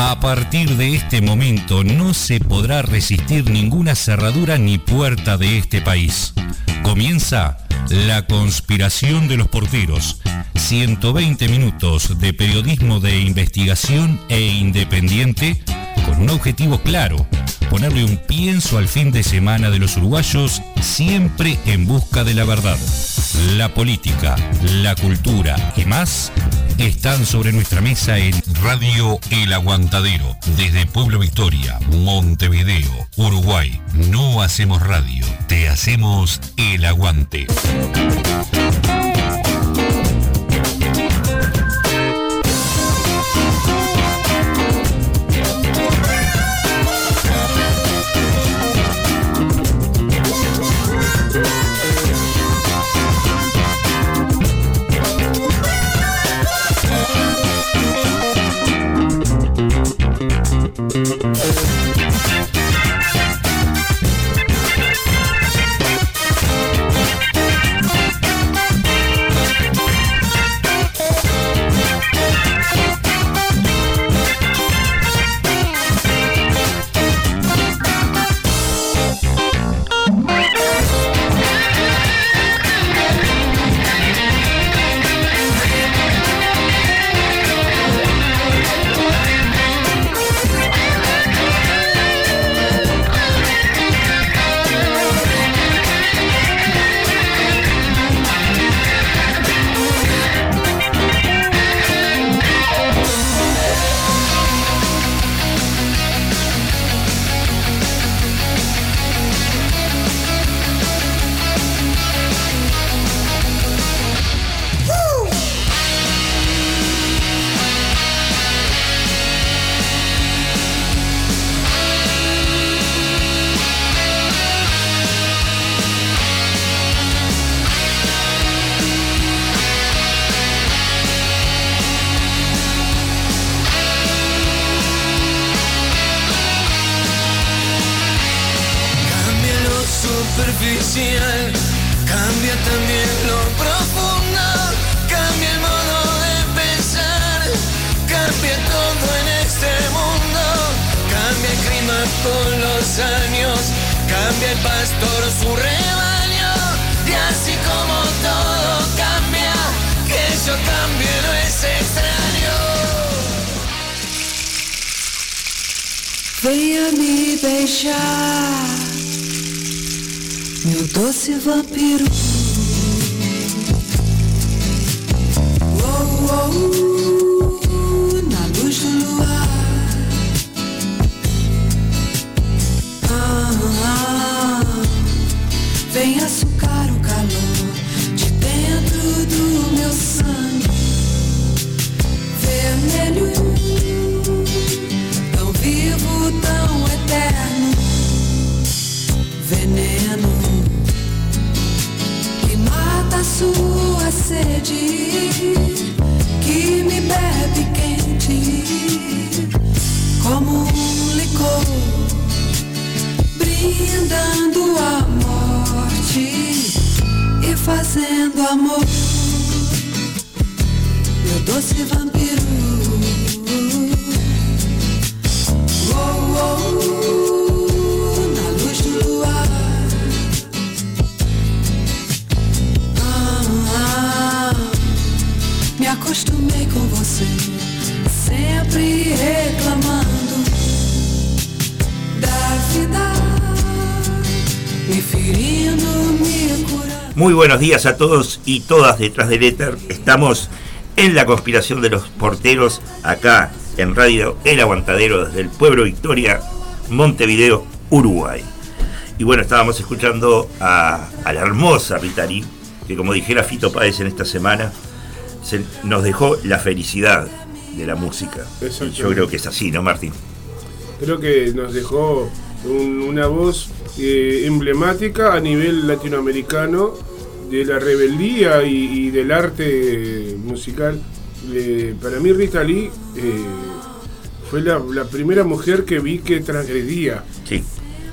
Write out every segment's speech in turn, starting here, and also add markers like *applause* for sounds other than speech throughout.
A partir de este momento no se podrá resistir ninguna cerradura ni puerta de este país. Comienza la conspiración de los porteros. 120 minutos de periodismo de investigación e independiente con un objetivo claro, ponerle un pienso al fin de semana de los uruguayos siempre en busca de la verdad. La política, la cultura y más están sobre nuestra mesa en Radio El Aguantadero, desde Pueblo Victoria, Montevideo, Uruguay. No hacemos radio, te hacemos el aguante. Días a todos y todas detrás del éter. Estamos en la conspiración de los porteros acá en Radio El Aguantadero desde el pueblo Victoria, Montevideo, Uruguay. Y bueno, estábamos escuchando a, a la hermosa Rita Lee, que como dijera Fito Páez en esta semana, se- nos dejó la felicidad de la música. Yo creo que es así, ¿no, Martín? Creo que nos dejó un- una voz eh, emblemática a nivel latinoamericano de la rebeldía y, y del arte musical. Eh, para mí Rita Lee eh, fue la, la primera mujer que vi que transgredía. Sí.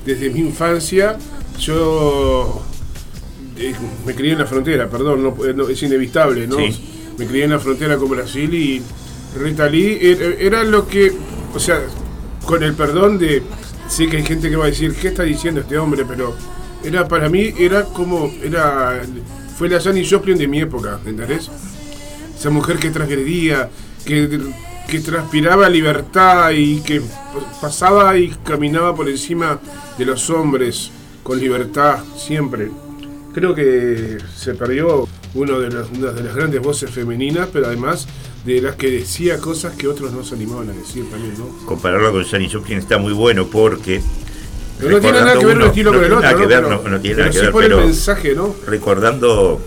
Desde mi infancia yo eh, me crié en la frontera, perdón, no, no, es inevitable, ¿no? Sí. Me crié en la frontera con Brasil y Rita Lee era, era lo que o sea, con el perdón de, sí que hay gente que va a decir, ¿qué está diciendo este hombre? Pero era para mí, era como, era, fue la Janis Joplin de mi época, ¿entendés? Esa mujer que transgredía, que, que transpiraba libertad y que pasaba y caminaba por encima de los hombres con libertad siempre. Creo que se perdió uno de los- una de las grandes voces femeninas, pero además de las que decía cosas que otros no se animaban a decir también, ¿no? Compararlo con Janis Joplin está muy bueno porque. Pero no tiene nada que ver un recordando estilo uno- con el no otro, tiene ¿no? nada que ver, Pero- no, no tiene nada que ver, pero el mensaje, ¿no? recordando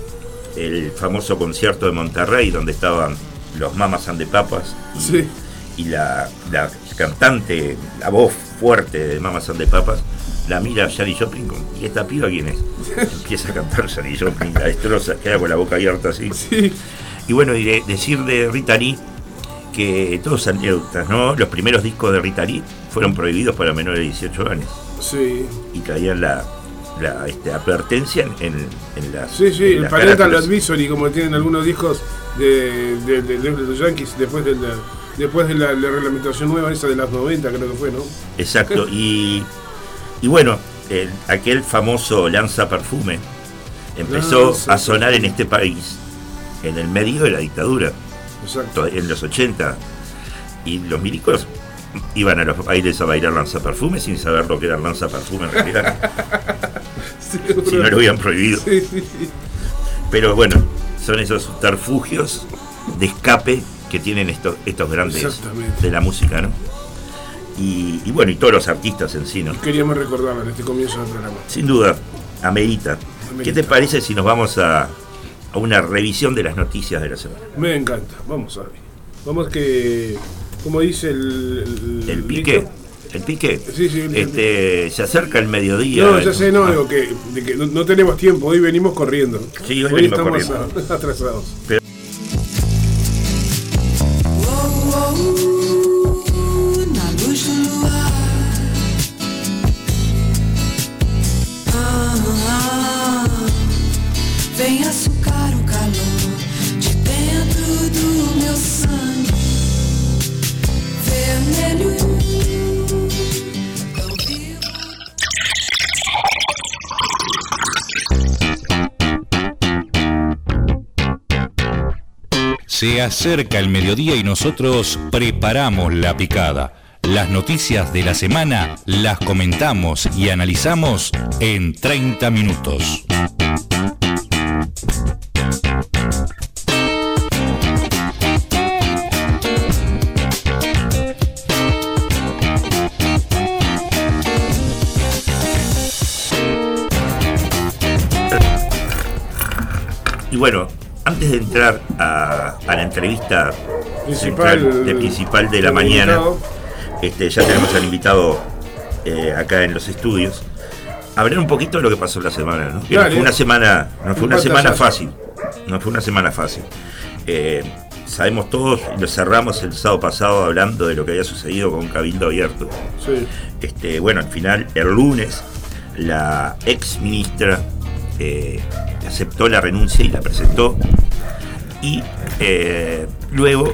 el famoso concierto de Monterrey donde estaban los Mamas and the Papas y, Sí. y la, la cantante, la voz fuerte de Mamas and the Papas, la mira Janis Joplin con, ¿y esta piba quién es? *laughs* Empieza a cantar Janis Joplin, la destroza, queda con la boca abierta así. Sí, Y bueno, y de- decir de Rita Lee que todos anécdotas, ¿no? Los primeros discos de Rita Lee fueron prohibidos para menores de 18 años sí. y traían la, la este, advertencia en, en las. Sí, sí, en el Parental. Advisory, como tienen algunos discos de, de, de- de los Yankees después de la, después de la, la reglamentación nueva, esa de las 90, creo que fue, ¿no? Exacto, y, y bueno, el- aquel famoso lanza perfume empezó Lanza a sonar en este país en el medio de la dictadura, Exacto. to- en los 80, y los milicos iban a los bailes a bailar lanza perfume sin saber lo que era lanza perfume en realidad, *laughs* si no lo habían prohibido. Sí, sí, sí. Pero bueno, son esos subterfugios de escape que tienen estos, estos grandes de la música, ¿no? Y, y bueno, y todos los artistas en sí, ¿no? Queríamos recordarlo en este comienzo del programa. Sin duda, amerita. ¿Qué Amerita. te parece si nos vamos a, a una revisión de las noticias de la semana? Me encanta, vamos a ver. Vamos que, como dice el... El pique. dicho- El pique. Sí, sí, el- Este, se acerca el mediodía. No, ya sé, no, Ah, digo que, no, no tenemos tiempo, hoy venimos corriendo. Sí, hoy venimos estamos corriendo. *laughs* atrasados. Se acerca el mediodía y nosotros preparamos la picada. Las noticias de la semana las comentamos y analizamos en 30 minutos. Y bueno, antes de entrar a, a la entrevista Principal, central de, principal de la mañana, invitado. este, ya tenemos al invitado eh, acá en los estudios. Hablar un poquito de lo que pasó la semana, ¿no? Que no fue una semana, no fue Un una semana pantallazo. fácil. No fue una semana fácil. Eh, sabemos todos, lo cerramos el sábado pasado hablando de lo que había sucedido con Cabildo Abierto. Sí. Este, bueno, al final, el lunes, la ex ministra eh, aceptó la renuncia y la presentó. Y eh, luego,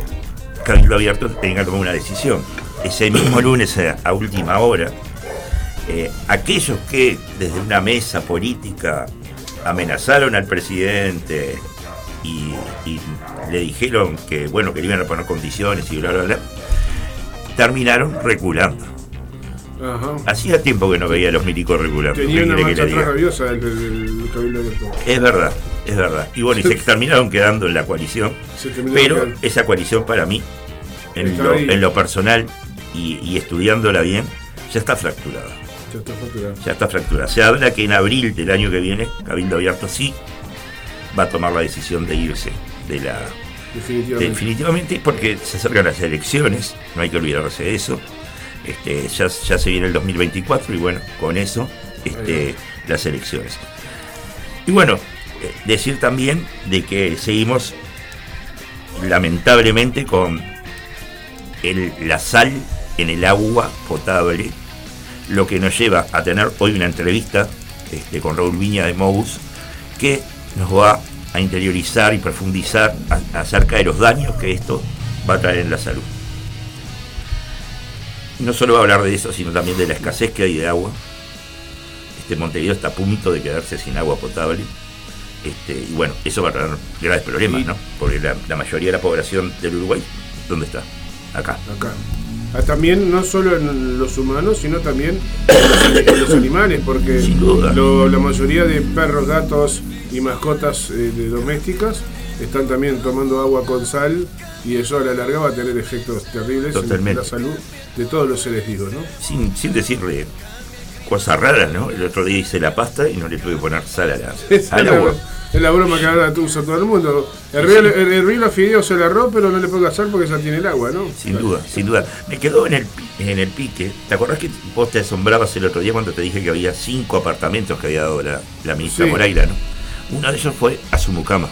Cabildo Abierto tenga que tomar una decisión. Ese mismo lunes, a, a última hora, eh, aquellos que desde una mesa política amenazaron al presidente y, y le dijeron que bueno que le iban a poner condiciones y bla bla bla terminaron reculando Ajá. hacía tiempo que no veía a los milicos ¿qué Tenía una marcha atrás rabiosa el, el, el Cabildo Abierto. es verdad es verdad y bueno y se *laughs* terminaron quedando en la coalición pero quedando. esa coalición para mí en lo, ahí. en lo personal y, y estudiándola bien ya está fracturada Ya está facturado. ya está fracturada. Se habla que en abril del año que viene, Cabildo Abierto sí va a tomar la decisión de irse de la. Definitivamente. Definitivamente, porque se acercan las elecciones, no hay que olvidarse de eso. Este, ya, ya se viene el 2024 y bueno, con eso este, las elecciones. Y bueno, eh, decir también de que seguimos lamentablemente con el- la sal en el agua potable, lo que nos lleva a tener hoy una entrevista este, con Raúl Viña de Mobus, que nos va a interiorizar y profundizar a- acerca de los daños que esto va a traer en la salud. No solo va a hablar de eso, sino también de la escasez que hay de agua. Este Montevideo está a punto de quedarse sin agua potable. Este, y bueno, eso va a traer graves problemas, Y- ¿no? Porque la, la mayoría de la población del Uruguay, ¿dónde está? Acá. acá. Ah, También no solo en los humanos, sino también en los, animales, porque Sin duda. lo- la mayoría de perros, gatos y mascotas eh, domésticas están también tomando agua con sal y eso a la larga va a tener efectos terribles en la salud de todos los seres vivos, ¿no? Sin, sin decirle cosas raras, ¿no? El otro día hice la pasta y no le tuve que poner sal a la, *laughs* es, la, agua. es la broma que ahora usa todo el mundo. Hervir los fideos el arroz, pero no le pongas sal porque ya tiene el agua, ¿no? Sin duda, sin duda. Me quedó en el, en el pique. ¿Te acordás que vos te asombrabas el otro día cuando te dije que había cinco apartamentos que había dado la, la ministra Sí. Moreira, ¿no? Uno de ellos fue a su mucama.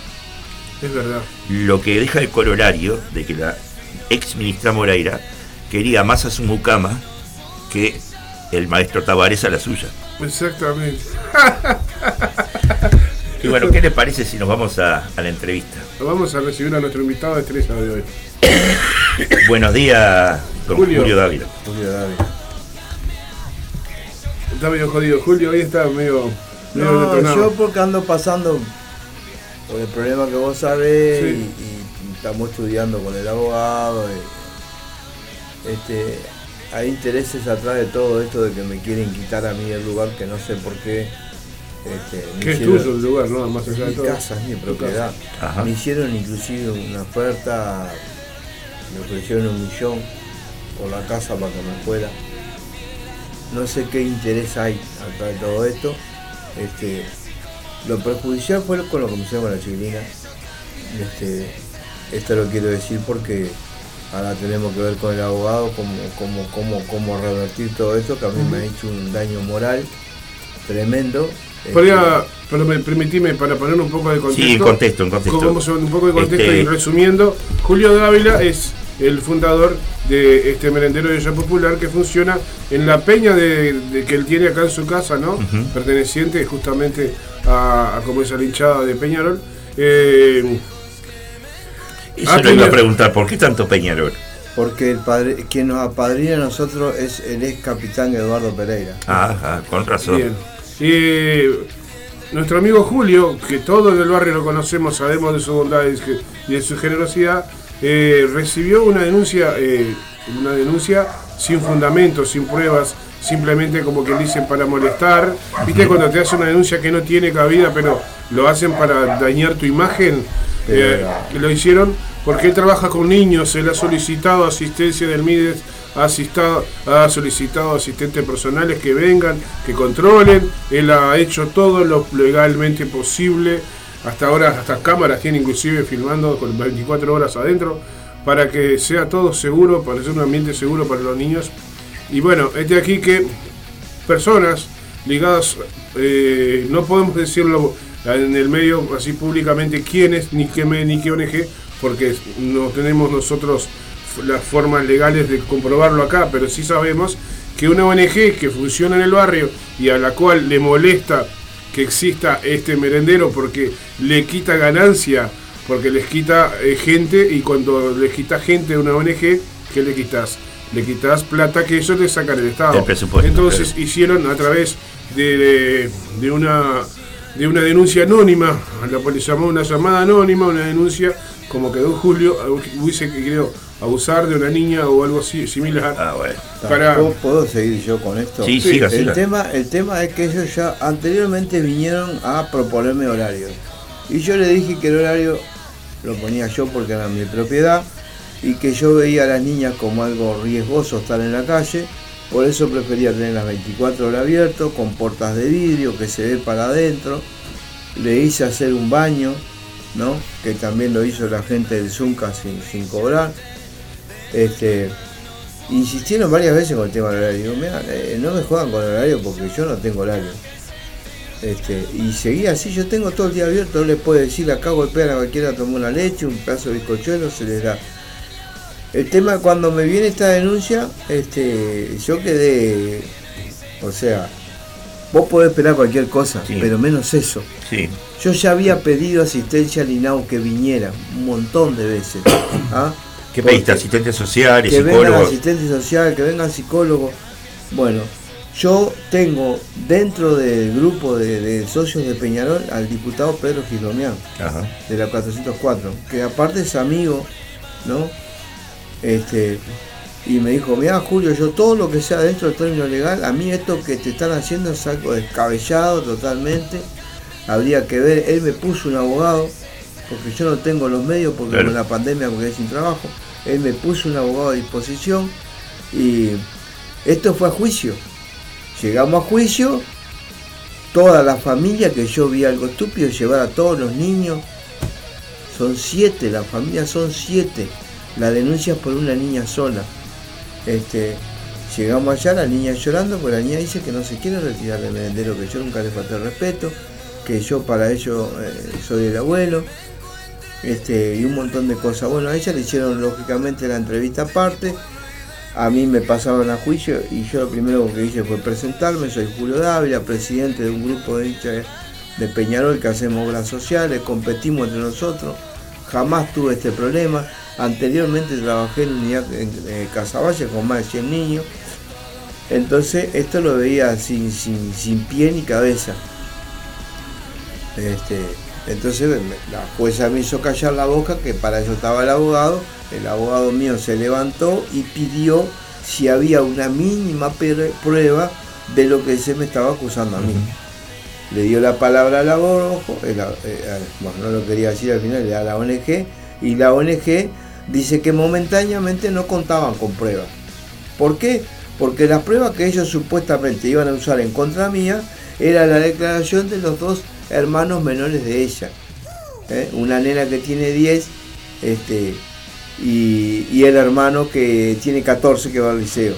Es verdad. Lo que deja el corolario de que la ex ministra Moreira quería más a su mucama que el maestro Tavares a la suya. Exactamente. Y bueno, ¿qué le parece si nos vamos a, a la entrevista? Vamos a recibir a nuestro invitado de estrella de hoy. *coughs* Buenos días, don Julio. Julio, Dávila. Julio David. Está medio jodido. Julio hoy está medio, medio No, detonado. yo porque ando pasando por el problema que vos sabés Sí. y, y estamos estudiando con el abogado. y, este, hay intereses atrás de todo esto de que me quieren quitar a mí el lugar que no sé por qué. Este, Que es hicieron- tuyo el lugar, ¿no? Más allá de mi todo. casa, es mi propiedad. Me hicieron inclusive una oferta, me ofrecieron un millón por la casa para que me fuera. No sé qué interés hay atrás de todo esto. Este, lo perjudicial fue con lo que me hicieron con la chiquilina. Este, esto lo quiero decir porque ahora tenemos que ver con el abogado cómo, cómo, cómo, cómo revertir todo esto, que a mí me ha hecho un daño moral tremendo. Podría, pero me, permitime, para poner un poco de contexto. Sí, en contexto, en contexto. Vamos a un poco de contexto Este- y resumiendo. Julio Dávila es el fundador de este merendero de olla popular que funciona en la peña de, de que él tiene acá en su casa, ¿no? Perteneciente justamente a, a como es a la hinchada de Peñarol. Eh, Eso le iba a preguntar, ¿por qué tanto Peñarol? Porque el padre, quien nos apadrina a nosotros es el ex capitán Eduardo Pereira. Ah, ah, con razón. Bien. Eh, nuestro amigo Julio, que todos del barrio lo conocemos, sabemos de su bondad y de su generosidad, eh, recibió una denuncia, eh, una denuncia sin fundamento, sin pruebas, simplemente como que dicen para molestar. ¿Viste cuando te hacen una denuncia que no tiene cabida, pero lo hacen para dañar tu imagen? Eh, lo hicieron porque él trabaja con niños, él ha solicitado asistencia del MIDES, ha, asistado- ha solicitado asistentes personales que vengan, que controlen, él ha hecho todo lo legalmente posible, hasta ahora hasta cámaras tiene inclusive filmando con 24 horas adentro, para que sea todo seguro, para ser un ambiente seguro para los niños. Y bueno, este aquí que personas ligadas, eh, no podemos decirlo en el medio así públicamente quiénes, ni qué, ni qué ONG, porque no tenemos nosotros las formas legales de comprobarlo acá, pero sí sabemos que una ONG que funciona en el barrio y a la cual le molesta que exista este merendero porque le quita ganancia, porque les quita eh, gente y cuando les quita gente a una ONG, ¿qué le quitas? Le quitas plata que ellos le sacan el Estado. Presupuesto, Entonces hicieron a través de, de- de una de una denuncia anónima, la policía llamó una llamada anónima, una denuncia como que don Julio hubiese querido abusar de una niña o algo así similar. Ah, bueno. Para- ¿Puedo, seguir yo con esto? Sí, Sí, siga, El siga. tema, el tema es que ellos ya anteriormente vinieron a proponerme horarios. Y yo le dije que el horario lo ponía yo porque era mi propiedad y que yo veía a las niñas como algo riesgoso estar en la calle. Por eso prefería tener las 24 horas abiertas, con puertas de vidrio que se ve para adentro. Le hice hacer un baño, ¿no? Que también lo hizo la gente del Zunca sin, cobrar. Este, insistieron varias veces con el tema del horario. Digo, "Mirá, eh, no me juegan con el horario porque yo no tengo horario. Este, y seguía así, yo tengo todo el día abierto, no les puedo decir, acá golpean a cualquiera, tomar una leche, un pedazo de bizcochuelo, se les da. El tema cuando me viene esta denuncia, este, yo quedé, o sea, vos podés esperar cualquier cosa, Sí. pero menos eso. Sí. Yo ya había pedido asistencia al INAU que viniera un montón de veces. ¿ah? ¿Qué pediste? ¿Asistentes sociales, que vengan psicólogos? asistentes sociales, que vengan psicólogos. Bueno, yo tengo dentro del grupo de, de socios de Peñarol al diputado Pedro Gilomián, de la 404, que aparte es amigo, ¿no? Este, y me dijo, mira Julio, yo todo lo que sea dentro del término legal, a mí esto que te están haciendo es algo descabellado totalmente, habría que ver, él me puso un abogado, porque yo no tengo los medios, porque Claro. con la pandemia me quedé sin trabajo, él me puso un abogado a disposición y esto fue a juicio. Llegamos a juicio, toda la familia que yo vi algo estúpido, llevar a todos los niños, son siete, la familia son siete, la denuncia por una niña sola. Este, llegamos allá, la niña llorando, porque la niña dice que no se quiere retirar del merendero, que yo nunca le falté respeto, que yo para ello eh, soy el abuelo, este, y un montón de cosas. Bueno, a ella le hicieron lógicamente la entrevista aparte, a mí me pasaron a juicio y yo lo primero que hice fue presentarme, soy Julio Dávila, presidente de un grupo de hinchas de Peñarol que hacemos obras sociales, competimos entre nosotros, jamás tuve este problema, anteriormente trabajé en unidad en, eh, Casaballe con más de 100 niños, entonces esto lo veía sin, sin, sin pie ni cabeza. Este, entonces la jueza me hizo callar la boca, que para eso estaba el abogado. El abogado mío se levantó y pidió si había una mínima prueba de lo que se me estaba acusando a mí. Le dio la palabra al abogado, el eh, bueno, no lo quería decir al final, le da la ONG, y la ONG dice que momentáneamente no contaban con pruebas. ¿Por qué? Porque las pruebas que ellos supuestamente iban a usar en contra mía era la declaración de los dos hermanos menores de ella. ¿eh? Una nena que tiene 10 este, y, el hermano que tiene 14 que va al liceo.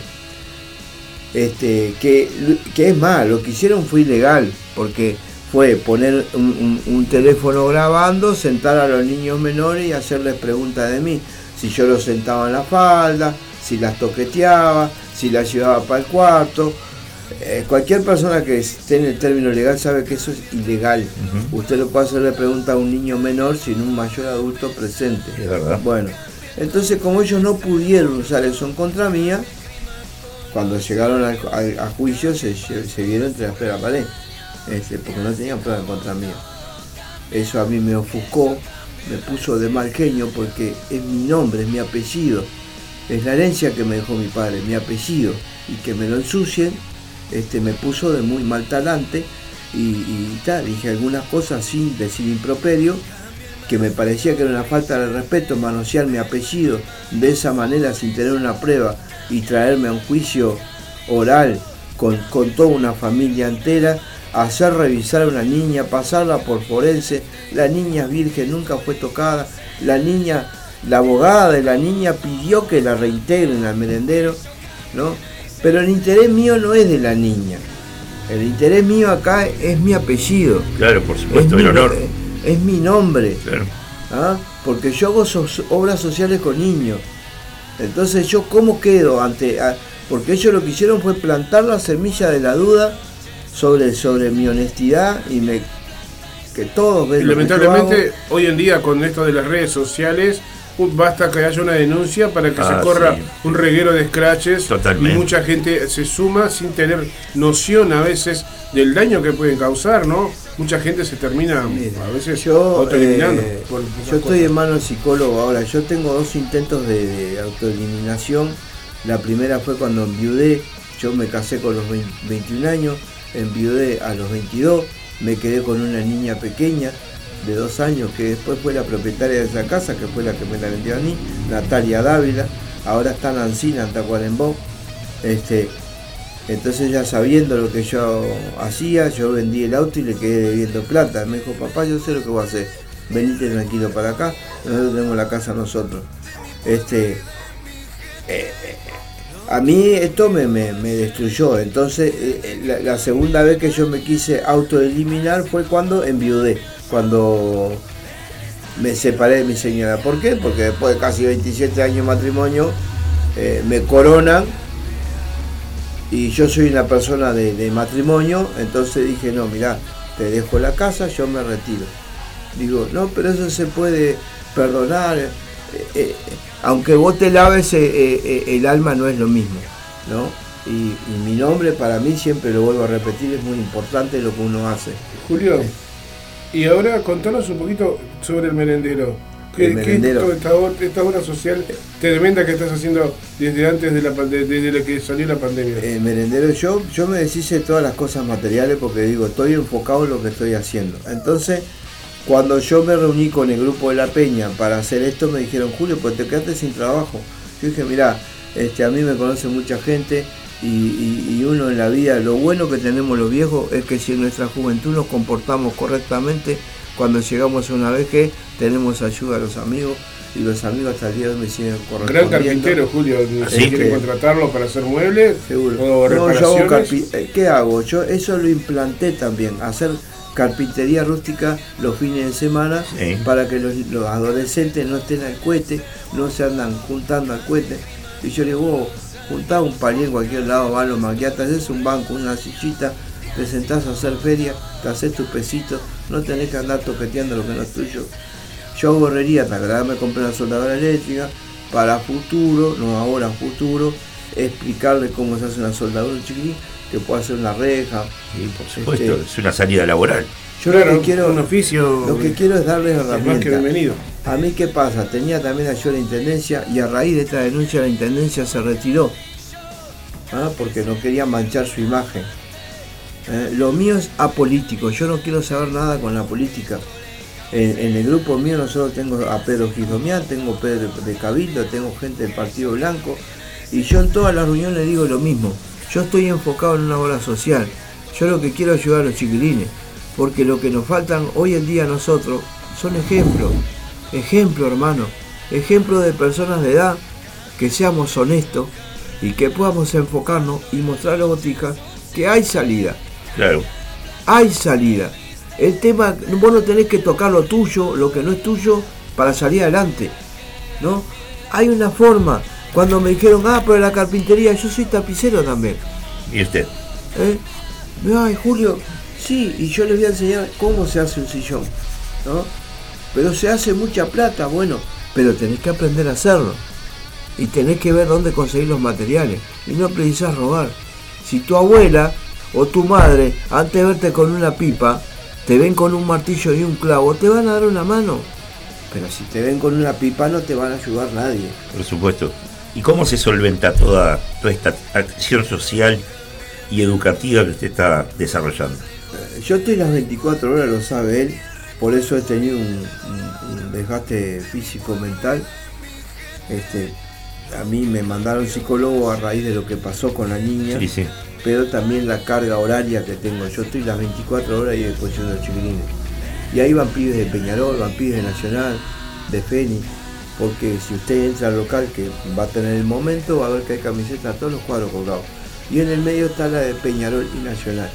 Este, que, que es más, lo que hicieron fue ilegal, porque fue poner un, un- un teléfono grabando, sentar a los niños menores y hacerles preguntas de mí. Si yo los sentaba en la falda, si las toqueteaba, si las llevaba para el cuarto. Eh, cualquier persona que esté en el término legal sabe que eso es ilegal. Usted no puede hacerle pregunta a un niño menor sin un mayor adulto presente. Es verdad. Bueno, entonces como ellos no pudieron usar eso en contra mía, cuando llegaron a, juicio se, vieron entre la espera y la pared, este, porque no tenían prueba en contra mía. Eso a mí me ofuscó, me puso de mal genio porque es mi nombre, es mi apellido, es la herencia que me dejó mi padre, mi apellido, y que me lo ensucien, este, me puso de muy mal talante y, y tal, dije algunas cosas sin decir improperio, que me parecía que era una falta de respeto manosear mi apellido de esa manera sin tener una prueba y traerme a un juicio oral con, con toda una familia entera, hacer revisar a una niña, pasarla por forense, la niña es virgen, nunca fue tocada, la niña, la abogada de la niña pidió que la reintegren al merendero, ¿no? Pero el interés mío no es de la niña, el interés mío acá es mi apellido. Claro, por Es supuesto, mi, el honor. es mi nombre. Claro. ¿ah? Porque yo hago obras sociales con niños. Entonces yo cómo quedo ante... a- porque ellos lo que hicieron fue plantar la semilla de la duda sobre, sobre mi honestidad y me que todos ven Y lo que yo lamentablemente, hago. hoy en día con esto de las redes sociales, uh, basta que haya una denuncia para que Ah, se corra sí. un reguero de scratches Totalmente. y mucha gente se suma sin tener noción a veces del daño que pueden causar, ¿no? Mucha gente se termina Mira, a veces yo, autoeliminando. eh, por esas yo estoy cosas. en manos del psicólogo ahora. Yo tengo dos intentos de, de autoeliminación. La primera fue cuando enviudé. Yo me casé con los 20 21 años, enviudé a los 22. Me quedé con una niña pequeña de dos años que después fue la propietaria de esa casa, que fue la que me la vendió a mí, Natalia Dávila. Ahora está en Ancina, en Tacuarembó. Este, entonces ya sabiendo lo que yo hacía, yo vendí el auto y le quedé debiendo plata. Me dijo, papá, yo sé lo que voy a hacer. Venite tranquilo para acá, nosotros tenemos la casa nosotros. Este, eh, eh, a mí esto me, me- me destruyó. Entonces, eh, eh, la, segunda vez que yo me quise autoeliminar fue cuando enviudé, cuando me separé de mi señora. ¿Por qué? Porque después de casi 27 años de matrimonio, eh, me coronan y yo soy una persona de, matrimonio, entonces dije, no, mirá, te dejo la casa, yo me retiro. Digo, no, pero eso se puede perdonar. Aunque vos te laves, eh, eh, eh, el alma no es lo mismo, ¿no? Y, y mi nombre para mí, siempre lo vuelvo a repetir, es muy importante lo que uno hace. Julio, y ahora contanos un poquito sobre el merendero. ¿Qué, El qué es merendero. esta, esta obra social tremenda que estás haciendo desde antes de la desde la que salió la pandemia? El merendero, yo, yo me deshice de todas las cosas materiales porque digo, estoy enfocado en lo que estoy haciendo. Entonces, cuando yo me reuní con el grupo de La Peña para hacer esto, me dijeron, Julio, pues te quedaste sin trabajo. Yo dije, mirá, este, a mí me conoce mucha gente y, y- y uno en la vida, lo bueno que tenemos los viejos es que si en nuestra juventud nos comportamos correctamente, cuando llegamos a una vejez tenemos ayuda a los amigos y los amigos hasta el día de hoy me siguen Gran correspondiendo. carpintero, Julio. Si quieren que- contratarlo para hacer muebles Seguro. o No, yo hago eh, ¿Qué hago? Yo eso lo implanté también, hacer carpintería rústica los fines de semana Sí. para que los, los adolescentes no estén al cohete, no se andan juntando al cohete. Y yo le digo, vos juntá un palier en cualquier lado, vas a los maquiatas, haces un banco, una sillita, te sentás a hacer feria, te haces tu pesito, no tenés que andar toqueteando lo que no es tuyo. Yo hago herrería, la verdad me compré una soldadora eléctrica, para futuro, no ahora, futuro, explicarle cómo se hace una soldadura chiquilín, que puede hacer una reja. Y por supuesto, Este, es una salida laboral. Yo Claro, lo que quiero, un oficio lo que quiero es darles es más que herramientas. bienvenido. A mí qué pasa, tenía también ayuda a la intendencia y a raíz de esta denuncia la intendencia se retiró, ¿ah? porque no quería manchar su imagen. Eh, lo mío es apolítico, yo no quiero saber nada con la política. En, en el grupo mío nosotros tengo a Pedro Gijomián, tengo Pedro de Cabildo, tengo gente del Partido Blanco y yo en todas las reuniones digo lo mismo. Yo estoy enfocado en una obra social. Yo lo que quiero es ayudar a los chiquilines, porque lo que nos faltan hoy en día a nosotros son ejemplos. Ejemplo, hermano. Ejemplo de personas de edad que seamos honestos y que podamos enfocarnos y mostrar a los boticas que hay salida. Claro. Hay salida. El tema, vos no tenés que tocar lo tuyo, lo que no es tuyo, para salir adelante. ¿No? Hay una forma. Cuando me dijeron, ah, pero la carpintería, yo soy tapicero también. ¿Y usted? ¿Eh? Ay, Julio, sí, y yo les voy a enseñar cómo se hace un sillón, ¿no? Pero se hace mucha plata, bueno, pero tenés que aprender a hacerlo. Y tenés que ver dónde conseguir los materiales. Y no precisás robar. Si tu abuela o tu madre, antes de verte con una pipa, te ven con un martillo y un clavo, te van a dar una mano. Pero si te ven con una pipa no te van a ayudar nadie. Por supuesto. ¿Y cómo se solventa toda, toda esta acción social y educativa que usted está desarrollando? Yo estoy las 24 horas, lo sabe él, por eso he tenido un, un- un desgaste físico mental. Este, a mí me mandaron psicólogo a raíz de lo que pasó con la niña, Sí, sí. pero también la carga horaria que tengo. Yo estoy las 24 horas y después yo los chiquilines. Y ahí van pibes de Peñarol, van pibes de Nacional, de Feni, porque si usted entra al local que va a tener el momento, va a ver que hay camisetas, todos los cuadros colgados. Y en el medio está la de Peñarol y Nacional.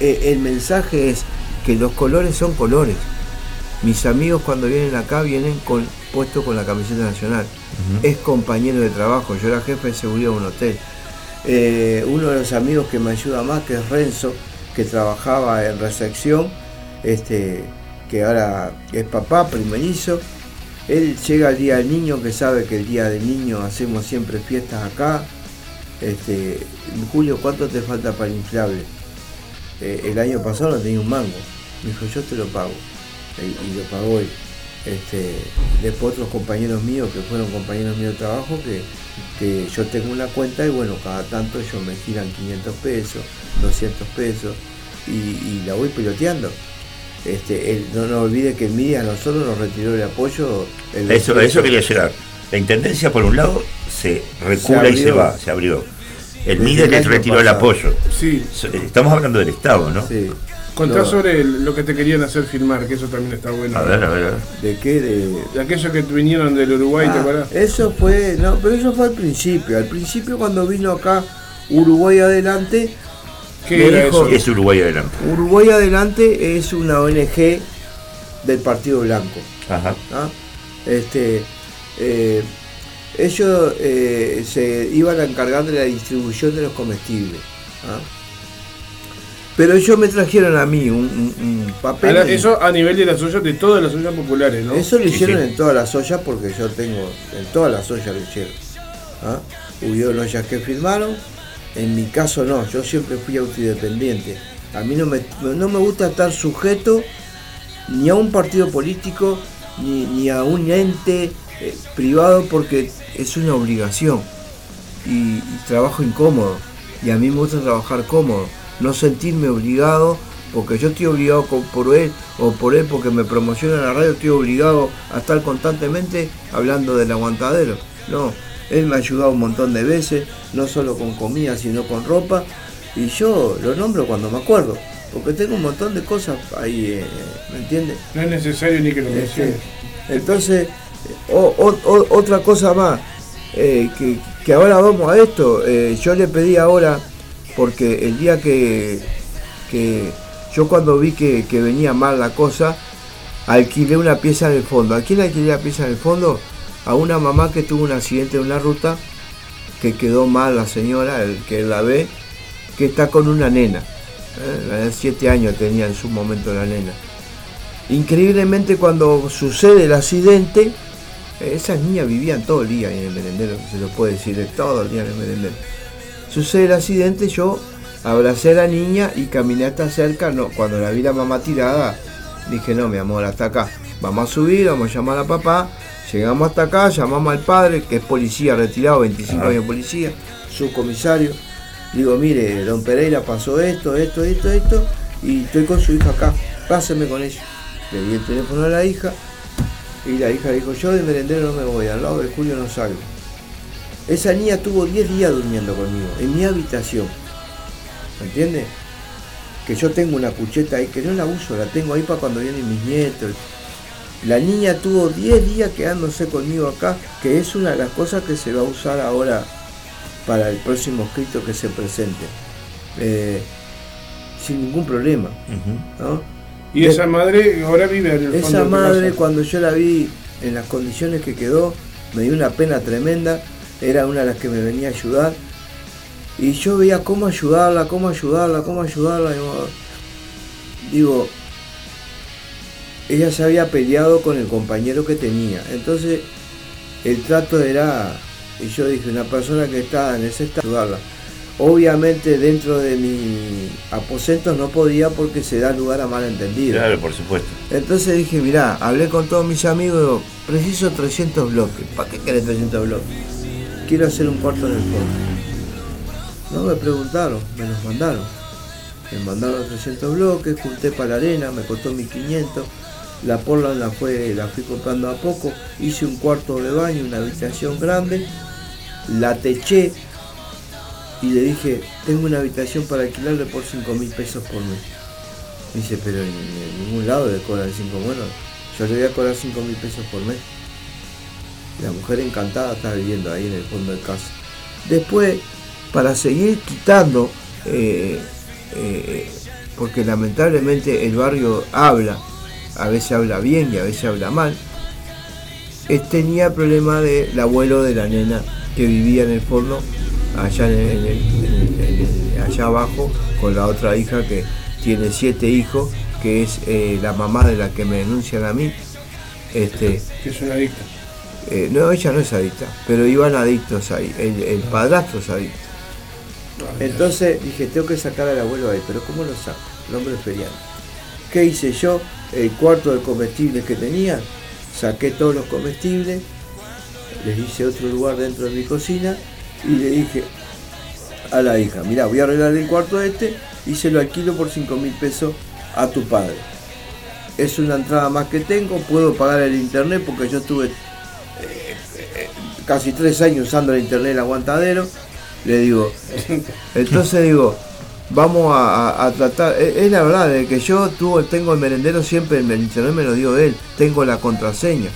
Eh, el mensaje es que los colores son colores. Mis amigos cuando vienen acá vienen con, puestos con la camiseta nacional. Es compañero de trabajo, yo era jefe de seguridad de un hotel. Eh, uno de los amigos que me ayuda más, que es Renzo, que trabajaba en recepción, este, que ahora es papá primerizo. Él llega el día del niño, que sabe que el día del niño hacemos siempre fiestas acá. Este, Julio, ¿cuánto te falta para el inflable? Eh, el año pasado no tenía un mango. Me dijo, yo te lo pago. Y, y lo pagó él. Este, después otros compañeros míos que fueron compañeros míos de trabajo que, que yo tengo una cuenta y bueno, cada tanto ellos me giran 500 pesos, 200 pesos y, y la voy piloteando. Este, él- no nos olvide que Miri a nosotros nos retiró el apoyo. el Eso, a 28. eso quería llegar. La intendencia, por un lado, se recula y se va, se abrió. El MIDE el les retiró el apoyo. Sí. So- Estamos hablando del Estado, ¿no? Sí. Contá No, sobre el- lo que te querían hacer filmar, que eso también está bueno. A ver, a ver, a ver. ¿De qué? De, De aquellos que vinieron del Uruguay, ¿te Ah, acuerdas? eso fue, no, pero eso fue al principio. Al principio cuando vino acá Uruguay Adelante, ¿Qué era dijo- eso? Es Uruguay adelante. Uruguay Adelante es una ONG del Partido Blanco. Ajá. ¿ah? Este, eh, ellos eh, se iban a encargar de la distribución de los comestibles. ¿ah? Pero ellos me trajeron a mí un, un- un papel. Ahora, eso a nivel de las ollas, de todas las ollas populares, ¿no? Eso lo Sí, hicieron sí. en todas las ollas porque yo tengo, en todas las ollas lo hicieron. ¿ah? Hubieron ollas que firmaron, en mi caso no, yo siempre fui autoindependiente. A mí no me, no me gusta estar sujeto ni a un partido político ni, ni a un ente eh, privado porque es una obligación y, y trabajo incómodo. Y a mí me gusta trabajar cómodo, no sentirme obligado porque yo estoy obligado por él o por él porque me promociona la radio, estoy obligado a estar constantemente hablando del aguantadero. No, él me ha ayudado un montón de veces, no solo con comida, sino con ropa. Y yo lo nombro cuando me acuerdo, porque tengo un montón de cosas ahí, eh, ¿me entiendes? No es necesario ni que lo Este, menciones. entonces, o- o- o- otra cosa más, eh, que, que ahora vamos a esto, eh, yo le pedí ahora, porque el día que, que yo cuando vi que, que venía mal la cosa, alquilé una pieza en el fondo. ¿A quién alquilé la pieza en el fondo? A una mamá que tuvo un accidente en una ruta, que quedó mal la señora, el que la ve, que está con una nena. ¿eh? Siete años tenía en su momento la nena. Increíblemente cuando sucede el accidente, esas niñas vivían todo el día en el merendero, se lo puede decir, de todo el día en el merendero. Sucede el accidente, yo abracé a la niña y caminé hasta cerca, no, cuando la vi la mamá tirada, dije, no, mi amor, hasta acá. Vamos a subir, vamos a llamar a papá, llegamos hasta acá, llamamos al padre, que es policía retirado, 25 Ah. años de policía, subcomisario. Digo, mire, don Pereira pasó esto, esto, esto, esto, y estoy con su hija acá, páseme con ella. Le di el teléfono a la hija, y la hija dijo, yo de merendero no me voy, al lado de Julio no salgo. Esa niña tuvo 10 días durmiendo conmigo, en mi habitación. ¿Me entiendes? Que yo tengo una cucheta ahí, que no la uso, la tengo ahí para cuando vienen mis nietos. La niña tuvo 10 días quedándose conmigo acá, que es una de las cosas que se va a usar ahora para el próximo escrito que se presente. Eh, sin ningún problema. ¿no? Y esa madre ahora vive en el fondo Esa de madre, cuando yo la vi en las condiciones que quedó, me dio una pena tremenda. Era una de las que me venía a ayudar. Y yo veía cómo ayudarla, cómo ayudarla, cómo ayudarla. Digo, ella se había peleado con el compañero que tenía. Entonces, el trato era, y yo dije, una persona que está en ese estado, ayudarla. Obviamente dentro de mi aposento no podía porque se da lugar a malentendidos. Claro, por supuesto. Entonces dije, mirá, hablé con todos mis amigos, preciso 300 bloques. ¿Para qué querés 300 bloques? Quiero hacer un cuarto el fondo. No me preguntaron, me los mandaron. Me mandaron 300 bloques, junté para la arena, me costó 1500. La porla la, fue, la fui comprando a poco. Hice un cuarto de baño, una habitación grande. La teché y le dije, tengo una habitación para alquilarle por 5 mil pesos por mes. Me dice, pero en, ningún lado le cobran 5 bueno, yo le voy a cobrar 5 mil pesos por mes. La mujer encantada está viviendo ahí en el fondo de casa. Después, para seguir quitando, eh, eh, porque lamentablemente el barrio habla, a veces habla bien y a veces habla mal, eh, tenía problema del abuelo de la nena que vivía en el fondo, allá, en el- en el- en el- en el- allá abajo, con la otra hija que tiene siete hijos, que es eh, la mamá de la que me denuncian a mí. Este, Que es una adicta. eh, no, ella no es adicta, pero iban adictos ahí, el, el padrastro es adicto. Entonces dije, tengo que sacar al abuelo ahí, pero ¿cómo lo saco? El hombre es feriano. ¿Qué hice yo? El cuarto de comestibles que tenía, saqué todos los comestibles, les hice otro lugar dentro de mi cocina y le dije a la hija, mira, voy a arreglar el cuarto este y se lo alquilo por 5 mil pesos a tu padre. Es una entrada más que tengo, puedo pagar el internet porque yo tuve casi tres años usando el internet el aguantadero, le digo, *laughs* entonces digo, vamos a, a- a tratar, es, es la verdad, de que yo tuve, tengo el merendero siempre, el internet me lo dio él, tengo la contraseña.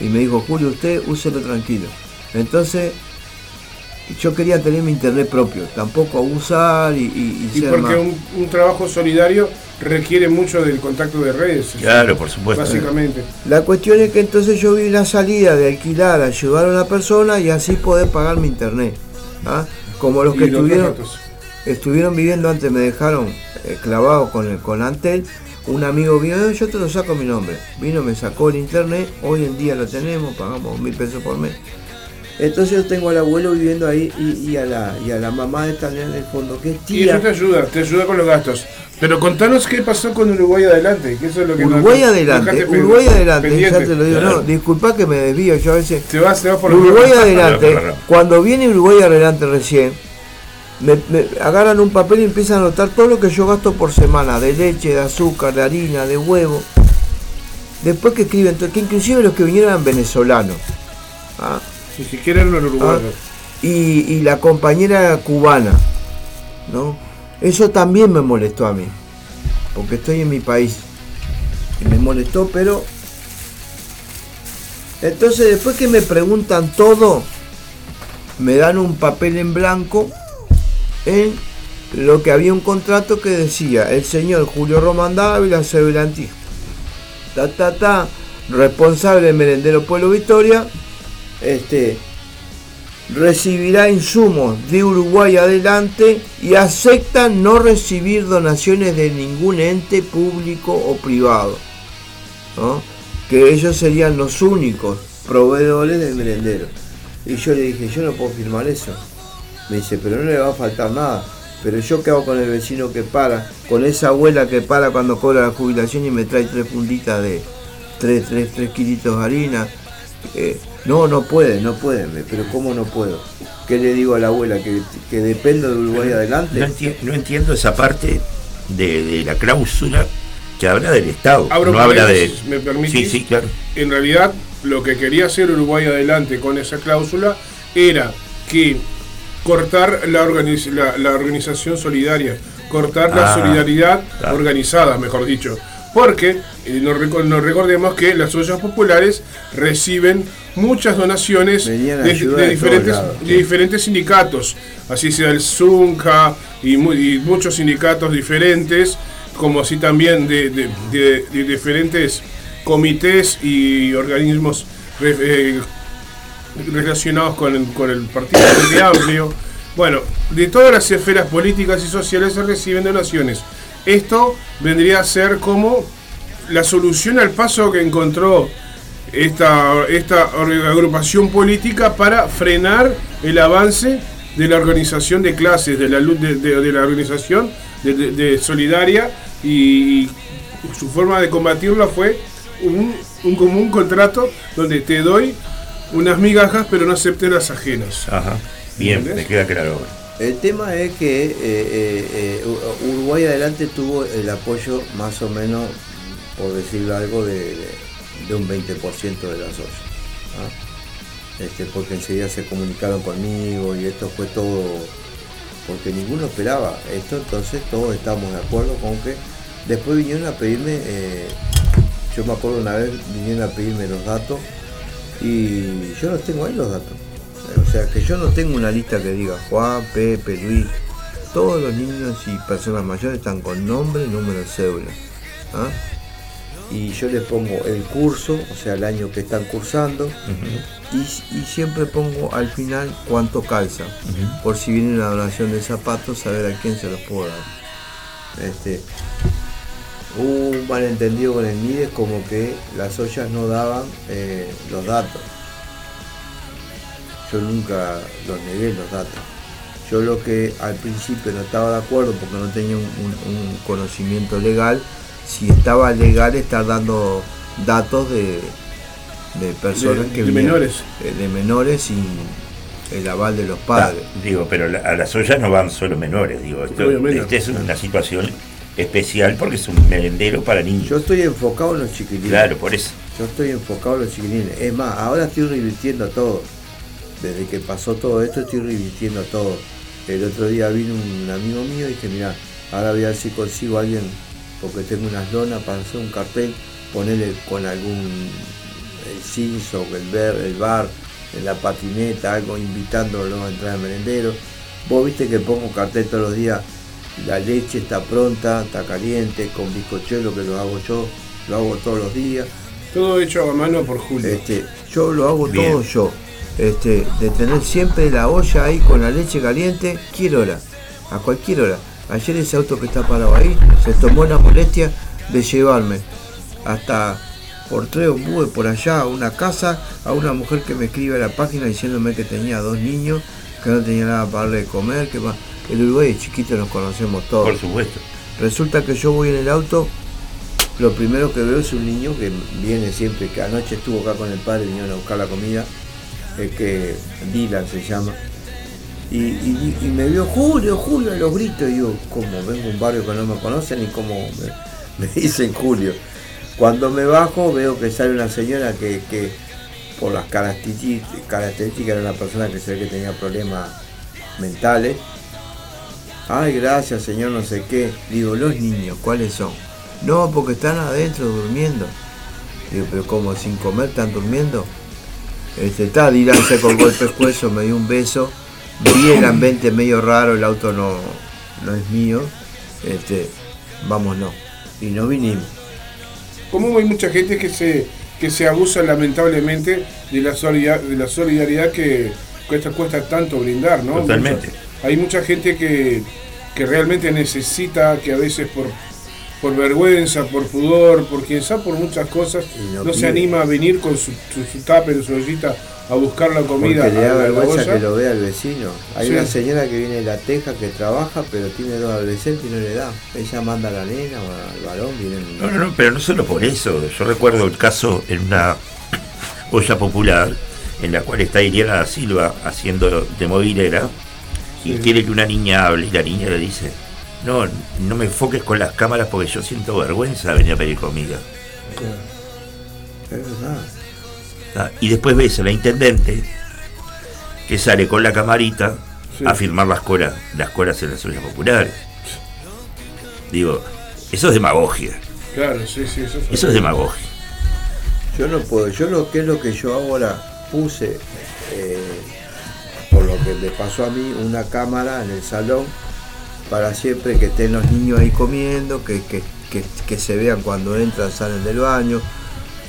Y me dijo, Julio, usted úselo tranquilo. Entonces, yo quería tener mi internet propio, tampoco abusar y, y, y Y ser porque más- un, un trabajo solidario requiere mucho del contacto de redes. Claro, por supuesto. Básicamente. La cuestión es que entonces yo vi una salida de alquilar, ayudar a una persona y así poder pagar mi internet. ¿ah? Como los que los tuvieron, datos. Estuvieron viviendo antes, me dejaron eh, clavado con el con Antel. Un amigo mío, "Eh, yo te lo saco mi nombre. Vino, me sacó el internet, hoy en día lo tenemos, pagamos mil pesos por mes. Entonces yo tengo al abuelo viviendo ahí y, y a la y a la mamá está allá en el fondo, que es Y eso tía. te ayuda, te ayuda con los gastos. Pero contanos qué pasó con Uruguay adelante, que eso es lo que Uruguay nos- adelante, Uruguay adelante, pendiente. ya te lo digo, no, disculpa que me desvío, yo a veces Te vas, te vas por Uruguay adelante, *laughs* cuando viene Uruguay adelante recién, me, me agarran un papel y empiezan a anotar todo lo que yo gasto por semana, de leche, de azúcar, de harina, de huevo. Después que escriben, que inclusive los que vinieron eran venezolanos. ¿ah? Ni siquiera eran uruguayos. y, y la compañera era cubana, ¿no? Eso también me molestó a mí, porque estoy en mi país. Y me molestó, pero... Entonces después que me preguntan todo, me dan un papel en blanco en lo que había un contrato que decía el señor Julio Román Dávila, Severantí, ta ta ta, responsable del merendero Pueblo Victoria, este, recibirá insumos de Uruguay adelante y acepta no recibir donaciones de ningún ente público o privado. Que ellos serían los únicos proveedores del merendero. Y yo le dije, yo no puedo firmar eso. Me dice, pero no le va a faltar nada. Pero yo qué hago con el vecino que para, con esa abuela que para cuando cobra la jubilación y me trae tres puntitas de tres, tres, tres kilitos de harina. Eh, no, no puede, no puede, me- pero ¿cómo no puedo? ¿Qué le digo a la abuela? ¿Que, que dependo de Uruguay No, adelante? enti- no entiendo esa parte de, de la cláusula que habla del Estado. Abro no habla de. ¿me permitís? Sí, sí, claro. En realidad, lo que quería hacer Uruguay adelante con esa cláusula era que cortar la, organiz- la, la organización solidaria, cortar la Ah, solidaridad claro. organizada, mejor dicho. Porque eh, nos, reco- nos recordemos que las ollas populares reciben muchas donaciones de, ayuda de de diferentes, todos lados, de sí. diferentes sindicatos, así sea el ZUNCA y, mu- y muchos sindicatos diferentes, como así también de, de- de- de diferentes comités y organismos eh, relacionados con el, Partido Frente Amplio. Bueno, de todas las esferas políticas y sociales se reciben donaciones. Esto vendría a ser como la solución al paso que encontró esta, esta agrupación política para frenar el avance de la organización de clases, de la, de, de- la organización de solidaria y, su forma de combatirla fue un, un común contrato donde te doy unas migajas pero no aceptes las ajenas. Ajá. Bien, ¿Entendés? me queda claro. El tema es que eh, eh, eh, Uruguay adelante tuvo el apoyo más o menos, por decirlo algo, de, de- de un 20% de las ollas. ¿ah? Este, porque enseguida se comunicaron conmigo y esto fue todo, porque ninguno esperaba esto, entonces todos estábamos de acuerdo con que después vinieron a pedirme, eh, yo me acuerdo una vez vinieron a pedirme los datos y yo los tengo ahí los datos. O sea, que yo no tengo una lista que diga Juan, Pepe, Luis. Todos los niños y personas mayores están con nombre número de cédula. ¿ah? Y yo les pongo el curso, o sea, el año que están cursando. y, y siempre pongo al final cuánto calza. Por si viene una donación de zapatos, saber a quién se los puedo dar. Este, hubo un malentendido con el MIDES como que las ollas no daban eh, los datos. Yo nunca los negué los datos. Yo lo que al principio no estaba de acuerdo porque no tenía un, un- un conocimiento legal, si estaba legal estar dando datos de, de personas De- que de menores. eh, de menores sin el aval de los padres. Ah, digo, pero la- a las ollas no van solo menores, digo. Esto, esta es una situación especial porque es un merendero para niños. Yo estoy enfocado en los chiquilines. Claro, por eso. Yo estoy enfocado en los chiquilines. Es más, ahora estoy revirtiendo todo. Desde que pasó todo esto estoy revirtiendo todo. El otro día vino un amigo mío y dije, mira, ahora voy a ver si consigo a alguien, porque tengo unas lonas para hacer un cartel, ponerle con algún el cinzo, el ver, el bar, en la patineta, algo invitándolo a entrar al merendero. Vos viste que pongo cartel todos los días, la leche está pronta, está caliente, con bizcochuelo que lo hago yo, lo hago todos los días. Todo hecho a mano por Julio. Este, yo lo hago Bien. todo yo. Este, de tener siempre la olla ahí con la leche caliente, quiero hora. a cualquier hora. Ayer ese auto que está parado ahí se tomó la molestia de llevarme hasta por tres ombúes por allá a una casa, a una mujer que me escribe a la página diciéndome que tenía dos niños, que no tenía nada para darle de comer, que más. El Uruguay es chiquito, nos conocemos todos. Por supuesto. Resulta que yo voy en el auto, lo primero que veo es un niño que viene siempre, que anoche estuvo acá con el padre, vinieron a buscar la comida, eh, que Dylan se llama. Y, y- y me vio Julio, Julio, a los gritos, y yo, como vengo a un barrio que no me conocen y como me, *laughs* me dicen Julio. Cuando me bajo veo que sale una señora que, que por las características, características era una persona que se ve que tenía problemas mentales. Ay, gracias, señor, no sé qué. Digo, los niños, ¿cuáles son? No, porque están adentro durmiendo. Digo, pero como sin comer están durmiendo. Este, está, Dylan se colgó el pescuezo, me dio un beso. Vi el ambiente medio raro, el auto no, no es mío. Este, vámonos. Y no vinimos. Como hay mucha gente que se que se abusa lamentablemente de la solidaridad, de la solidaridad que cuesta, cuesta tanto brindar, ¿no? Totalmente. Hay mucha gente que, que realmente necesita, que a veces por, por vergüenza, por pudor, por quien sabe, por muchas cosas, Y no no, se anima a venir con su, su, su tupper, su ollita, a buscar la comida Porque le da vergüenza que lo vea el vecino. Hay Sí. una señora que viene de la Teja que trabaja, pero tiene dos adolescentes y no le da. Ella manda a la nena o al varón, vienen. No, no, no, pero no solo por eso. Yo recuerdo el caso en una *coughs* olla popular en la cual está Iriana da Silva haciendo de movilera y Sí. quiere que una niña hable y la niña le dice, no, no me enfoques con las cámaras porque yo siento vergüenza de venir a pedir comida. Es verdad. Ah, Y después ves a la intendente que sale con la camarita Sí. a firmar las colas, las colas en las ollas populares. Digo, eso es demagogia. Claro, sí, sí, eso, fue- Eso es demagogia. Yo no puedo. Yo lo que es lo que yo ahora puse, eh, que me pasó a mí, una cámara en el salón para siempre que estén los niños ahí comiendo, que, que- que- se vean cuando entran, salen del baño,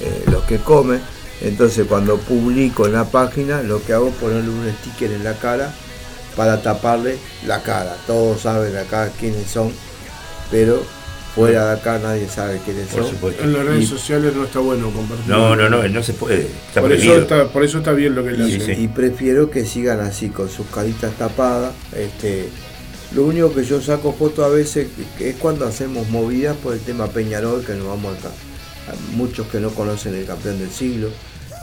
eh, los que comen. Entonces cuando publico en la página, lo que hago es ponerle un sticker en la cara para taparle la cara. Todos saben acá quiénes son, pero fuera de acá nadie sabe quiénes Por son. supuesto. En las redes Y- sociales no está bueno compartir. No, no, no, no se puede. Está por, eso está, por eso está bien lo que él Sí, y prefiero que sigan así con sus caritas tapadas este lo único que yo saco fotos a veces que es cuando hacemos movidas por el tema Peñarol que nos vamos acá muchos que no conocen el campeón del siglo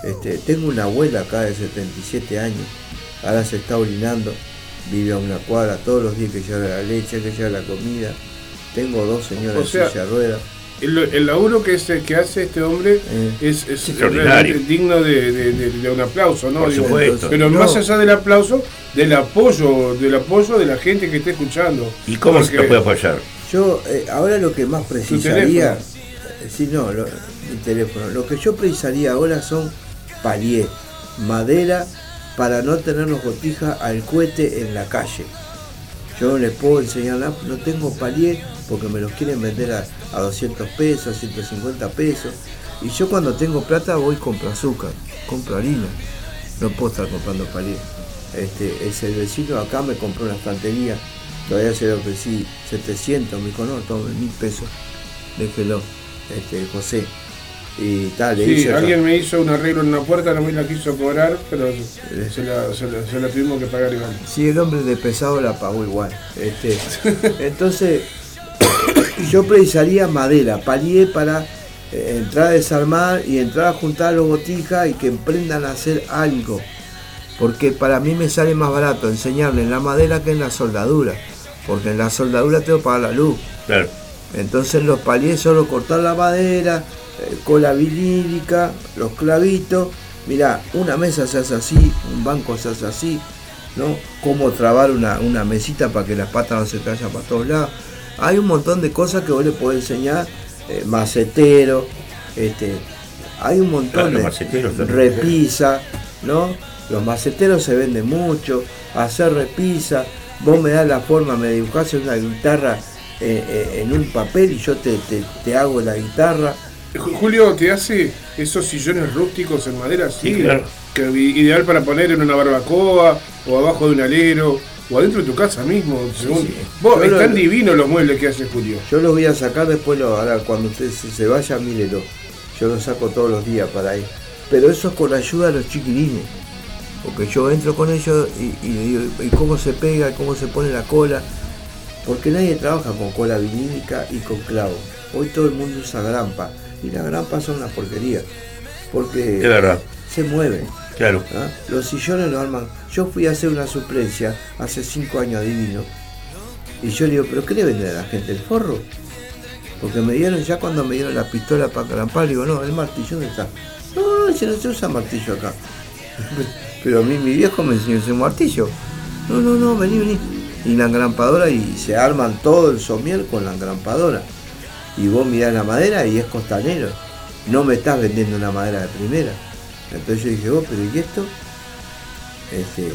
este tengo una abuela acá de 77 años ahora se está orinando vive a una cuadra todos los días que lleva la leche que lleva la comida tengo dos señoras O en sea, silla de ruedas El, el laburo que, se, que hace este hombre Eh. es, es digno de, de- de- de un aplauso, ¿no? Por Digo, supuesto. Pero No. más allá del aplauso, del apoyo, del apoyo de la gente que esté escuchando. ¿Y cómo se lo puede apoyar? Yo eh, ahora lo que más precisaría, eh, sí, no, lo- mi teléfono, lo que yo precisaría ahora son palier, madera para no tener los botijas al cohete en la calle. Yo les puedo enseñar, nada, no tengo palier porque me los quieren vender a, a 200 pesos, 150 pesos. Y yo cuando tengo plata voy compro azúcar, compro harina. No puedo estar comprando palier. Este, es el vecino acá me compró una estantería, todavía se lo ofrecí 700, me dijo, no, tome mil pesos, déjelo, este, José. Y tal, Sí, hice alguien me hizo un arreglo en una puerta, no me la quiso cobrar, pero se la, se la- se la tuvimos que pagar igual. Sí, el hombre de pesado la pagó igual. Este, *laughs* entonces, *coughs* yo precisaría madera, palier para eh, entrar a desarmar y entrar a juntar los botijas y que emprendan a hacer algo. Porque para mí me sale más barato enseñarle en la madera que en la soldadura. Porque en la soldadura tengo que pagar la luz. Claro. Entonces los paliés solo cortar la madera, eh, cola vinílica, los clavitos. Mirá, una mesa se hace así, un banco se hace así, ¿no? Cómo trabar una, una mesita para que las patas no se caigan para todos lados. Hay un montón de cosas que vos le podés enseñar, eh, macetero, este, hay un montón Claro, de repisa, ¿no? Los maceteros se venden mucho, hacer repisa, vos me das la forma, me dibujás una guitarra eh, eh, en un papel y yo te, te- te hago la guitarra. Ju- Julio, ¿te hace esos sillones rústicos en madera? Sí, claro. Que ideal para poner en una barbacoa o abajo de un alero o adentro de tu casa mismo. según- sí. Vos, Yo lo- están divinos los muebles que hace Julio. Yo los voy a sacar después, lo, ahora cuando usted se, se vaya, mírelo. Yo los saco todos los días para ir. Pero eso es con la ayuda de los chiquilines. Porque yo entro con ellos y, ¿y cómo se pega? ¿Cómo se pone la cola? Porque nadie trabaja con cola vinílica y con clavo. Hoy todo el mundo usa grampa. Y las grampas son una porquería. Porque Es verdad, se mueven. claro. ¿ah? Los sillones lo arman. Yo fui a hacer una suplencia hace cinco años a Divino. Y yo le digo, ¿pero qué le venden a la gente? ¿El forro? Porque me dieron, ya cuando me dieron la pistola para carampar, le digo, no, el martillo, ¿dónde está? No, no, si no se usa martillo acá. *laughs* Pero a mí mi viejo me enseñó usar martillo. No, no, no, vení, vení. Y la engrampadora y se arman todo el somier con la engrampadora. Y vos mirás la madera y es costanero. No me estás vendiendo una madera de primera. Entonces yo dije, vos, pero ¿y esto? Este,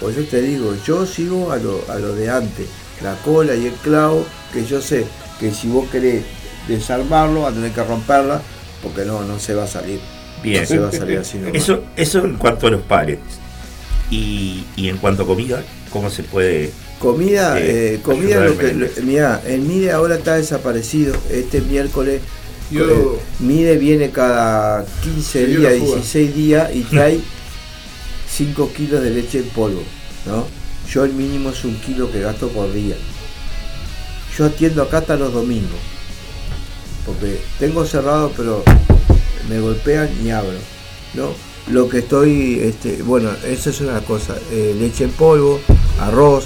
pues yo te digo, yo sigo a lo, a lo de antes, la cola y el clavo, que yo sé que si vos querés desarmarlo, vas a tener que romperla, porque no, no se va a salir. Bien. No se va a salir así nomás. Eso, eso en cuanto a los pares. Y, y en cuanto a comida, ¿cómo se puede? Comida, Eh, eh, comida lo que, lo- mirá, el MIDE ahora está desaparecido, este miércoles Yo- eh, MIDE viene cada 15 Se dio días, la fuga. 16 días y *laughs* trae 5 kilos de leche en polvo, ¿no? Yo el mínimo es un kilo que gasto por día. Yo atiendo acá hasta los domingos, porque tengo cerrado pero me golpean y abro, ¿no? Lo que estoy, este, bueno, eso es una cosa, eh, leche en polvo, arroz,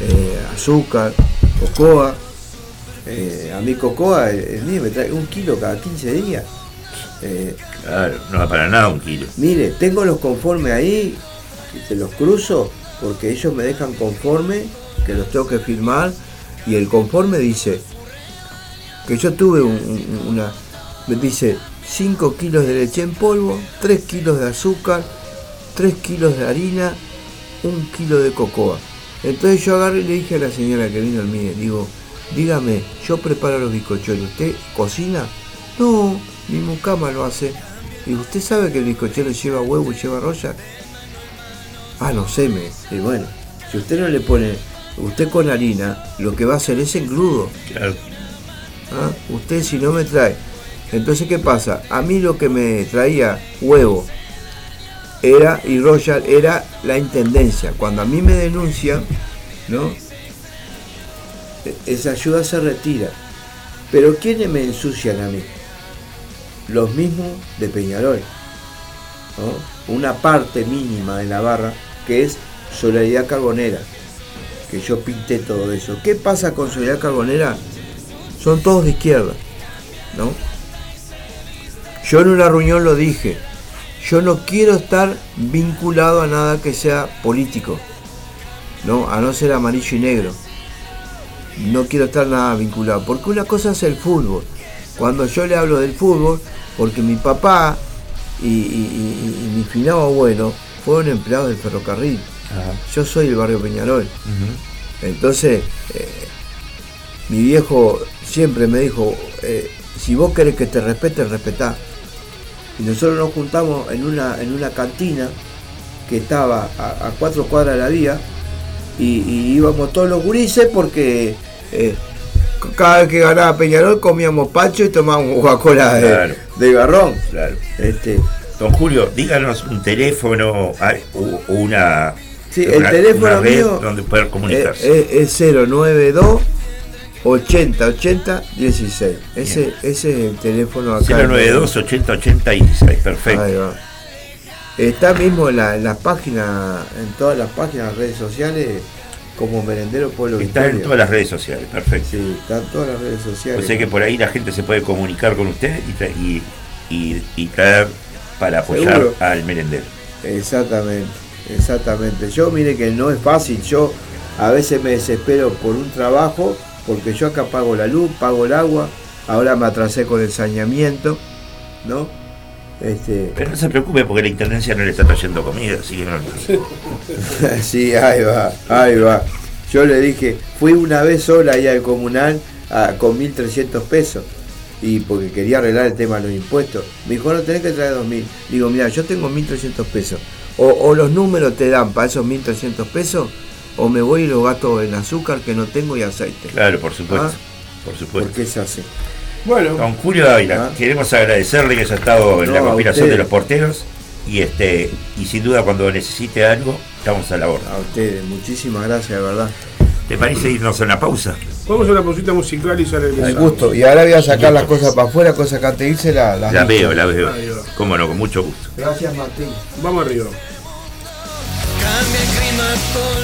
eh, azúcar, cocoa. Eh, a mi cocoa, el, mío me trae un kilo cada 15 días. Eh, Claro, no va para nada un kilo. mire, tengo los conformes ahí, te los cruzo, porque ellos me dejan conforme, que los tengo que firmar, y el conforme dice que yo tuve un- un- una, me dice 5 kilos de leche en polvo, 3 kilos de azúcar, 3 kilos de harina, 1 kilo de cocoa. Entonces yo agarré y le dije a la señora que vino al mío, digo, dígame, yo preparo los bizcochuelos, ¿usted cocina? No, mi mucama lo hace. Digo, ¿usted sabe que el bizcochuelo lleva huevo y lleva roya? Ah, no sé, me. Y bueno, si usted no le pone, usted con harina, lo que va a hacer es engrudo. Claro. ¿ah? Usted si no me trae. Entonces, ¿qué pasa? A mí lo que me traía huevo era, y Royal, era la intendencia. Cuando a mí me denuncian, ¿no? E- Esa ayuda se retira. Pero ¿quiénes me ensucian a mí? Los mismos de Peñarol. ¿no? Una parte mínima de la barra que es Solidaridad Carbonera. Que yo pinté todo eso. ¿Qué pasa con Solidaridad Carbonera? Son todos de izquierda. ¿no? Yo en una reunión lo dije. Yo no quiero estar vinculado a nada que sea político. ¿no? A no ser amarillo y negro. No quiero estar nada vinculado. Porque una cosa es el fútbol. Cuando yo le hablo del fútbol, porque mi papá y, y- y- y mi finado abuelo fueron empleados del ferrocarril. Yo soy del barrio Peñarol. Entonces, eh, mi viejo siempre me dijo, eh, si vos querés que te respeten, respetá. Y nosotros nos juntamos en una, en una cantina que estaba a, a cuatro cuadras de la vía y, y íbamos todos los gurises porque eh, cada vez que ganaba Peñarol comíamos pancho y tomábamos Coca-Cola de, Claro. de garrón. Claro. Este, Don Julio, díganos un teléfono ah, una, Sí, el una- teléfono una red mío donde poder comunicarse. es, es 092 80 80 16. Ese, ese es el teléfono acá. 092 80 80 16, perfecto. Ahí va. Está mismo en, la- en las páginas, en todas las páginas, redes sociales, como Merendero Pueblo Está en todas las redes sociales, perfecto. Sí, está en todas las redes O sociales. sea que por ahí la gente se puede comunicar con usted y, y, y- y traer para apoyar Seguro. al merendero. Exactamente, exactamente. Yo mire que no es fácil, yo a veces me desespero por un trabajo, porque yo acá pago la luz, pago el agua, ahora me atrasé con el saneamiento, ¿no? Este, Pero no se preocupe porque la intendencia no le está trayendo comida, así que no. *laughs* sí, ahí va, ahí va. Yo le dije, fui una vez sola ahí al comunal a- con 1.300 pesos. Y porque quería arreglar el tema de los impuestos. Me dijo, no tenés que traer 2.000. Digo, mira, yo tengo 1.300 pesos. O, o los números te dan para esos 1.300 pesos, o me voy y lo gasto en azúcar que no tengo y aceite. Claro, por supuesto. Ah, Por supuesto. Porque es así. Bueno, Don Julio Dávila, Ah. queremos agradecerle que haya estado en No, la conspiración de los porteros y este y sin duda cuando necesite algo estamos a la orden. A ustedes, muchísimas gracias, de verdad. ¿Te parece irnos a una pausa? vamos a una pausita musical y sale el Al gusto. Y ahora voy a sacar las cosas para afuera, cosas que antes la, las La listo. veo, la veo. Ahí va. Cómo no, con mucho gusto. Gracias, Martín. Vamos arriba. Cambia el clima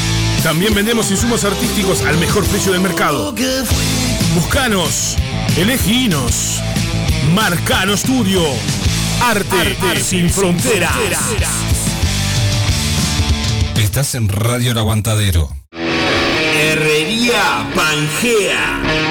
También vendemos insumos artísticos al mejor precio del mercado. Buscanos, eleginos. Marcano Studio. Arte, sin fronteras. Estás en Radio El Aguantadero. Herrería Pangea.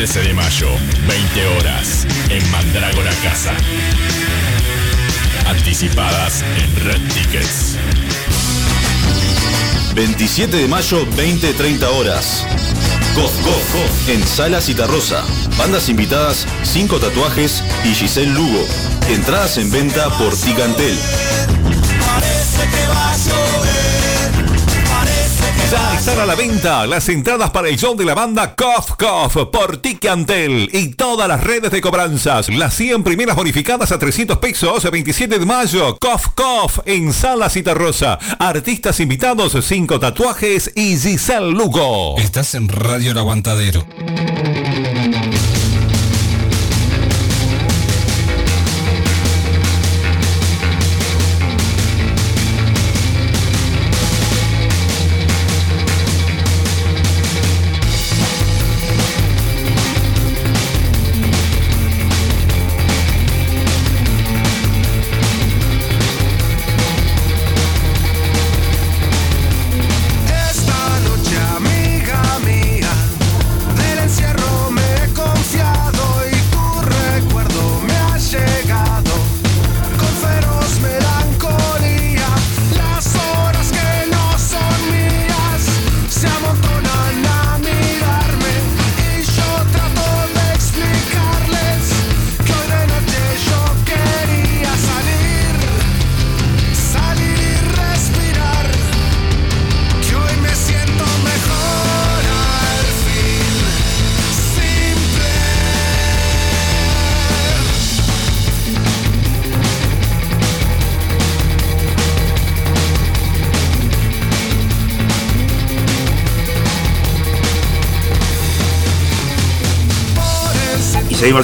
13 de mayo, 20 horas. En Mandrágora Casa. Anticipadas en Red Tickets. 27 de mayo, 20-30 horas. Go, go, go. En Sala Citarrosa. Bandas invitadas, 5 tatuajes y Giselle Lugo. Entradas en venta por Ticantel. Ya están a la venta las entradas para el show de la banda Cough Cough por Ticantel y todas las redes de cobranzas. Las 100 primeras bonificadas a 300 pesos, 27 de mayo. Cough Cough en Sala Citarrosa. Artistas invitados, 5 tatuajes y Giselle Lugo. Estás en Radio El Aguantadero.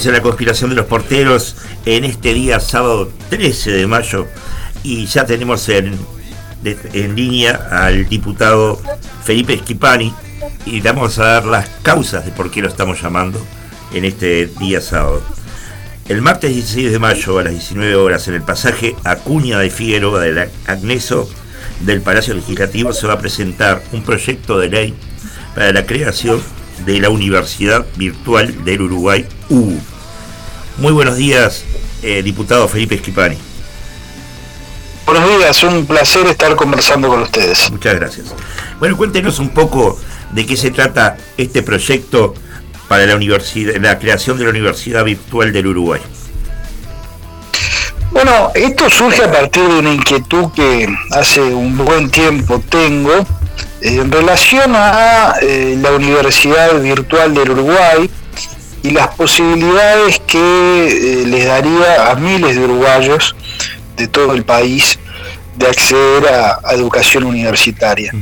En la conspiración de los porteros en este día sábado 13 de mayo y ya tenemos en en línea al diputado Felipe Esquipani y vamos a dar las causas de por qué lo estamos llamando en este día sábado. El martes 16 de mayo a las 19 horas en el pasaje Acuña de Figueroa del Agneso del Palacio Legislativo se va a presentar un proyecto de ley para la creación de la Universidad Virtual del Uruguay, UU. Muy buenos días, eh, diputado Felipe Esquipani. Buenos días, un placer estar conversando con ustedes. Muchas gracias. Bueno, cuéntenos un poco de qué se trata este proyecto para la universidad, la creación de la Universidad Virtual del Uruguay. Bueno, esto surge a partir de una inquietud que hace un buen tiempo tengo eh, en relación a eh, la Universidad Virtual del Uruguay y las posibilidades que eh, les daría a miles de uruguayos de todo el país de acceder a, a educación universitaria.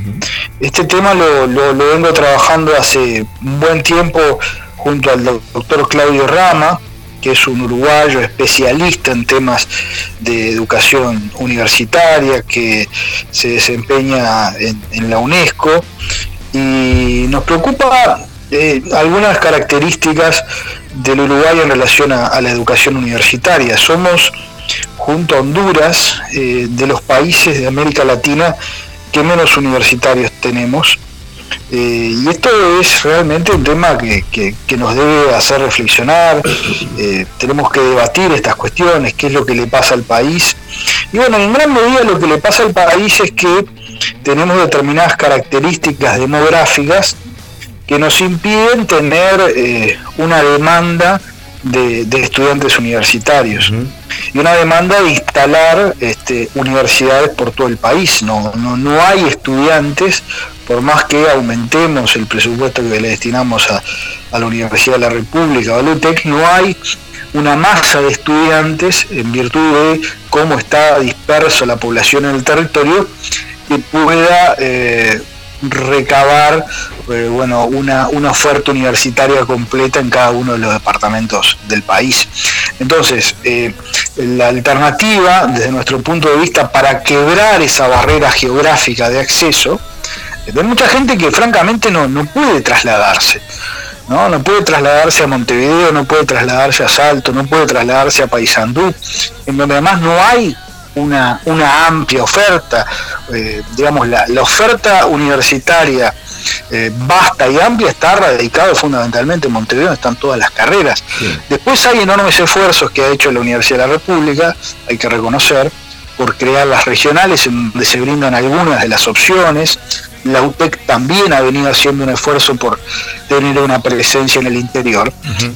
Este tema lo, lo- lo vengo trabajando hace un buen tiempo junto al doctor Claudio Rama, que es un uruguayo especialista en temas de educación universitaria, que se desempeña en, en la UNESCO, y nos preocupa eh, algunas características del Uruguay en relación a, la educación universitaria. Somos, junto a Honduras, eh, de los países de América Latina que menos universitarios tenemos. Eh, y esto es realmente un tema que, que- nos debe hacer reflexionar, tenemos que debatir estas cuestiones, qué es lo que le pasa al país. Y bueno, en gran medida lo que le pasa al país es que tenemos determinadas características demográficas que nos impiden tener eh, una demanda de, de estudiantes universitarios y una demanda de instalar este, universidades por todo el país. No, no, no hay estudiantes, por más que aumentemos el presupuesto que le destinamos a, a la Universidad de la República o a la UTEC, no hay una masa de estudiantes en virtud de cómo está disperso la población en el territorio que pueda eh, recabar eh, bueno, una, oferta universitaria completa en cada uno de los departamentos del país. Entonces, eh, la alternativa, desde nuestro punto de vista, para quebrar esa barrera geográfica de acceso, hay mucha gente que francamente no, no puede trasladarse. ¿no? no puede trasladarse a Montevideo, no puede trasladarse a Salto, no puede trasladarse a Paysandú, en donde además no hay una, una amplia oferta, eh, digamos, la, la oferta universitaria eh, vasta y amplia está radicada fundamentalmente en Montevideo, donde están todas las carreras. Después hay enormes esfuerzos que ha hecho la Universidad de la República, hay que reconocer, por crear las regionales en donde se brindan algunas de las opciones. La UTEC también ha venido haciendo un esfuerzo por tener una presencia en el interior.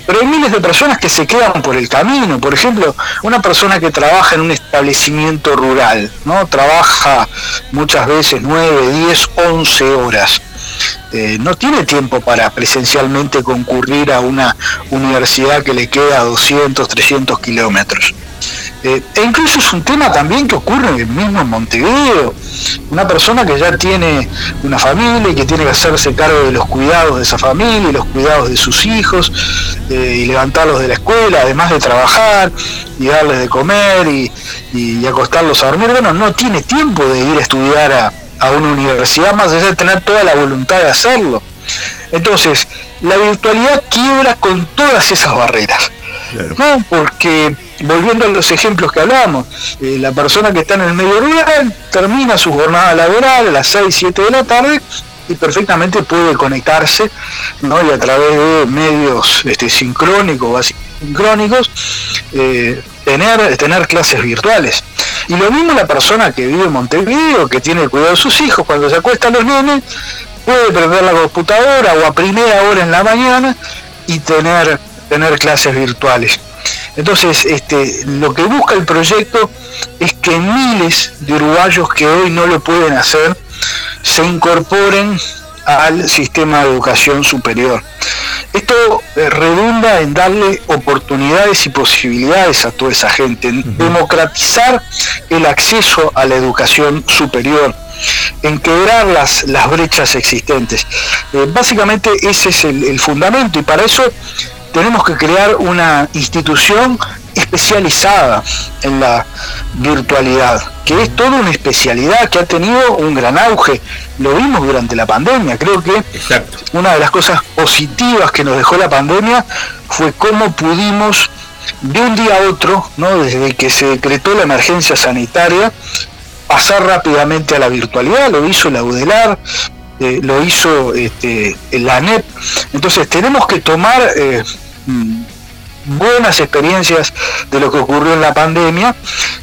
Pero hay miles de personas que se quedan por el camino. Por ejemplo, una persona que trabaja en un establecimiento rural, ¿no? Trabaja muchas veces 9, 10, 11 horas. Eh, no tiene tiempo para presencialmente concurrir a una universidad que le queda a 200, 300 kilómetros. Eh, e incluso es un tema también que ocurre mismo en Montevideo. Una persona que ya tiene una familia y que tiene que hacerse cargo de los cuidados de esa familia y los cuidados de sus hijos eh, y levantarlos de la escuela, además de trabajar y darles de comer y, acostarlos a dormir, bueno, no tiene tiempo de ir a estudiar a, a una universidad más allá de tener toda la voluntad de hacerlo. Entonces, la virtualidad quiebra con todas esas barreras. ¿No? Porque, volviendo a los ejemplos que hablábamos, eh, la persona que está en el medio rural termina su jornada laboral a las 6, 7 de la tarde y perfectamente puede conectarse ¿no? y a través de medios este, sincrónicos o asincrónicos eh, tener, tener clases virtuales. Y lo mismo la persona que vive en Montevideo, que tiene el cuidado de sus hijos, cuando se acuestan los nenes, puede prender la computadora o a primera hora en la mañana y tener, tener clases virtuales. Entonces, este, lo que busca el proyecto es que miles de uruguayos que hoy no lo pueden hacer se incorporen al sistema de educación superior. Esto eh, redunda en darle oportunidades y posibilidades a toda esa gente, en democratizar el acceso a la educación superior, en quebrar las, las brechas existentes. Eh, básicamente ese es el, el fundamento y para eso tenemos que crear una institución especializada en la virtualidad, que es toda una especialidad que ha tenido un gran auge. Lo vimos durante la pandemia. Creo que una de las cosas positivas que nos dejó la pandemia fue cómo pudimos de un día a otro, ¿no? desde que se decretó la emergencia sanitaria, pasar rápidamente a la virtualidad. Lo hizo la UDELAR, eh, lo hizo este, la ANEP. Entonces tenemos que tomar eh, mm, buenas experiencias de lo que ocurrió en la pandemia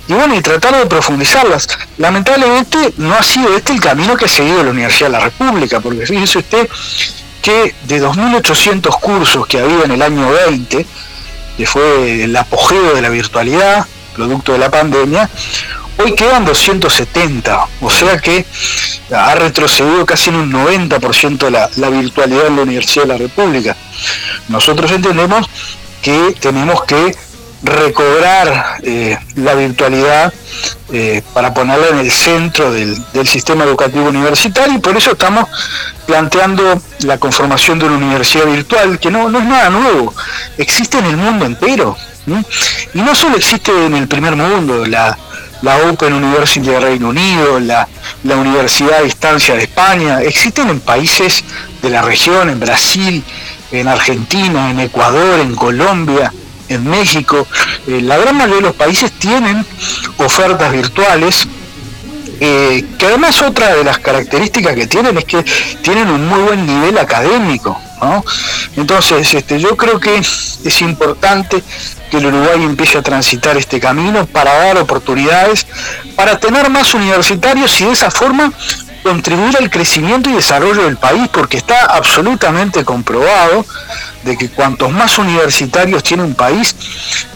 y bueno, y tratar de profundizarlas. Lamentablemente no ha sido este el camino que ha seguido la Universidad de la República, porque fíjese usted que de 2.800 cursos que había en el año 20, que fue el apogeo de la virtualidad, producto de la pandemia, Hoy quedan 270, o sea que ha retrocedido casi en un 90% la, la virtualidad en la Universidad de la República. Nosotros entendemos que tenemos que recobrar eh, la virtualidad eh, para ponerla en el centro del, sistema educativo universitario y por eso estamos planteando la conformación de una universidad virtual que no, no es nada nuevo, existe en el mundo entero. Y no solo existe en el primer mundo, la, la Open University de Reino Unido, la, la Universidad a Distancia de España, existen en países de la región, en Brasil, en Argentina, en Ecuador, en Colombia, en México. Eh, la gran mayoría de los países tienen ofertas virtuales eh, que además otra de las características que tienen es que tienen un muy buen nivel académico. Entonces, este, yo creo que es importante que el Uruguay empiece a transitar este camino para dar oportunidades, para tener más universitarios y de esa forma contribuir al crecimiento y desarrollo del país, porque está absolutamente comprobado de que cuantos más universitarios tiene un país,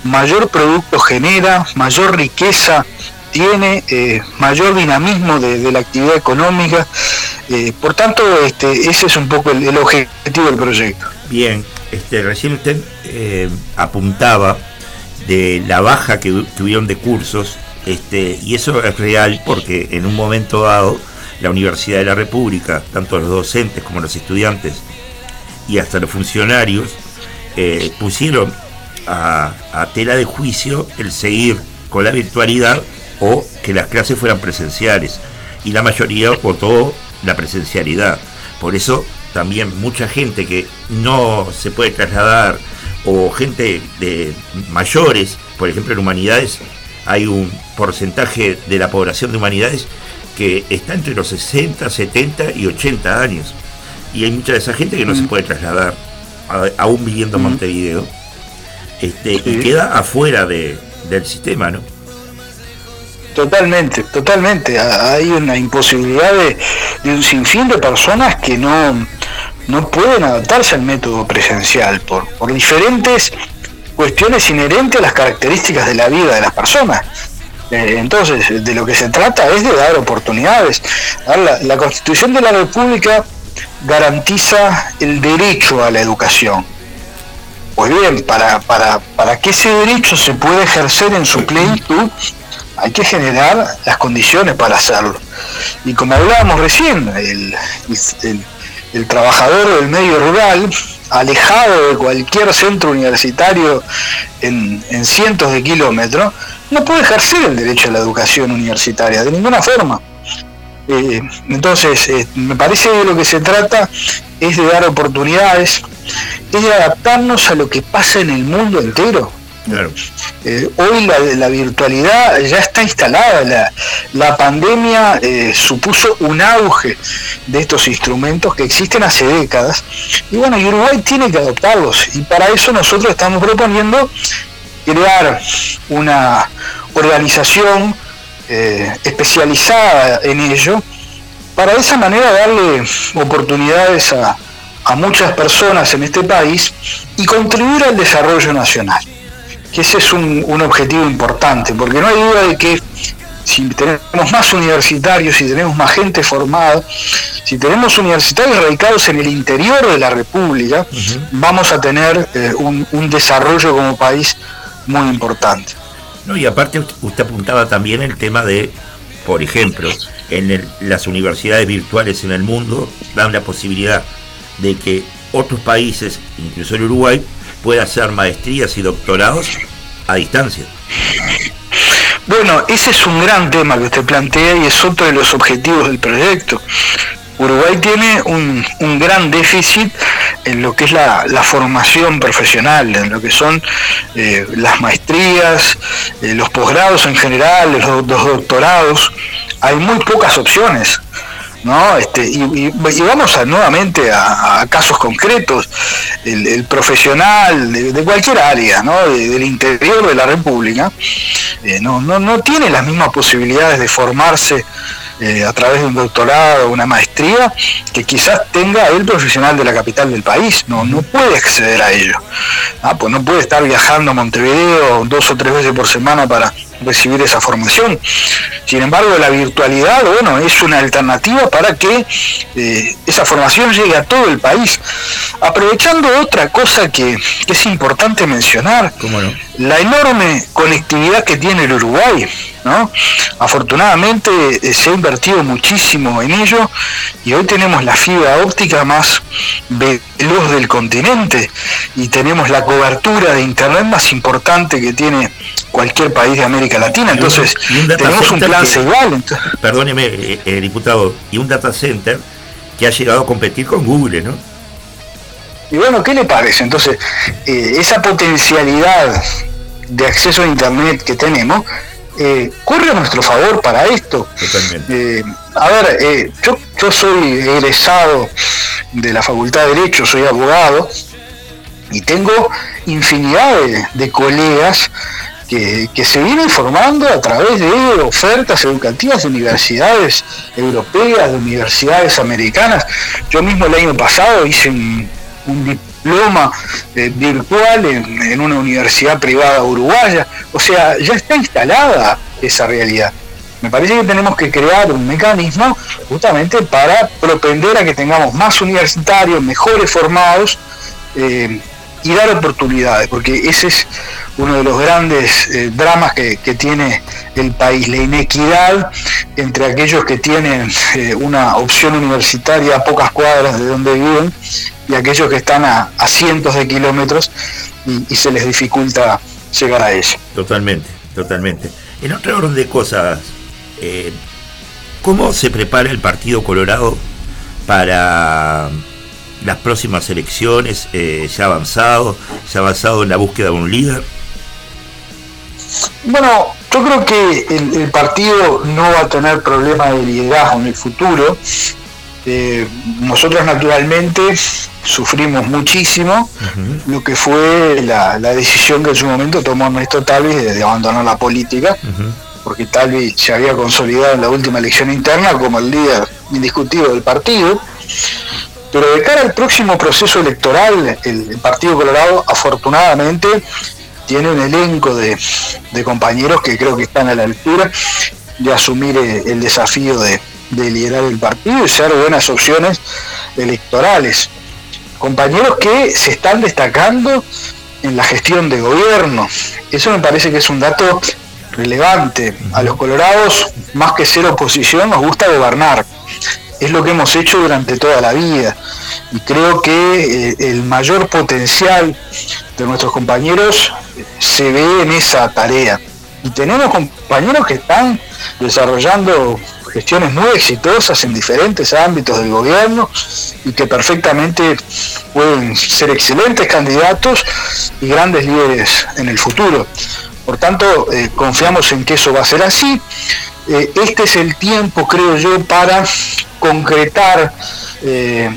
mayor producto genera, mayor riqueza tiene, eh, mayor dinamismo de, la actividad económica. Eh, por tanto, este, ese es un poco el, objetivo del proyecto. Bien, este, recién eh, apuntaba de la baja que tuvieron de cursos, este, y eso es real porque en un momento dado la Universidad de la República, tanto los docentes como los estudiantes y hasta los funcionarios, pusieron a tela de juicio el seguir con la virtualidad o que las clases fueran presenciales. Y la mayoría votó la presencialidad. Por eso también mucha gente que no se puede trasladar o gente de mayores, por ejemplo en humanidades, hay un porcentaje de la población de humanidades que está entre los 60, 70 y 80 años. Y hay mucha de esa gente que no se mm. puede trasladar, aún viviendo en mm. Montevideo, este, y queda afuera de, del sistema, ¿no? Totalmente, totalmente. Hay una imposibilidad de, un sinfín de personas que no, no pueden adaptarse al método presencial por, por diferentes cuestiones inherentes a las características de la vida de las personas. Eh, entonces, de lo que se trata es de dar oportunidades. La, la Constitución de la República garantiza el derecho a la educación. Pues bien, para, para, para que ese derecho se pueda ejercer en su plenitud, hay que generar las condiciones para hacerlo. Y como hablábamos recién, el, trabajador del medio rural, alejado de cualquier centro universitario en, cientos de kilómetros, no puede ejercer el derecho a la educación universitaria de ninguna forma. Eh, entonces, eh, me parece que lo que se trata es de dar oportunidades, es de adaptarnos a lo que pasa en el mundo entero. Eh, hoy la, virtualidad ya está instalada, la, pandemia eh, supuso un auge de estos instrumentos que existen hace décadas. Y bueno, Uruguay tiene que adoptarlos. Y para eso nosotros estamos proponiendo crear una organización eh, especializada en ello para de esa manera darle oportunidades a muchas personas en este país y contribuir al desarrollo nacional que ese es un, objetivo importante, porque no hay duda de que si tenemos más universitarios, si tenemos más gente formada, si tenemos universitarios radicados en el interior de la República, vamos a tener eh, un, desarrollo como país muy importante. No, y aparte usted apuntaba también el tema de, por ejemplo, en las universidades virtuales en el mundo dan la posibilidad de que otros países, incluso el Uruguay, pueda hacer maestrías y doctorados a distancia. Bueno, ese es un gran tema que usted plantea y es otro de los objetivos del proyecto. Uruguay tiene un, un gran déficit en lo que es la, formación profesional, en lo que son eh, las maestrías, eh, los posgrados en general, los doctorados. Hay muy pocas opciones. ¿No? Este, y, vamos nuevamente a, casos concretos. El, profesional de, de cualquier área, ¿no? De- del interior de la República, eh, no, no, no tiene las mismas posibilidades de formarse eh, a través de un doctorado o una maestría que quizás tenga el profesional de la capital del país. No, no puede acceder a ello. Ah, pues no puede estar viajando a Montevideo dos o tres veces por semana para recibir esa formación. Sin embargo, la virtualidad, bueno, es una alternativa para que eh, esa formación llegue a todo el país. Aprovechando otra cosa que, que es importante mencionar, ¿Cómo no? la enorme conectividad que tiene el Uruguay. ¿no? Afortunadamente eh, se ha invertido muchísimo en ello y hoy tenemos la fibra óptica más veloz del continente y tenemos la cobertura de internet más importante que tiene cualquier país de América Latina. Entonces, y un tenemos un plan igual. Perdóneme, eh, eh, diputado, y un data center que ha llegado a competir con Google, ¿no? Y bueno, ¿qué le parece? Entonces, eh, esa potencialidad de acceso a Internet que tenemos, eh, corre a nuestro favor para esto. Totalmente. Eh, a ver, eh, yo, yo soy egresado de la Facultad de Derecho, soy abogado, y tengo infinidad de, de colegas que, se vienen formando a través de ofertas educativas de universidades europeas, de universidades americanas. Yo mismo el año pasado hice un, diploma eh, virtual en, en una universidad privada uruguaya. O sea, ya está instalada esa realidad. Me parece que tenemos que crear un mecanismo justamente para propender a que tengamos más universitarios, mejores formados, eh, y dar oportunidades, porque ese es uno de los grandes eh, dramas que, que tiene el país, la inequidad entre aquellos que tienen eh, una opción universitaria a pocas cuadras de donde viven y aquellos que están a, a cientos de kilómetros y, se les dificulta llegar a eso. Totalmente, totalmente. En otro orden de cosas, eh, ¿cómo se prepara el Partido Colorado para las próximas elecciones? Eh, ¿Ya ha avanzado? ¿Ya ha avanzado en la búsqueda de un líder? Bueno, yo creo que el, el partido no va a tener problema de liderazgo en el futuro. Eh, nosotros naturalmente sufrimos muchísimo lo que fue la, la decisión que en su momento tomó Ernesto Talvis de, de abandonar la política, porque Talvis se había consolidado en la última elección interna como el líder indiscutible del partido. Pero de cara al próximo proceso electoral, el, el Partido Colorado afortunadamente tiene un elenco de, de compañeros que creo que están a la altura de asumir eh, el desafío de, de liderar el partido y ser buenas opciones electorales. Compañeros que se están destacando en la gestión de gobierno. Eso me parece que es un dato relevante. A los colorados, más que ser oposición, nos gusta gobernar. Es lo que hemos hecho durante toda la vida. Y creo que eh, el mayor potencial de nuestros compañeros se ve en esa tarea. Y tenemos compañeros que están desarrollando gestiones muy exitosas en diferentes ámbitos del gobierno y que perfectamente pueden ser excelentes candidatos y grandes líderes en el futuro. Por tanto, eh, confiamos en que eso va a ser así. Eh, este es el tiempo, creo yo, para concretar eh,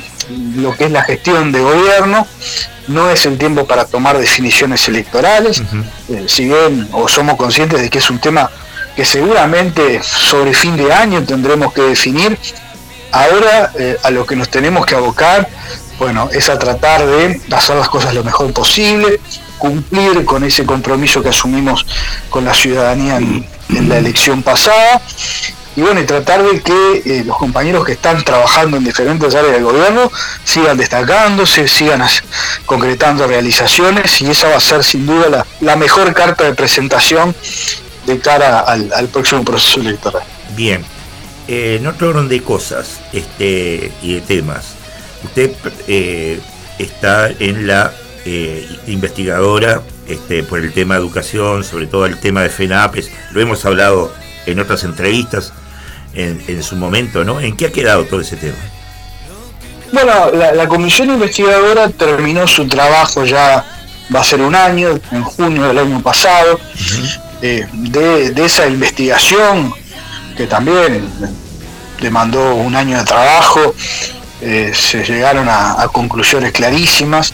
lo que es la gestión de gobierno. No es el tiempo para tomar definiciones electorales, eh, si bien o somos conscientes de que es un tema que seguramente sobre fin de año tendremos que definir. Ahora a lo que nos tenemos que abocar, bueno, es a tratar de hacer las cosas lo mejor posible, cumplir con ese compromiso que asumimos con la ciudadanía en, en la elección pasada y bueno, y tratar de que eh, los compañeros que están trabajando en diferentes áreas del gobierno sigan destacándose, sigan concretando realizaciones y esa va a ser sin duda la, mejor carta de presentación de cara al, al próximo proceso electoral. Bien. Eh, en otro orden de cosas este, y de temas, usted eh, está en la eh, investigadora este, por el tema de educación, sobre todo el tema de FENAPES. Lo hemos hablado en otras entrevistas en, en su momento, ¿no? ¿En qué ha quedado todo ese tema? Bueno, la, la comisión investigadora terminó su trabajo ya, va a ser un año, en junio del año pasado, eh, de, de esa investigación que también demandó un año de trabajo, eh, se llegaron a, conclusiones clarísimas,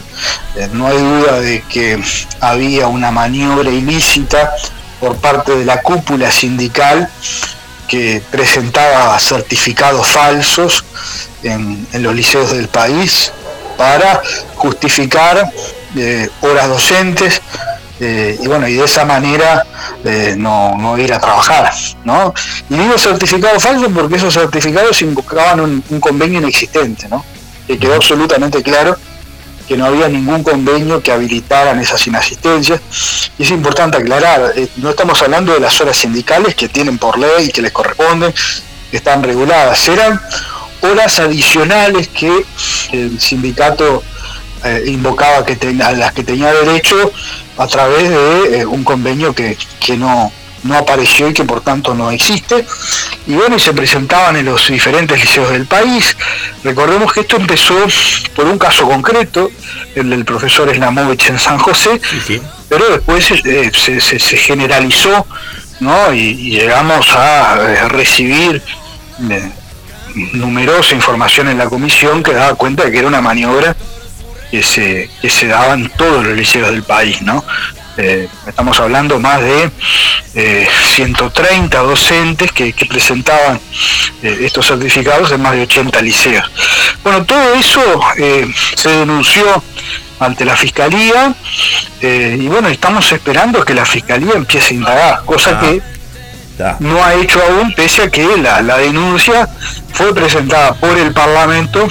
Eh, no hay duda de que había una maniobra ilícita por parte de la cúpula sindical que presentaba certificados falsos en, en los liceos del país para justificar eh, horas docentes eh, y bueno y de esa manera eh, no, no ir a trabajar ¿no? y digo certificados falsos porque esos certificados invocaban un, un convenio inexistente ¿no? que quedó absolutamente claro que no había ningún convenio que habilitaran esas inasistencias. Y es importante aclarar, eh, no estamos hablando de las horas sindicales que tienen por ley que les corresponden, que están reguladas, eran horas adicionales que el sindicato eh, invocaba que ten- a las que tenía derecho a través de eh, un convenio que, que no, no apareció y que por tanto no existe. Y bueno, y se presentaban en los diferentes liceos del país. Recordemos que esto empezó por un caso concreto, el del profesor Slamovich en San José, pero después eh, se, se- se generalizó ¿no? y, y llegamos a eh, recibir eh, numerosa información en la comisión que daba cuenta de que era una maniobra que se, que se daba en todos los liceos del país, ¿no? Eh, estamos hablando más de eh, 130 docentes que, que presentaban eh, estos certificados en más de 80 liceos. Bueno, todo eso eh, se denunció ante la Fiscalía eh, y bueno, estamos esperando que la Fiscalía empiece a indagar, cosa que no ha hecho aún, pese a que la, la denuncia fue presentada por el Parlamento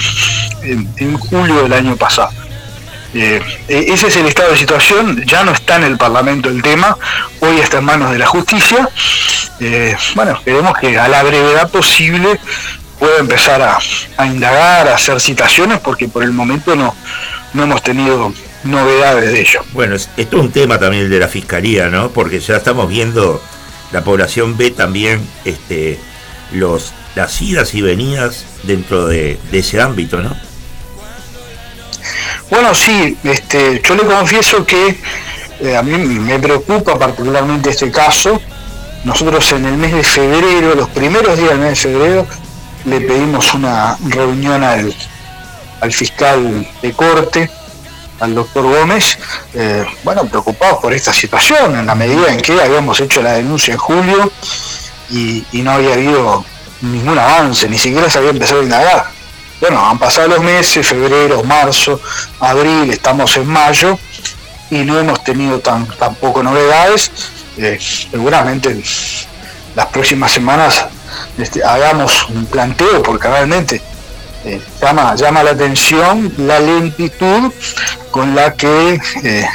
en, en julio del año pasado. Eh, eh, ese es el estado de situación, ya no está en el Parlamento el tema, hoy está en manos de la justicia. Eh, bueno, esperemos que a la brevedad posible pueda empezar a, indagar, a hacer citaciones, porque por el momento no, no hemos tenido novedades de ello. Bueno, es- esto es un tema también de la fiscalía, ¿no? Porque ya estamos viendo, la población ve también este, los, las idas y venidas dentro de, de ese ámbito, ¿no? Bueno, sí, este, yo le confieso que eh, a mí me preocupa particularmente este caso. Nosotros en el mes de febrero, los primeros días del mes de febrero, le pedimos una reunión al, al fiscal de corte, al doctor Gómez, eh, bueno, preocupados por esta situación, en la medida en que habíamos hecho la denuncia en julio y, y no había habido ningún avance, ni siquiera se había empezado a indagar. Bueno, han pasado los meses, febrero, marzo, abril, estamos en mayo y no hemos tenido tan, tampoco novedades. Eh, seguramente en las próximas semanas este, hagamos un planteo porque realmente eh, llama, llama la atención la lentitud con la que eh,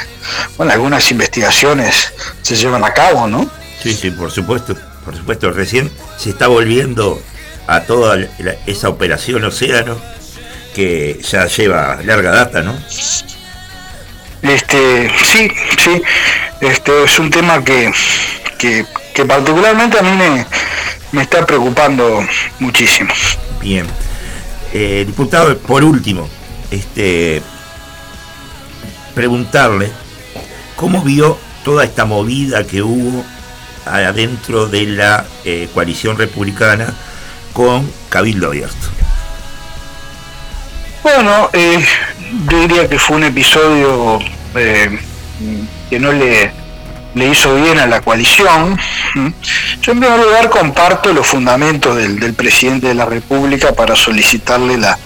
bueno, algunas investigaciones se llevan a cabo, ¿no? Sí, sí, por supuesto, por supuesto. Recién se está volviendo a toda la- esa operación Océano que ya lleva larga data, ¿no? Este, sí, sí, este es un tema que, que, que particularmente a mí me, me está preocupando muchísimo. Bien. Eh, diputado, por último, este preguntarle cómo vio toda esta movida que hubo adentro de la eh, coalición republicana con Cabildo Abierto. Bueno, eh, yo diría que fue un episodio eh, que no le, le hizo bien a la coalición. Yo en primer lugar comparto los fundamentos del, del presidente de la República para solicitarle la,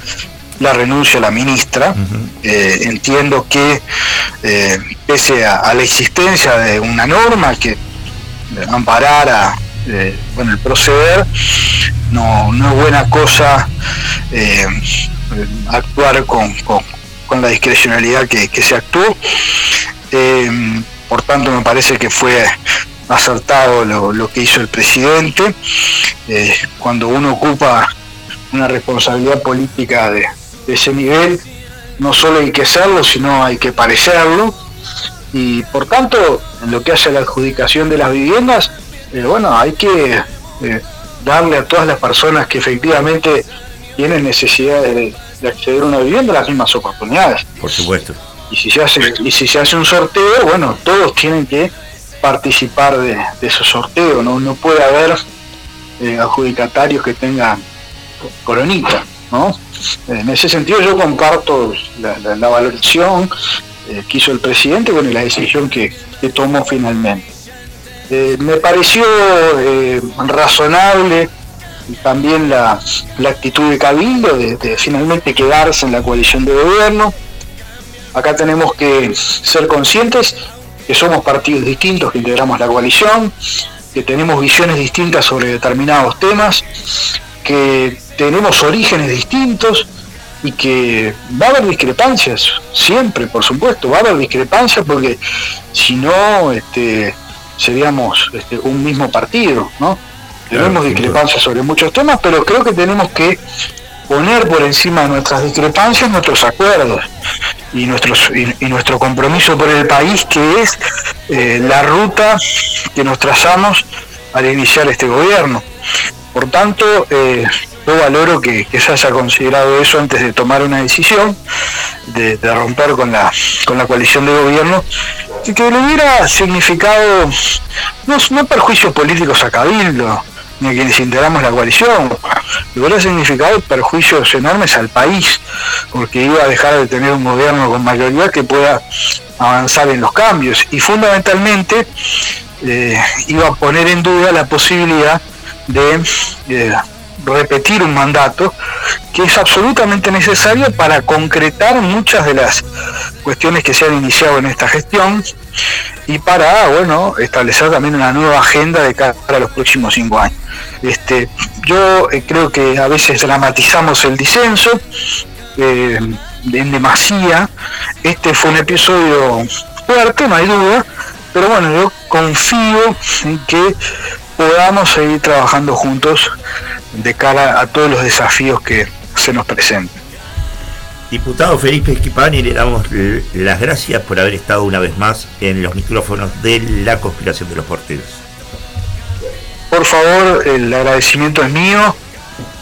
la renuncia a la ministra. Eh, entiendo que eh, pese a, a la existencia de una norma que amparara eh, bueno, el proceder, no, no es buena cosa eh, actuar con, con- la discrecionalidad que, que se actuó. Eh, por tanto, me parece que fue acertado lo, lo que hizo el presidente. Cuando uno ocupa una responsabilidad política de, de ese nivel, no solo hay que serlo, sino hay que parecerlo. Y por tanto, en lo que hace a la adjudicación de las viviendas, eh, bueno, hay que eh, darle a todas las personas que efectivamente tienen necesidad de, de acceder a una vivienda las mismas oportunidades. Por supuesto. Y si se hace, y si se hace un sorteo, bueno, todos tienen que participar de, de ese sorteo, no, no puede haber eh, adjudicatarios que tengan coronita, ¿no? En ese sentido yo comparto la, la- la valoración eh, que hizo el presidente con la decisión que, que tomó finalmente. Eh, me pareció eh, razonable también la, la actitud de Cabildo de, de finalmente quedarse en la coalición de gobierno. Acá tenemos que ser conscientes que somos partidos distintos que integramos la coalición, que tenemos visiones distintas sobre determinados temas, que tenemos orígenes distintos y que va a haber discrepancias, siempre, por supuesto, va a haber discrepancias porque si no, este, seríamos este, un mismo partido, ¿no? Tenemos discrepancias sobre muchos temas, pero creo que tenemos que poner por encima de nuestras discrepancias nuestros acuerdos y, nuestros, y, y nuestro compromiso por el país, que es eh, la ruta que nos trazamos al iniciar este gobierno. Por tanto, eh, yo valoro que, que se haya considerado eso antes de tomar una decisión, de, de romper con la, con la coalición de gobierno, y que le hubiera significado no, no perjuicios políticos a Cabildo, ni a quienes integramos la coalición, le hubiera significado perjuicios enormes al país, porque iba a dejar de tener un gobierno con mayoría que pueda avanzar en los cambios, y fundamentalmente eh, iba a poner en duda la posibilidad de eh, repetir un mandato que es absolutamente necesario para concretar muchas de las cuestiones que se han iniciado en esta gestión y para bueno establecer también una nueva agenda de cara a los próximos cinco años. Este, yo eh, creo que a veces dramatizamos el disenso eh, en demasía. Este fue un episodio fuerte, no hay duda, pero bueno, yo confío en que podamos seguir trabajando juntos de cara a todos los desafíos que se nos presentan. Diputado Felipe Esquipani, le damos l- las gracias por haber estado una vez más en los micrófonos de la conspiración de los porteros. Por favor, el agradecimiento es mío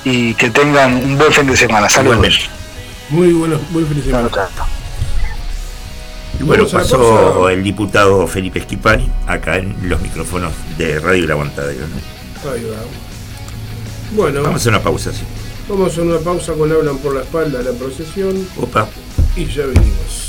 y que tengan un buen fin de semana. Saludos. Muy bueno, buen fin de semana. Y bueno, pasó el diputado Felipe Esquipani acá en los micrófonos de Radio El Aguantadero. ¿no? Bueno, Vamos a una pausa, sí. vamos a una pausa con Hablan por la espalda la procesión Opa. y ya venimos.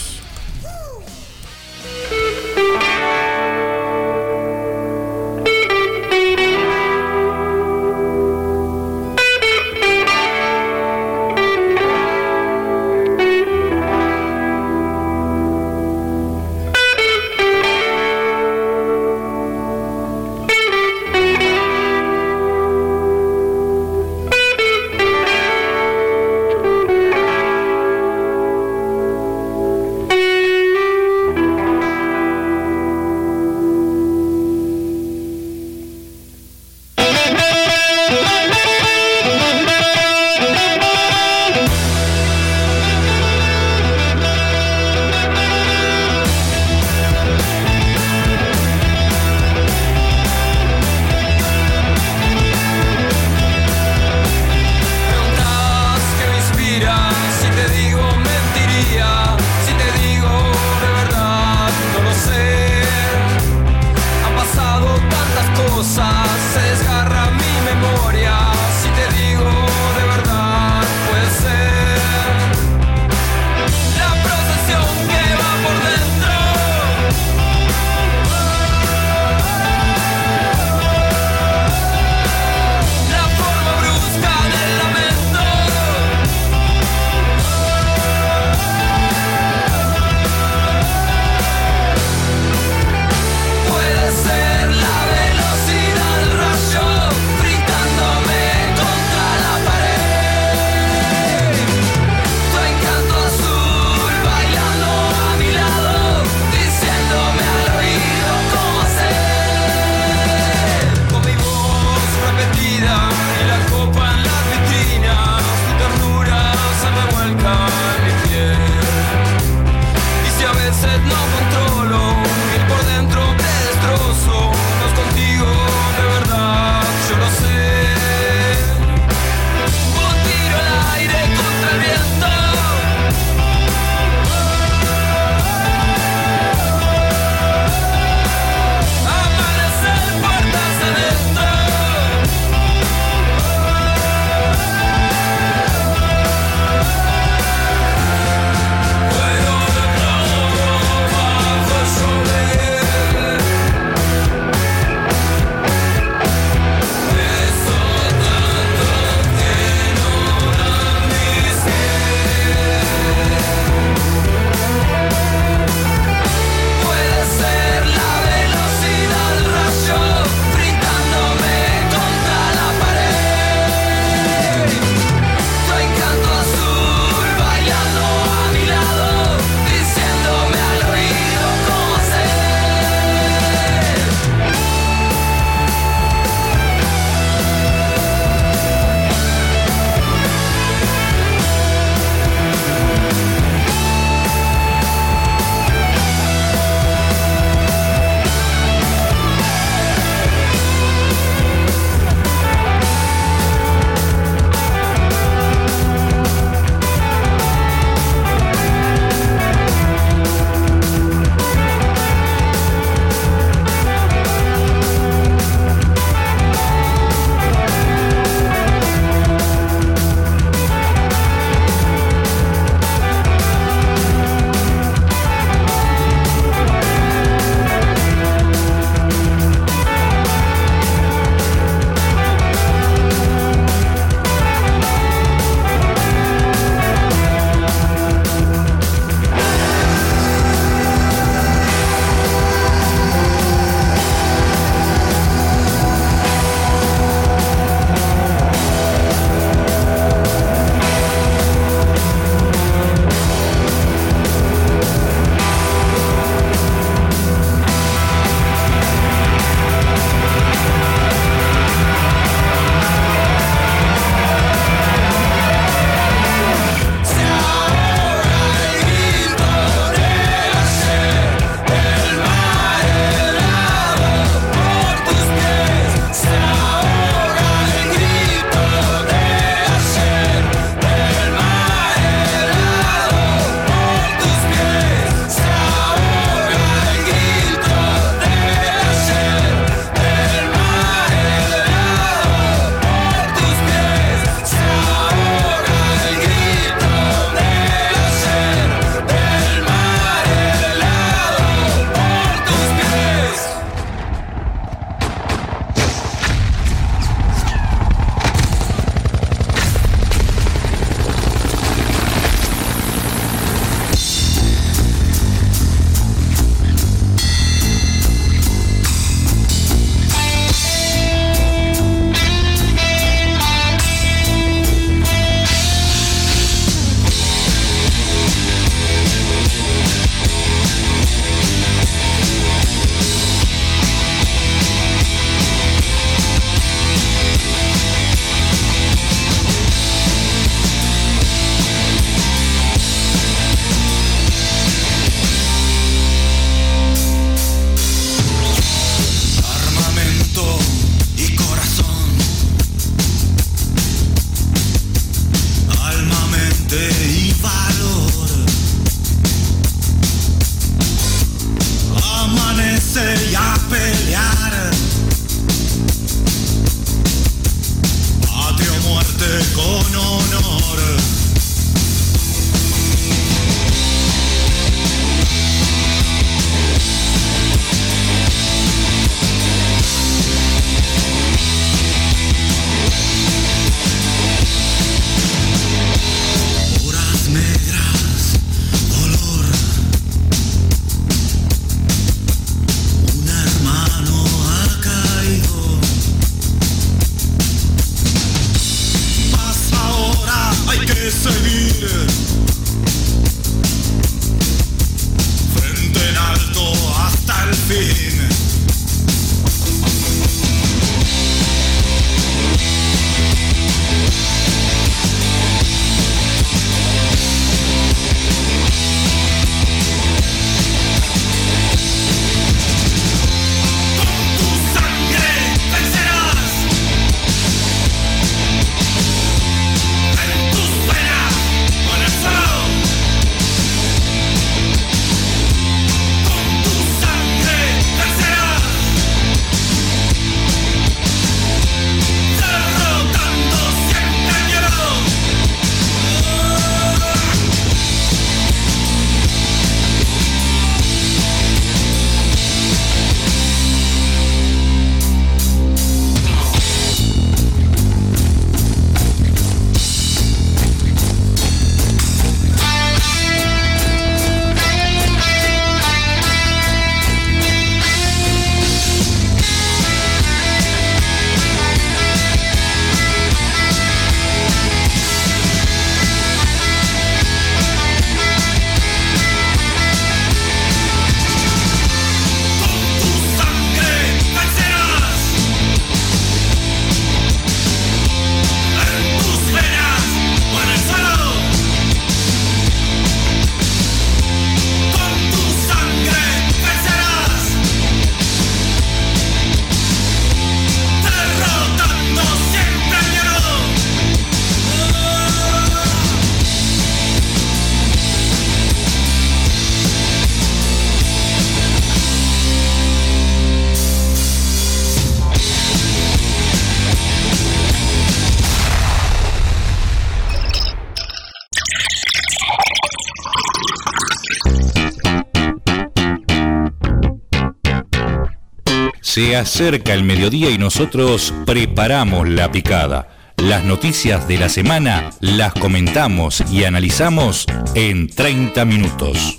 Se acerca el mediodía y nosotros preparamos la picada. Las noticias de la semana las comentamos y analizamos en 30 minutos.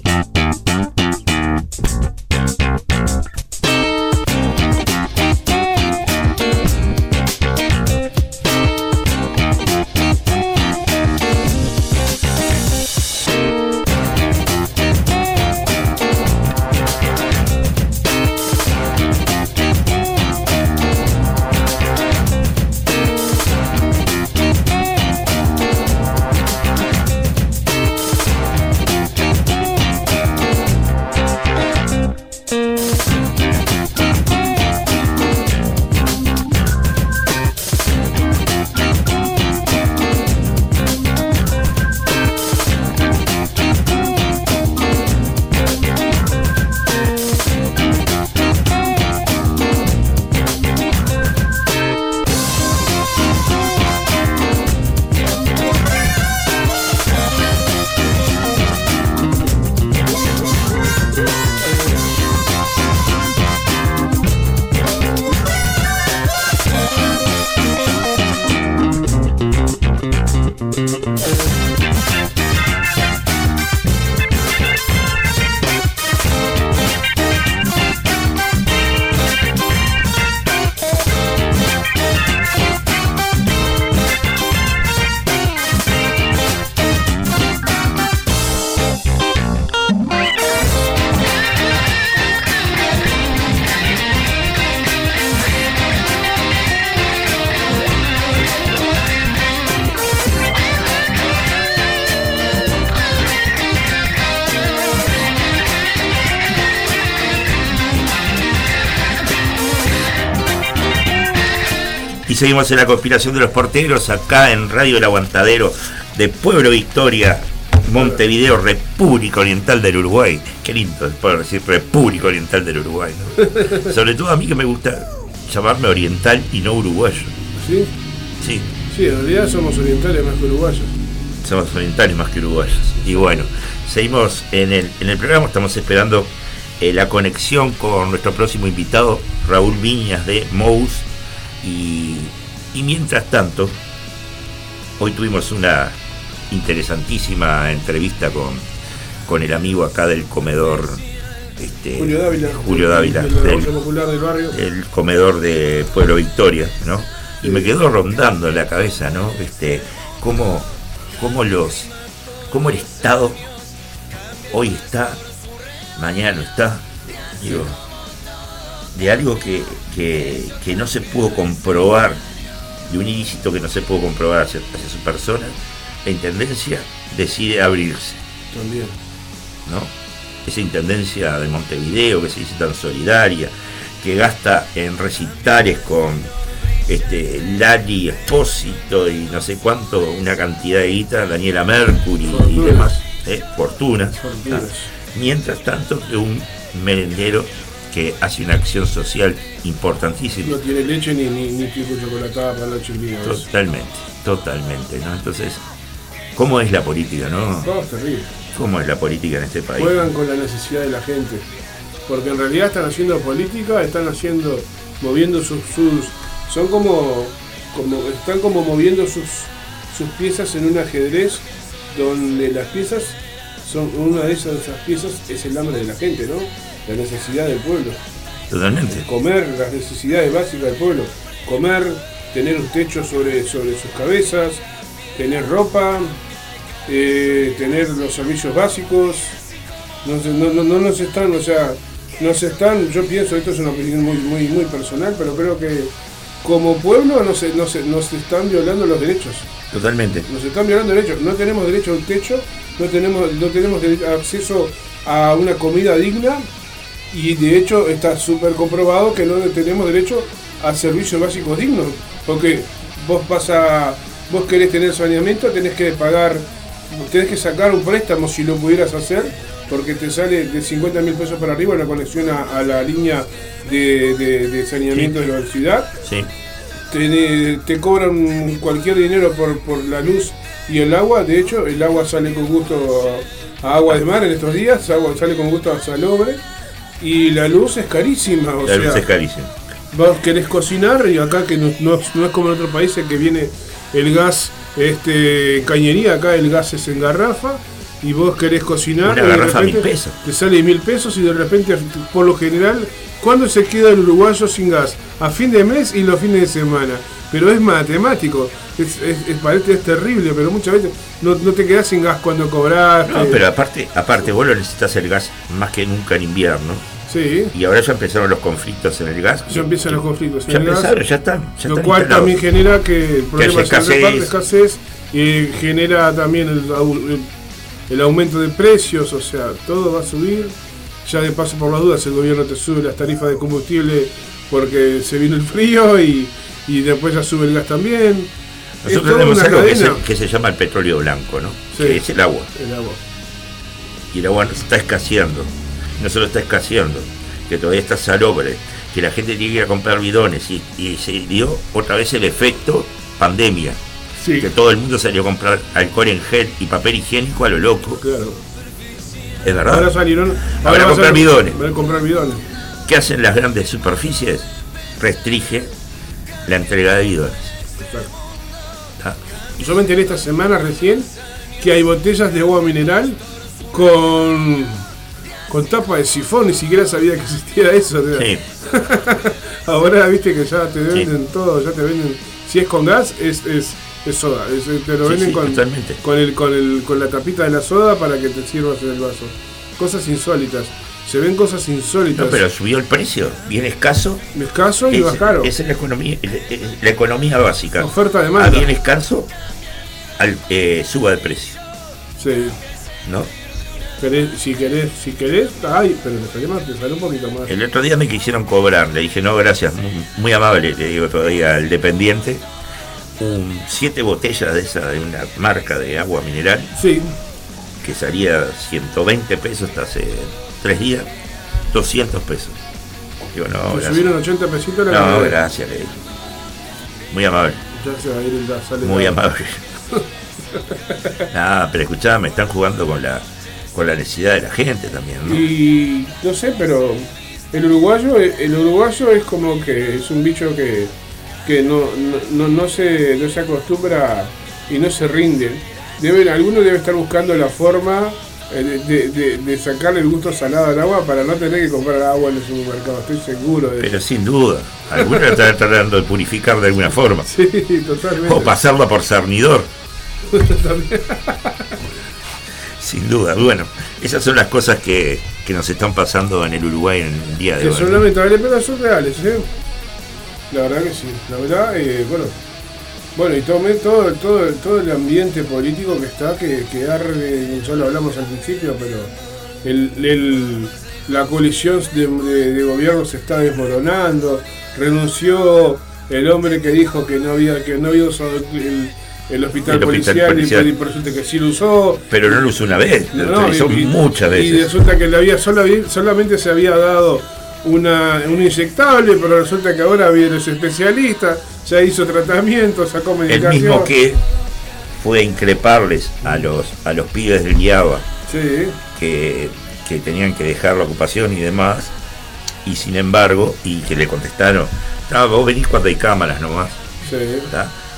seguimos en la conspiración de los porteros acá en Radio El Aguantadero de Pueblo Victoria, Montevideo, República Oriental del Uruguay. Qué lindo poder decir República Oriental del Uruguay. *laughs* Sobre todo a mí que me gusta llamarme oriental y no uruguayo. ¿Sí? Sí. Sí, en realidad somos orientales más que uruguayos. Somos orientales más que uruguayos. Y bueno, seguimos en el, en el programa, estamos esperando eh, la conexión con nuestro próximo invitado, Raúl Viñas de Mous. Y y mientras tanto, hoy tuvimos una interesantísima entrevista con, con el amigo acá del comedor. Este, Julio Dávila. Julio Dávila, De la del- del barrio. el comedor de Pueblo Victoria, ¿no? Y me quedó rondando en la cabeza, ¿no? Este, cómo, cómo los, cómo el Estado hoy está, mañana no está, digo, de algo que, que, que no se pudo comprobar, de un ilícito que no se pudo comprobar hacia, hacia su persona, la Intendencia decide abrirse. También. ¿no? Esa intendencia de Montevideo que se dice tan solidaria, que gasta en recitales con este Lali Espósito y no sé cuánto, una cantidad de guita, Daniela Mercury y demás, ¿eh? fortunas. Fortunas. Mientras tanto, un merendero que hace una acción social importantísima. No tiene leche ni, ni, ni pico chocolatada para la chilina. eso. Totalmente, totalmente, ¿no? Entonces, ¿cómo es la política, no? No, es terrible. ¿Cómo es la política en este país? Juegan con la necesidad de la gente. Porque en realidad están haciendo política, están haciendo, moviendo sus, sus son como, como, están como moviendo sus, sus piezas en un ajedrez donde las piezas son, una de esas, esas piezas es el hambre de la gente, ¿no? La necesidad del pueblo. Totalmente. comer, las necesidades básicas del pueblo, comer, tener un techo sobre, sobre sus cabezas, tener ropa, eh, tener los servicios básicos, no, no, no, no nos están, o sea, nos están, yo pienso, esto es una opinión muy, muy, muy personal, pero creo que como pueblo nos, nos, nos están violando los derechos. Totalmente. Nos están violando derechos. No tenemos derecho a un techo, no tenemos, no tenemos acceso a una comida digna y de hecho está súper comprobado que no tenemos derecho a servicios básicos dignos. Porque vos vas a, vos querés tener saneamiento, tenés que pagar, tenés que sacar un préstamo si lo pudieras hacer, porque te sale de 50 mil pesos para arriba la conexión a, a la línea de, de- de saneamiento de la ciudad Sí. te, te cobran cualquier dinero por, por la luz y el agua. De hecho, el agua sale con gusto a agua de mar en estos días, agua sale con gusto a salobre. Y la luz es carísima, o La luz es carísima. vos querés cocinar y acá que no, no- no es como en otros países que viene el gas este, en cañería, acá el gas es en garrafa y vos querés cocinar Una y de repente pesos. te sale mil pesos y de repente por lo general ¿cuándo se queda el uruguayo sin gas? A fin de mes y los fines de semana pero es matemático es, es, es- parece es terrible pero muchas veces no, no te quedás sin gas cuando cobraste No, pero aparte, aparte, vos lo necesitas el gas más que nunca en invierno. sí Y ahora ya empezaron los conflictos en el gas. ya empiezan los conflictos en Ya el gas. empezaron, ya están. Ya lo están cual también genera que el problema reparto, escasez. escasez y genera también el- el aumento de precios, o sea, todo va a subir. Ya de paso por las dudas el gobierno te sube las tarifas de combustible porque se vino el frío y, y después ya sube el gas también. Nosotros tenemos algo que se, que se llama el petróleo blanco, ¿no? Sí. Que es el agua. El agua. Y el agua está escaseando. No solo está escaseando, que todavía está salobre, que la gente tiene que ir a comprar bidones y, y se dio otra vez el efecto pandemia. Sí, Que todo el mundo salió a comprar alcohol en gel y papel higiénico a lo loco. claro. Es verdad. Ahora salieron. Ahora va a comprar bidones. Van a comprar bidones. ¿Qué hacen las grandes superficies? Restringe la entrega de bidones. Exacto. ¿tá? Yo me enteré esta semana recién que hay botellas de agua mineral con, con tapa de sifón, ni siquiera sabía que existía eso. Sí. *laughs* Ahora viste que ya te venden todo, ya te venden. Si es con gas, es, es, es soda. es- te lo Sí, venden sí, con, el, con, el, con la tapita de la soda para que te sirvas en el vaso. Cosas insólitas. Se ven cosas insólitas. No, pero subió el precio, bien escaso. Escaso y Es- bajaron. Esa es la economía, es- la economía básica. Oferta, demanda. A bien escaso, al, eh, suba de precio, Sí. ¿no? Querés- si querés, si querés, ay, pero te te sale un poquito más. El otro día me quisieron cobrar, le dije, no, gracias, muy, muy amable, le digo todavía al dependiente, un siete botellas de esa, de una marca de agua mineral, Sí, que salía 120 pesos hasta hace tres días, 200 pesos. Digo, no, ¿Te gracias. subieron 80 pesitos la No, gracias, le dije. Muy amable, sale muy amable. *laughs* Nada, pero escuchá, me están jugando con la con la necesidad de la gente también, ¿no? Y no sé, pero el uruguayo, el uruguayo es como que es un bicho que, que no, no, no, no se, no se acostumbra y no se rinde. Debe, alguno debe estar buscando la forma eh, de, de- de- de sacarle el gusto salado al agua para no tener que comprar agua en el supermercado. Estoy seguro de Pero sin duda, algunos están *laughs* tratando de purificar de alguna forma. Sí, totalmente. O pasarla por cernidor. *laughs* Sin duda, bueno, esas son las cosas que, que nos están pasando en el Uruguay en el día de Que hoy. son ¿no? lamentables, pero son reales, ¿eh? La verdad que sí. La verdad, eh, bueno. Bueno, y todo, todo, todo, todo el ambiente político que está, que, que arde, ya lo hablamos al principio, pero el, el- la coalición de, de- de gobierno se está desmoronando. Renunció el hombre que dijo que no había, que no había usado el, el hospital El hospital policial. Y, y resulta que sí lo usó. Pero no lo usó una vez, lo No, utilizó y- y- muchas Y veces. resulta que le había, solo solamente se había dado una, un inyectable, pero resulta que ahora viene ese especialista, ya hizo tratamiento, sacó El medicación. mismo que fue a increparles a los, a los pibes del IABA Sí, que, que tenían que dejar la ocupación y demás, y sin embargo, y que le contestaron, no, vos venís cuando hay cámaras nomás. sí.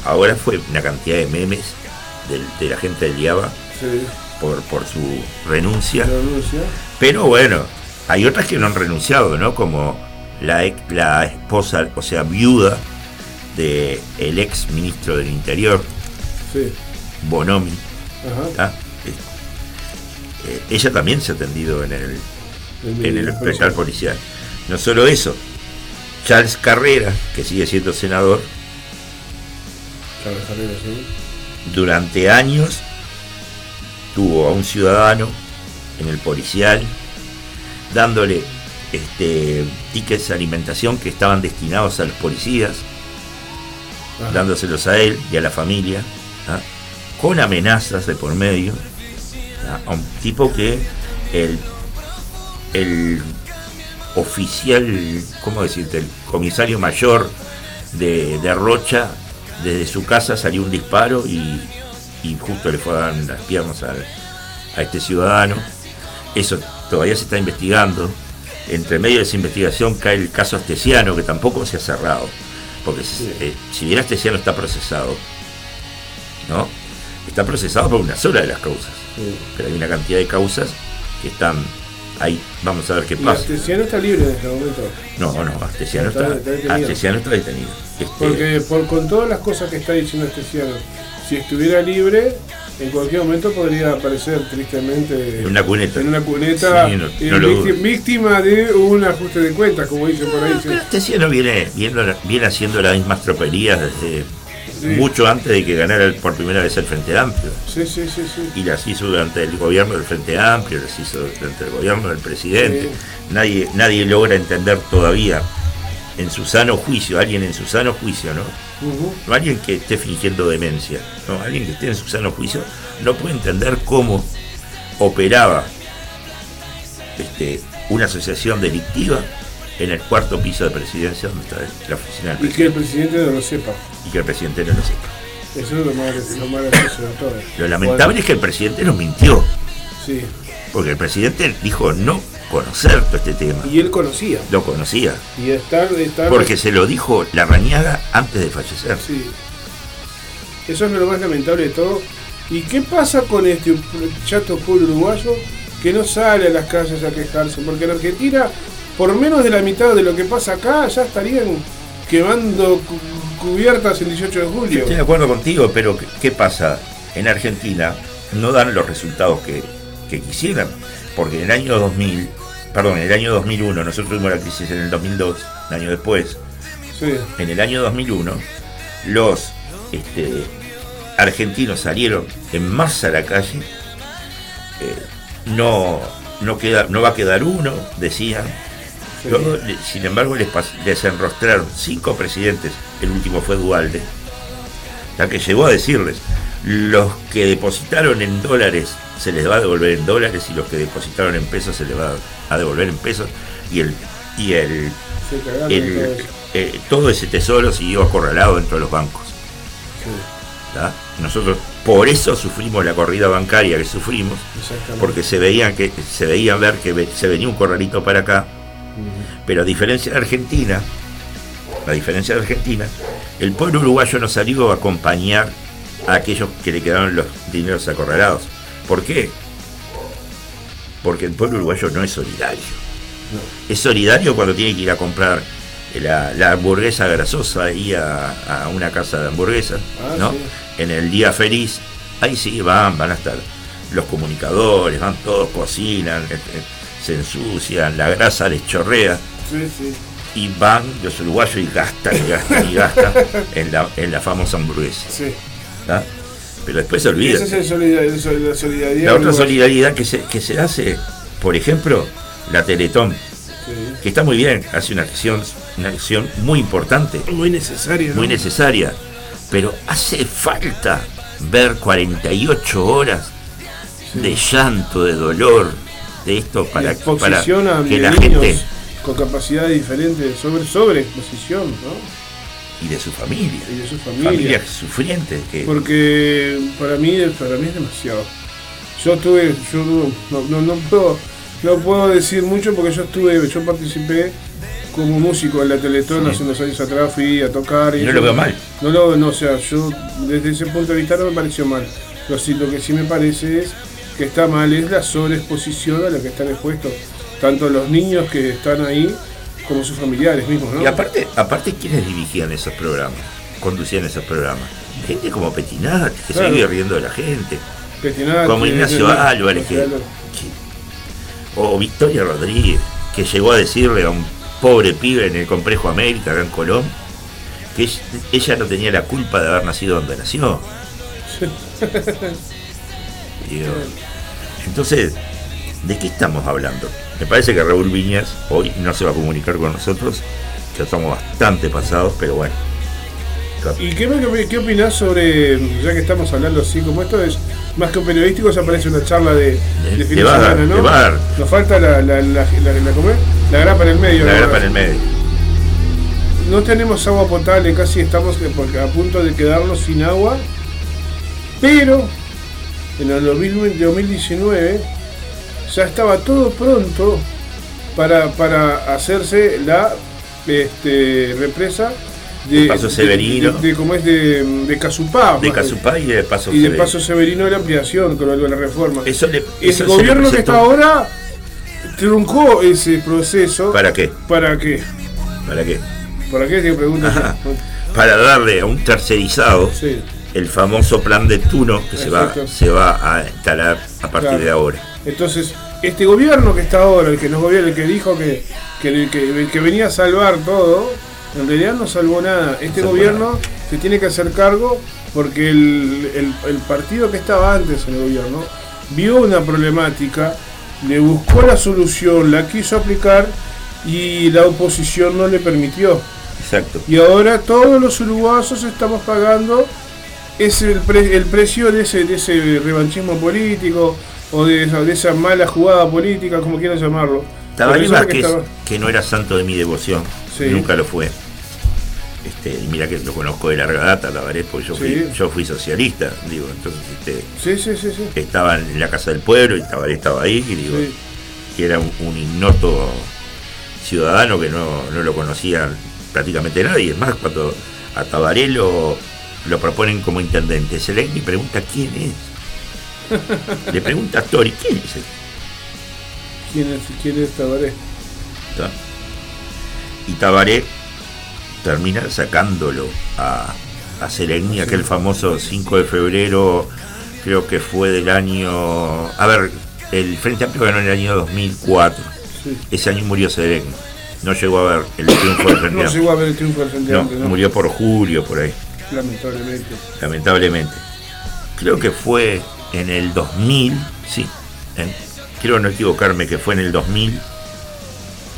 Ahora fue una cantidad de memes del- de la gente del IABA sí. por, por su renuncia. Renuncia. Pero bueno, hay otras que no han renunciado, ¿no? Como la, ex- la esposa, o sea, viuda del el ex ministro del Interior, Sí, Bonomi. ajá. Eh, ella también se ha atendido en el, en el hospital policial. No solo eso, Charles Carrera, que sigue siendo senador, Chávez Herrera, sí. durante años tuvo a un ciudadano en el policial dándole este, tickets de alimentación que estaban destinados a los policías, Ajá. dándoselos a él y a la familia, ¿ah? con amenazas de por medio, ¿ah? a un tipo que el, el oficial, ¿cómo decirte? El comisario mayor de, de Rocha, desde su casa salió un disparo y, y justo le fue a dar las piernas al- a este ciudadano. Eso todavía se está investigando. Entre medio de esa investigación cae el caso Astesiano, que tampoco se ha cerrado. Porque si- eh, si bien Astesiano está procesado, ¿no? Está procesado por una sola de las causas. Sí. Pero hay una cantidad de causas que están ahí. Vamos a ver qué pasa. Astesiano está libre en este momento. No, no, Astesiano Está- está, está detenido. Astesiano está detenido. Este, Porque por, con todas las cosas que está diciendo Astesiano, si estuviera libre, en cualquier momento podría aparecer tristemente En una cuneta. en una cuneta, Sí, no- eh, víctima de un ajuste de cuentas, como dicen por ahí. sí. Pero Astesiano viene, viene, viene haciendo las mismas tropelías desde Sí. mucho antes de que ganara por primera vez el Frente Amplio. Sí, sí, sí, sí. Y las hizo durante el gobierno del Frente Amplio, las hizo durante el gobierno del presidente. Sí. Nadie, nadie logra entender todavía en su sano juicio, alguien en su sano juicio, ¿no? No alguien que esté fingiendo demencia, no, alguien que esté en su sano juicio no puede entender cómo operaba este, una asociación delictiva en el cuarto piso de presidencia donde está la oficina del Y que el presidente presidente no lo sepa. y que el presidente no lo sepa. Eso es lo más, lo más gracioso de todo. Lo lamentable es que el presidente nos mintió, Sí. porque el presidente dijo no conocer todo este tema, Y él conocía. lo conocía, Y estar, estar porque se lo dijo la rañaga antes de fallecer. Sí. Eso es lo más lamentable de todo. ¿Y qué pasa con este chato pueblo uruguayo que no sale a las calles a quejarse? Porque en Argentina, por menos de la mitad de lo que pasa acá, ya estarían quemando cu- cubiertas el 18 de julio. Estoy de acuerdo contigo, pero ¿qué, qué pasa? En Argentina no dan los resultados que, que quisieran, porque en el año 2000, perdón, en el año 2001, nosotros tuvimos la crisis en el 2002, un año después, Sí. en el año 2001, los este, argentinos salieron en masa a la calle, eh, no, no, queda, no va a quedar uno, decían, Sí. Luego, le- sin embargo, les, les enrostraron cinco presidentes, el último fue Dualde, la que llegó a decirles, los que depositaron en dólares se les va a devolver en dólares y los que depositaron en pesos se les va a devolver en pesos y el y el, todo eh, todo ese tesoro siguió acorralado dentro de los bancos. Nosotros por eso sufrimos la corrida bancaria que sufrimos, porque se veían que se veían ver que se venía un corralito para acá, pero a diferencia de Argentina, a diferencia de Argentina, el pueblo uruguayo no salió a acompañar a aquellos que le quedaron los dineros acorralados. ¿Por qué? Porque el pueblo uruguayo no es solidario. Es solidario cuando tiene que ir a comprar la, la hamburguesa grasosa ahí a, a una casa de hamburguesas, Ah, ¿no? sí. En el día feliz, ahí sí van, van a estar los comunicadores, van todos, cocinan, eh, eh, se ensucian, la grasa les chorrea Sí, sí. y van los uruguayos y gastan y gastan y gastan *laughs* en la, en la famosa hamburguesa. Pero después se olvida. Esa es la solidaridad. La otra solidaridad que se, que se hace, por ejemplo, la Teletón, Sí. que está muy bien, hace una acción, una acción muy importante, Muy necesario, ¿no? muy necesaria, pero hace falta ver 48 horas de llanto, de dolor, de esto para, para que la gente con capacidades diferentes, sobre, sobre exposición, ¿no? Y de su familia, Y de su familia. familias sufrientes que Porque para mí, para mí es demasiado. Yo tuve, yo no, no, no puedo, no puedo decir mucho porque yo estuve, yo participé como músico en la Teletón Sí. hace unos años atrás, fui a tocar y Y no lo veo mal. No lo, no, o sea, yo desde ese punto de vista no me pareció mal. Pero sí, lo que sí me parece es que está mal es la sobreexposición a la que están expuestos tanto los niños que están ahí como sus familiares mismos, ¿no? Y aparte, aparte ¿quiénes dirigían esos programas? Conducían esos programas. Gente como Petinati, que Claro. se vive riendo de la gente. Petinati, como Ignacio Álvarez, que, Álvarez. que- o Victoria Rodríguez, que llegó a decirle a un pobre pibe en el complejo América, acá en Colón, que ella- ella no tenía la culpa de haber nacido donde nació. *laughs* Digo, entonces, ¿de qué estamos hablando? Me parece que Raúl Viñas hoy no se va a comunicar con nosotros, ya estamos bastante pasados, pero bueno. ¿Y qué, qué opinás sobre, ya que estamos hablando así como esto es más que periodístico, se aparece una charla de, de, De- fin de bar, semana, ¿no? bar. Nos falta la, la, la, la, la- ¿cómo es? La grapa en el medio. La grapa en el medio. No tenemos agua potable, casi estamos eh, porque a punto de quedarnos sin agua, pero en el 2020 2019 ya estaba todo pronto para, para hacerse la este, represa de, De Paso Severino. de, de- ¿cómo es? de, de Casupá, De Casupá y de Paso y de Severino. Paso Severino de la ampliación con lo de la reforma. Eso le, gobierno que está ahora truncó ese proceso. ¿Para qué? ¿Para qué? ¿Para qué? ¿Para qué te pregunto? Ajá. Para darle a un tercerizado Sí. el famoso plan de Tuno que se va, se va a instalar a partir Claro. de ahora. Entonces, este gobierno que está ahora, el que nos gobierna, el que dijo que, que, que- que venía a salvar todo, en realidad no salvó nada. Este gobierno se tiene que hacer cargo porque el, el- el partido que estaba antes en el gobierno vio una problemática, le buscó la solución, la quiso aplicar y la oposición no le permitió. Exacto. Y ahora todos los uruguayos estamos pagando ese, el, pre- el precio de ese, de ese revanchismo político o de esa, de esa mala jugada política, como quieran llamarlo. Tabaré que Vázquez, estaba- que no era santo de mi devoción, Sí. nunca lo fue. Este, y mira que lo conozco de larga data, Tabaré, porque yo, fui, yo fui socialista, digo, entonces este, Sí, sí, sí, sí. estaba en la casa del pueblo y Tabaré estaba ahí, y digo, que era un, un ignoto ciudadano que no, no lo conocía prácticamente nadie. Es más, cuando a Tabaré lo, lo proponen como intendente, Selecni pregunta quién es. Le pregunta a Tori, ¿quién es? este? ¿Quién es, quién es Tabaré? Y Tabaré termina sacándolo a, a Seregni, aquel famoso 5 de febrero, creo que fue del año. A ver, el Frente Amplio ganó en el año 2004. Sí. Ese año murió Seregni. No llegó a ver el triunfo del *coughs* Frente No llegó a ver el triunfo del Frente No, Amplio, ¿no? murió por julio, por ahí, Lamentablemente. lamentablemente. Creo que fue en el 2000, sí, en- creo no equivocarme que fue en el 2000,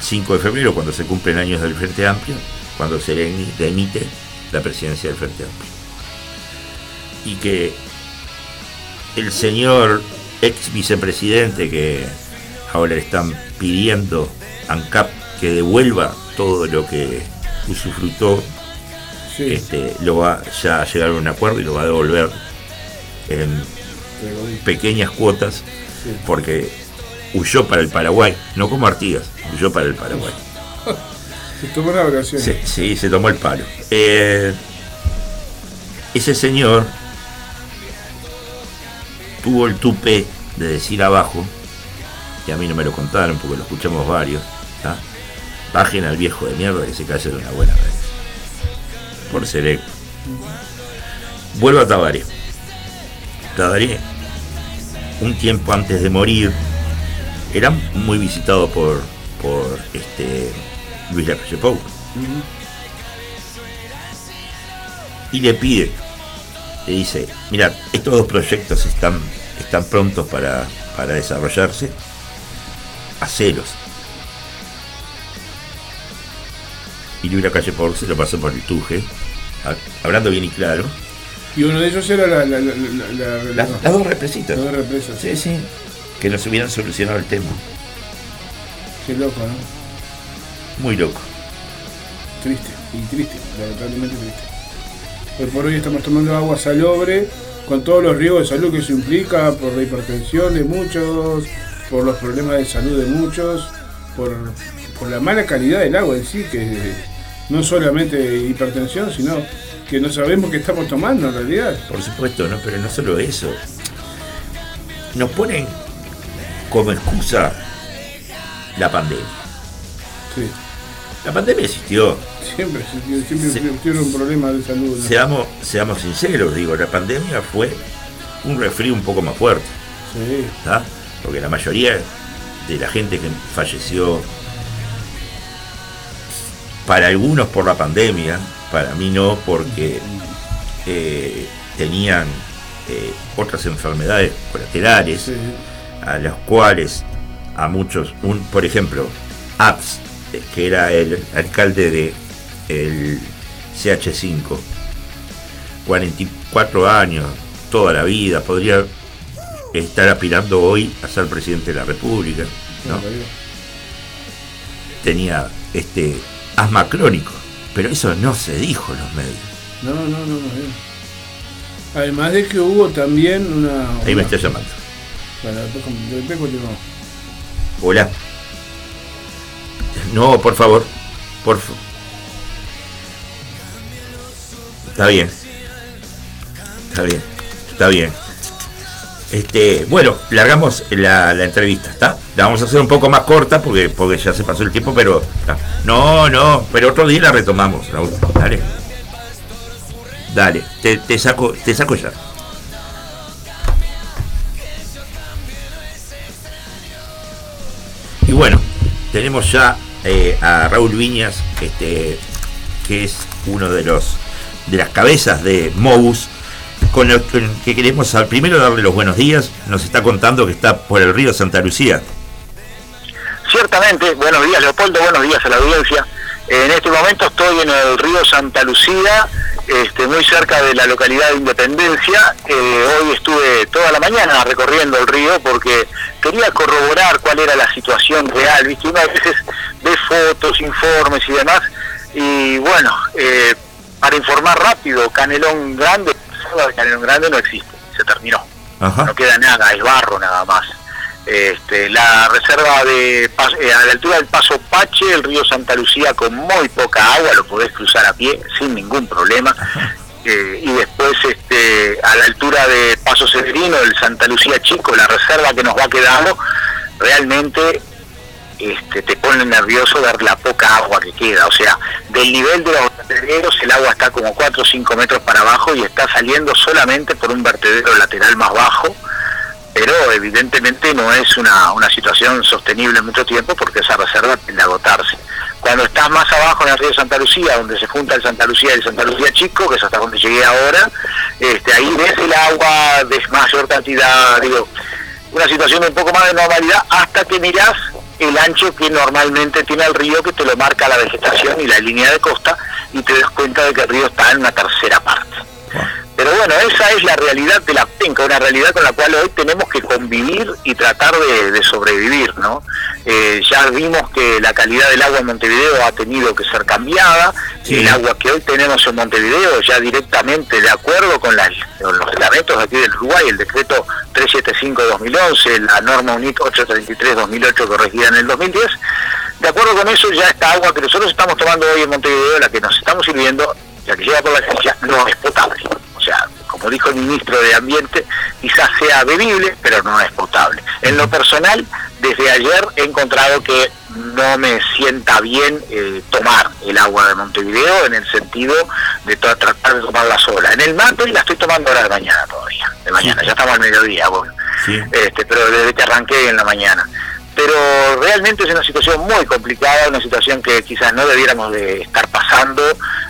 5 de febrero, cuando se cumplen años del Frente Amplio, cuando Sereni demite la presidencia del Frente Amplio. Y que el señor ex vicepresidente que ahora le están pidiendo a ANCAP que devuelva todo lo que usufructó, Sí, este, lo va ya a llegar a un acuerdo y lo va a devolver en pequeñas cuotas Sí. porque huyó para el Paraguay, no como Artigas, huyó para el Paraguay. *laughs* se tomó una vacación. Sí, sí, se tomó el palo. Eh, ese señor tuvo el tupe de decir abajo, y a mí no me lo contaron porque lo escuchamos varios, ¿tá? bajen al viejo de mierda que se calle de una buena vez. Por ser eco. Vuelvo a Tabaré. Tabaré, un tiempo antes de morir, era muy visitado por, por este, Luis Lacalle Pou. Y le pide, le dice, mira, estos dos proyectos están, están prontos para, para desarrollarse, hacelos. Y Luis Lacalle Pou se lo pasó por el tuje, ha- hablando bien y claro. Y uno de ellos era la, la, la, la- la- Las, la- las dos represitas. las dos represas. Sí, sí. Que nos hubieran solucionado el tema. Qué loco, ¿no? Muy loco. Triste, y triste, lamentablemente triste. Hoy por hoy estamos tomando agua salobre, con todos los riesgos de salud que eso implica, por la hipertensión de muchos, por los problemas de salud de muchos, por, por la mala calidad del agua en sí, que no solamente hipertensión, sino que no sabemos qué estamos tomando en realidad. Por supuesto, no, pero no solo eso. Nos ponen como excusa la pandemia. Sí, La pandemia existió. siempre, siempre Sí. tiene un problema de salud. ¿no? Seamos, seamos sinceros, digo, la pandemia fue un resfrío un poco más fuerte, Sí, ¿tá? Porque la mayoría de la gente que falleció, para algunos por la pandemia, para mí no, porque eh, tenían eh, otras enfermedades colaterales. sí, a los cuales a muchos, un, por ejemplo, Abs, eh, que era el alcalde de el CH5, 44 años, toda la vida, podría estar aspirando hoy a ser presidente de la República, ¿no? Tenía este asma crónico, pero eso no se dijo en los medios. No, no, no, no. eh. Además de que hubo también una. Ahí me está llamando. Bueno, después, con- después continuamos. Hola. No, por favor. Por fa- Está bien. Está bien. Está bien. Este, bueno, largamos la, entrevista, ¿está? La vamos a hacer un poco más corta porque, porque ya se pasó el tiempo, pero. No, no, pero otro día la retomamos, Raúl. Dale. Dale, te, te saco, te saco ya. Y bueno, tenemos ya eh, a Raúl Viñas, este, que es uno de los de las cabezas de Mobus, con el que queremos al primero darle los buenos días. Nos está contando que está por el río Santa Lucía. Ciertamente, buenos días Leopoldo, buenos días a la audiencia. En este momento estoy en el río Santa Lucía, este, muy cerca de la localidad de Independencia. Eh, hoy estuve toda la mañana recorriendo el río porque quería corroborar cuál era la situación real. ¿viste? Uno a veces ve fotos, informes y demás. Y bueno, eh, para informar rápido, Canelón Grande, de Canelón Grande no existe, se terminó Ajá. no queda nada, es barro nada más. Este, la reserva de eh, a la altura del Paso Pache, el río Santa Lucía con muy poca agua, lo podés cruzar a pie sin ningún problema. Eh, y después este, a la altura de Paso Severino, el Santa Lucía Chico, la reserva que nos va quedando, realmente este, te pone nervioso ver la poca agua que queda. O sea, del nivel de los vertederos el agua está como 4 o 5 metros para abajo y está saliendo solamente por un vertedero lateral más bajo, pero evidentemente no es una, una situación sostenible en mucho tiempo porque esa reserva tiende a agotarse. Cuando estás más abajo en el río Santa Lucía, donde se junta el Santa Lucía y el Santa Lucía Chico, que es hasta donde llegué ahora, este, ahí ves el agua de mayor cantidad, digo, una situación de un poco más de normalidad hasta que mirás el ancho que normalmente tiene el río que te lo marca la vegetación y la línea de costa y te das cuenta de que el río está en una tercera parte. Pero bueno, esa es la realidad de la penca, una realidad con la cual hoy tenemos que convivir y tratar de, de sobrevivir, ¿no? Eh, ya vimos que la calidad del agua en Montevideo ha tenido que ser cambiada, Sí. el agua que hoy tenemos en Montevideo ya directamente de acuerdo con, las- con los reglamentos aquí del Uruguay, el decreto 375-2011, la norma UNIT 833-2008 corregida en el 2010, de acuerdo con eso ya esta agua que nosotros estamos tomando hoy en Montevideo, la que nos estamos sirviendo, la que llega por la agencia, no es potable. Sea, como dijo el ministro de Ambiente, quizás sea bebible, pero no es potable. En lo personal, desde ayer he encontrado que no me sienta bien eh, tomar el agua de Montevideo en el sentido de tratar de tomarla sola. En el mate la estoy tomando ahora de mañana todavía, de mañana, ya estamos al mediodía, bueno Sí. este, pero desde que arranqué en la mañana. Pero realmente es una situación muy complicada, una situación que quizás no debiéramos de estar pasando.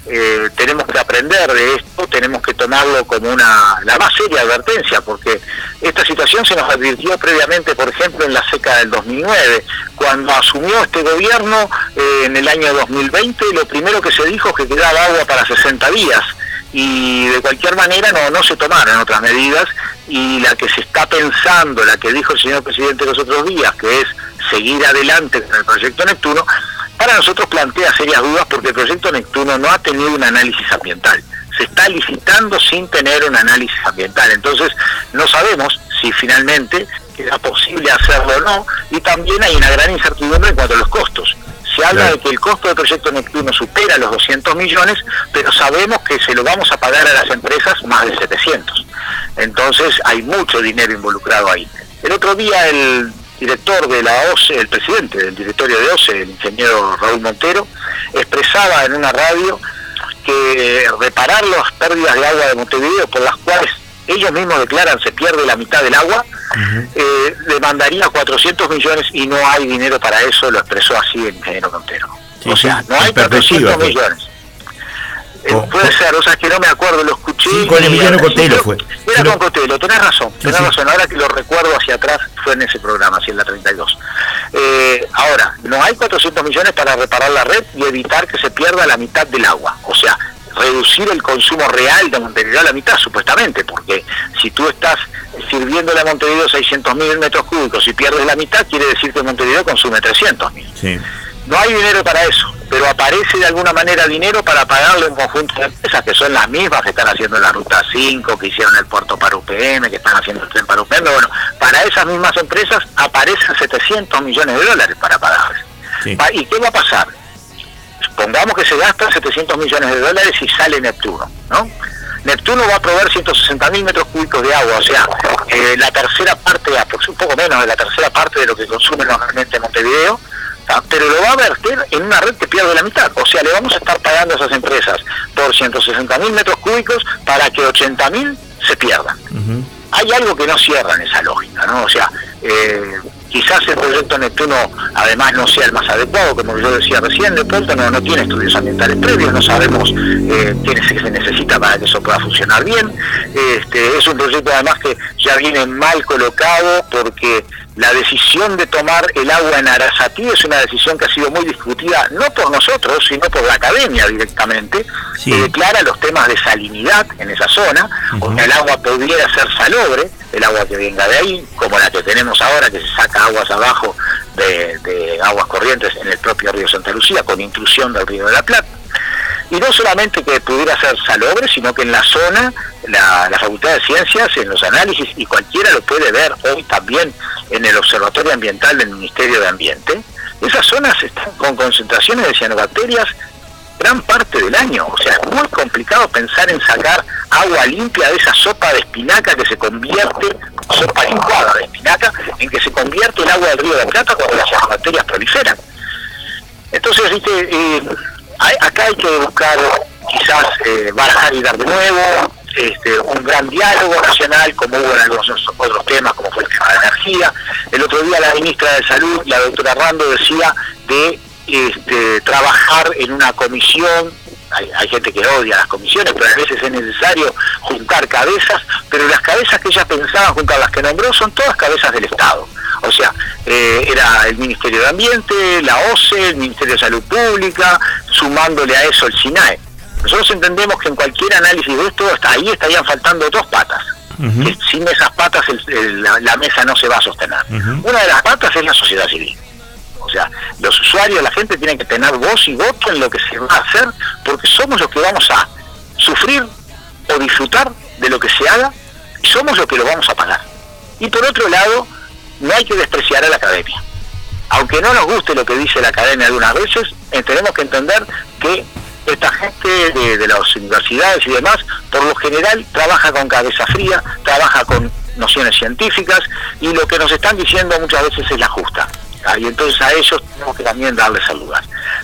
Eh, tenemos que aprender de esto, tenemos que tomarlo como una la más seria advertencia, porque esta situación se nos advirtió previamente, por ejemplo, en la seca del 2009, cuando asumió este gobierno eh, en el año 2020, lo primero que se dijo es que quedaba agua para 60 días y de cualquier manera no, no se tomaron otras medidas y la que se está pensando, la que dijo el señor presidente los otros días, que es seguir adelante con el proyecto Neptuno, para nosotros plantea serias dudas porque el proyecto Neptuno no ha tenido un análisis ambiental. Se está licitando sin tener un análisis ambiental. Entonces, no sabemos si finalmente queda posible hacerlo o no. Y también hay una gran incertidumbre en cuanto a los costos. Se habla Claro. de que el costo del proyecto Neptuno supera los 200 millones, pero sabemos que se lo vamos a pagar a las empresas más de 700. Entonces hay mucho dinero involucrado ahí. El otro día el director de la OCE, el presidente del directorio de OCE, el ingeniero Raúl Montero, expresaba en una radio que reparar las pérdidas de agua de Montevideo, por las cuales ellos mismos declaran se pierde la mitad del agua, eh, demandaría 400 millones y no hay dinero para eso, lo expresó así el ingeniero Montero. Sí, o sea, sí, no hay en perspectiva 400 fue. millones. Eh, Con- puede ser, o sea, que no me acuerdo, lo escuché. Sí, con Emiliano Cotelo fue. Era Pero- con Cotelo, tenés razón, tenés razón, ahora que lo recuerdo hacia atrás, fue en ese programa, así en la 32. Eh, ahora, no hay 400 millones para reparar la red y evitar que se pierda la mitad del agua, o sea, reducir el consumo real de Montevideo a la mitad, supuestamente, porque si tú estás sirviéndole a Montevideo 600 mil metros cúbicos y pierdes la mitad, quiere decir que Montevideo consume 300 mil. Sí. No hay dinero para eso, pero aparece de alguna manera dinero para pagarle un conjunto de empresas que son las mismas que están haciendo la Ruta 5, que hicieron el puerto para UPM, que están haciendo el tren para UPM. Bueno, para esas mismas empresas aparecen 700 millones de dólares para pagarles. Sí. ¿Y qué va a pasar? Pongamos que se gastan 700 millones de dólares y sale Neptuno, ¿no? Neptuno va a proveer 160 mil metros cúbicos de agua, o sea, eh, la tercera parte, un poco menos de la tercera parte de lo que consume normalmente Montevideo, ¿tá? pero lo va a verter en una red que pierde la mitad. O sea, le vamos a estar pagando a esas empresas por 160 mil metros cúbicos para que 80 mil se pierdan. Hay algo que no cierra en esa lógica, ¿no? O sea, eh, quizás el proyecto Neptuno además no sea el más adecuado, como yo decía recién, de pronto no, no tiene estudios ambientales previos, no sabemos eh, qué se necesita para que eso pueda funcionar bien. Este, es un proyecto además que ya viene mal colocado porque la decisión de tomar el agua en Arasatí es una decisión que ha sido muy discutida, no por nosotros, sino por la academia directamente, Sí. que declara los temas de salinidad en esa zona, o que el agua pudiera ser salobre, el agua que venga de ahí, como la que tenemos ahora, que se saca aguas abajo de, de aguas corrientes en el propio río Santa Lucía, con intrusión del río de la Plata. Y no solamente que pudiera ser salobre, sino que en la zona, la, la Facultad de Ciencias, en los análisis, y cualquiera lo puede ver hoy también en el Observatorio Ambiental del Ministerio de Ambiente, esas zonas están con concentraciones de cianobacterias gran parte del año. O sea, es muy complicado pensar en sacar agua limpia de esa sopa de espinaca que se convierte, sopa licuada de espinaca, en que se convierte el agua del río de la Plata cuando las cianobacterias proliferan. Entonces, viste, eh, acá hay que buscar quizás eh, barajar y dar de nuevo, este, un gran diálogo nacional, como hubo en algunos otros temas, como fue el tema de la energía. El otro día la ministra de Salud, la doctora Rando, decía de este, trabajar en una comisión. Hay, hay gente que odia las comisiones, pero a veces es necesario juntar cabezas, pero las cabezas que ella pensaba juntar, las que nombró, son todas cabezas del Estado. O sea, eh, era el Ministerio de Ambiente, la OCE, el Ministerio de Salud Pública, sumándole a eso el SINAE. Nosotros entendemos que en cualquier análisis de esto, hasta ahí estarían faltando dos patas. Que sin esas patas el- el- la, la mesa no se va a sostener. Una de las patas es la sociedad civil. O sea, los usuarios, la gente tiene que tener voz y voto en lo que se va a hacer, porque somos los que vamos a sufrir o disfrutar de lo que se haga, y somos los que lo vamos a pagar. Y por otro lado, no hay que despreciar a la academia. Aunque no nos guste lo que dice la academia algunas veces, eh, tenemos que entender que esta gente de, las universidades y demás, por lo general, trabaja con cabeza fría, trabaja con nociones científicas y lo que nos están diciendo muchas veces es la justa. Ah, Y entonces a ellos tenemos que también darles el lugar.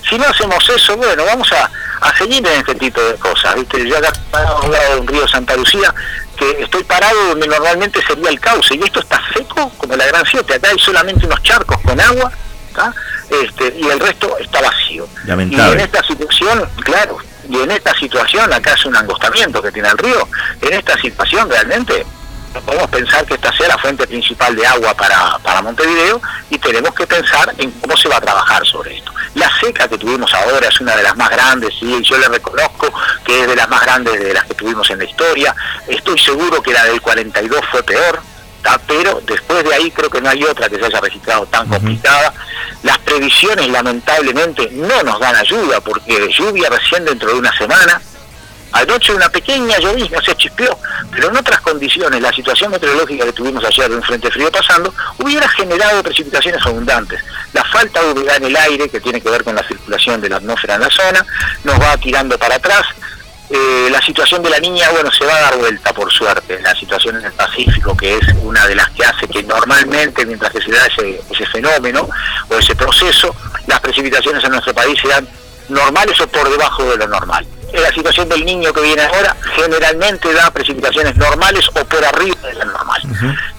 Si no hacemos eso, bueno, vamos a, a seguir en este tipo de cosas. ¿viste? Yo acá parado al lado de un río Santa Lucía, que estoy parado donde normalmente sería el cauce, y esto está seco como la Gran Siete. Acá hay solamente unos charcos con agua, ¿tá? este, y el resto está vacío. Lamentable. Y en esta situación, claro, y en esta situación, acá es un angostamiento que tiene el río, en esta situación realmente no podemos pensar que esta sea la fuente principal de agua para, para Montevideo y tenemos que pensar en cómo se va a trabajar sobre esto. La seca que tuvimos ahora es una de las más grandes, sí, y yo le reconozco que es de las más grandes de las que tuvimos en la historia. Estoy seguro que la del 42 fue peor, pero después de ahí creo que no hay otra que se haya registrado tan complicada. Las previsiones lamentablemente no nos dan ayuda porque lluvia recién dentro de una semana. Anoche una pequeña llovizna se chispeó, pero en otras condiciones, la situación meteorológica que tuvimos ayer de un frente frío pasando, hubiera generado precipitaciones abundantes. La falta de humedad en el aire, que tiene que ver con la circulación de la atmósfera en la zona, nos va tirando para atrás. Eh, la situación de la niña, bueno, se va a dar vuelta por suerte. La situación en el Pacífico, que es una de las que hace que normalmente, mientras que se da ese, ese fenómeno o ese proceso, las precipitaciones en nuestro país sean normales o por debajo de lo normal. La situación del niño que viene ahora, generalmente da precipitaciones normales o por arriba de la normal.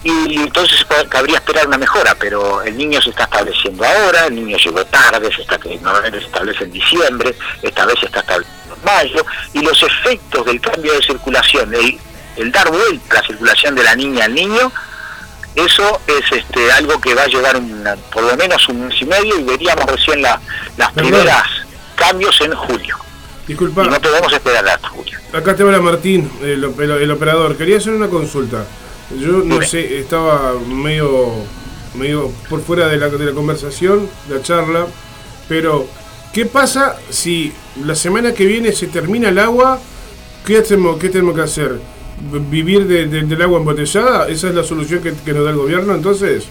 Y entonces pa- cabría esperar una mejora, pero el niño se está estableciendo ahora, el niño llegó tarde, se está, normalmente se establece en diciembre, esta vez se está estableciendo en mayo, y los efectos del cambio de circulación, el, el dar vuelta a la circulación de la niña al niño, eso es este algo que va a llevar una- por lo menos un mes y medio y veríamos recién la- las primeras cambios en julio. Disculpa, Y no podemos esperar hasta julio. acá te habla Martín, el, el- el operador. Quería hacer una consulta. Yo no Dime. sé, estaba medio, medio por fuera de la, de la conversación, la charla, pero ¿qué pasa si la semana que viene se termina el agua? ¿Qué tenemos, qué tenemos que hacer? ¿Vivir de- de- del agua embotellada? ¿Esa es la solución que, que nos da el gobierno entonces?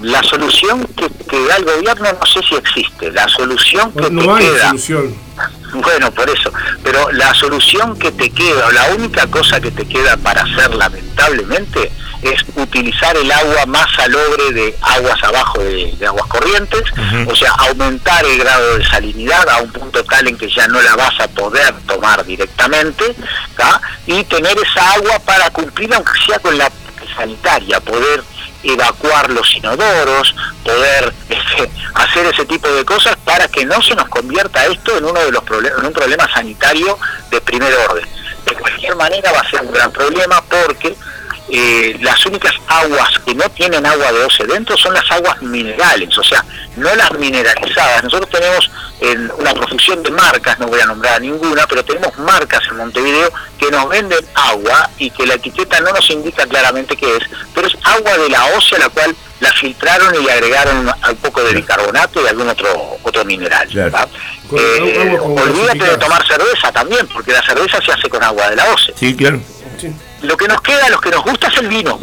La solución que, que da el gobierno no sé si existe. La solución que No te hay queda, solución. bueno, por eso, pero la solución que te queda, la única cosa que te queda para hacer lamentablemente, es utilizar el agua más salobre de aguas abajo de, de aguas corrientes, o sea, aumentar el grado de salinidad a un punto tal en que ya no la vas a poder tomar directamente, ¿tá? y tener esa agua para cumplir, aunque sea con la sanitaria, poder evacuar los inodoros, poder *laughs* este, hacer ese tipo de cosas para que no se nos convierta esto en uno de los en un problema sanitario de primer orden. De cualquier manera va a ser un gran problema porque eh, las únicas aguas que no tienen agua de OCE dentro son las aguas minerales, o sea, no las mineralizadas. Nosotros tenemos en una profusión de marcas, no voy a nombrar a ninguna, pero tenemos marcas en Montevideo que nos venden agua y que la etiqueta no nos indica claramente qué es, pero es agua de la OCE a la cual la filtraron y le agregaron un poco de bicarbonato y algún otro otro mineral. Eh, olvídate de tomar cerveza también, porque la cerveza se hace con agua de la OCE. Sí, claro. Lo que nos queda, los que nos gusta es el vino.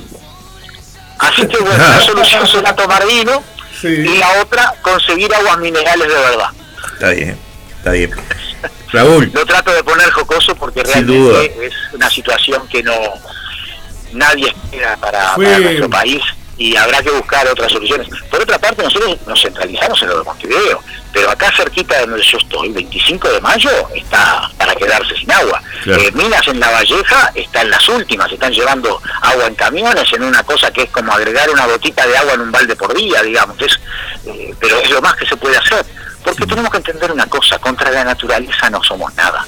Así que bueno, la *laughs* solución será tomar vino y la otra, conseguir aguas minerales de verdad. Está bien, está bien. Raúl, Lo trato de poner jocoso porque realmente es una situación que no nadie espera para, Fue- para nuestro país y habrá que buscar otras soluciones. Por otra parte, nosotros nos centralizamos en lo de Montevideo, pero acá cerquita de donde yo estoy, 25 de mayo, está para quedarse sin agua. Claro. Eh, Minas en La Valleja está en las últimas, están llevando agua en camiones, en una cosa que es como agregar una gotita de agua en un balde por día, digamos, es, eh, pero es lo más que se puede hacer. Porque tenemos que entender una cosa, contra la naturaleza no somos nada.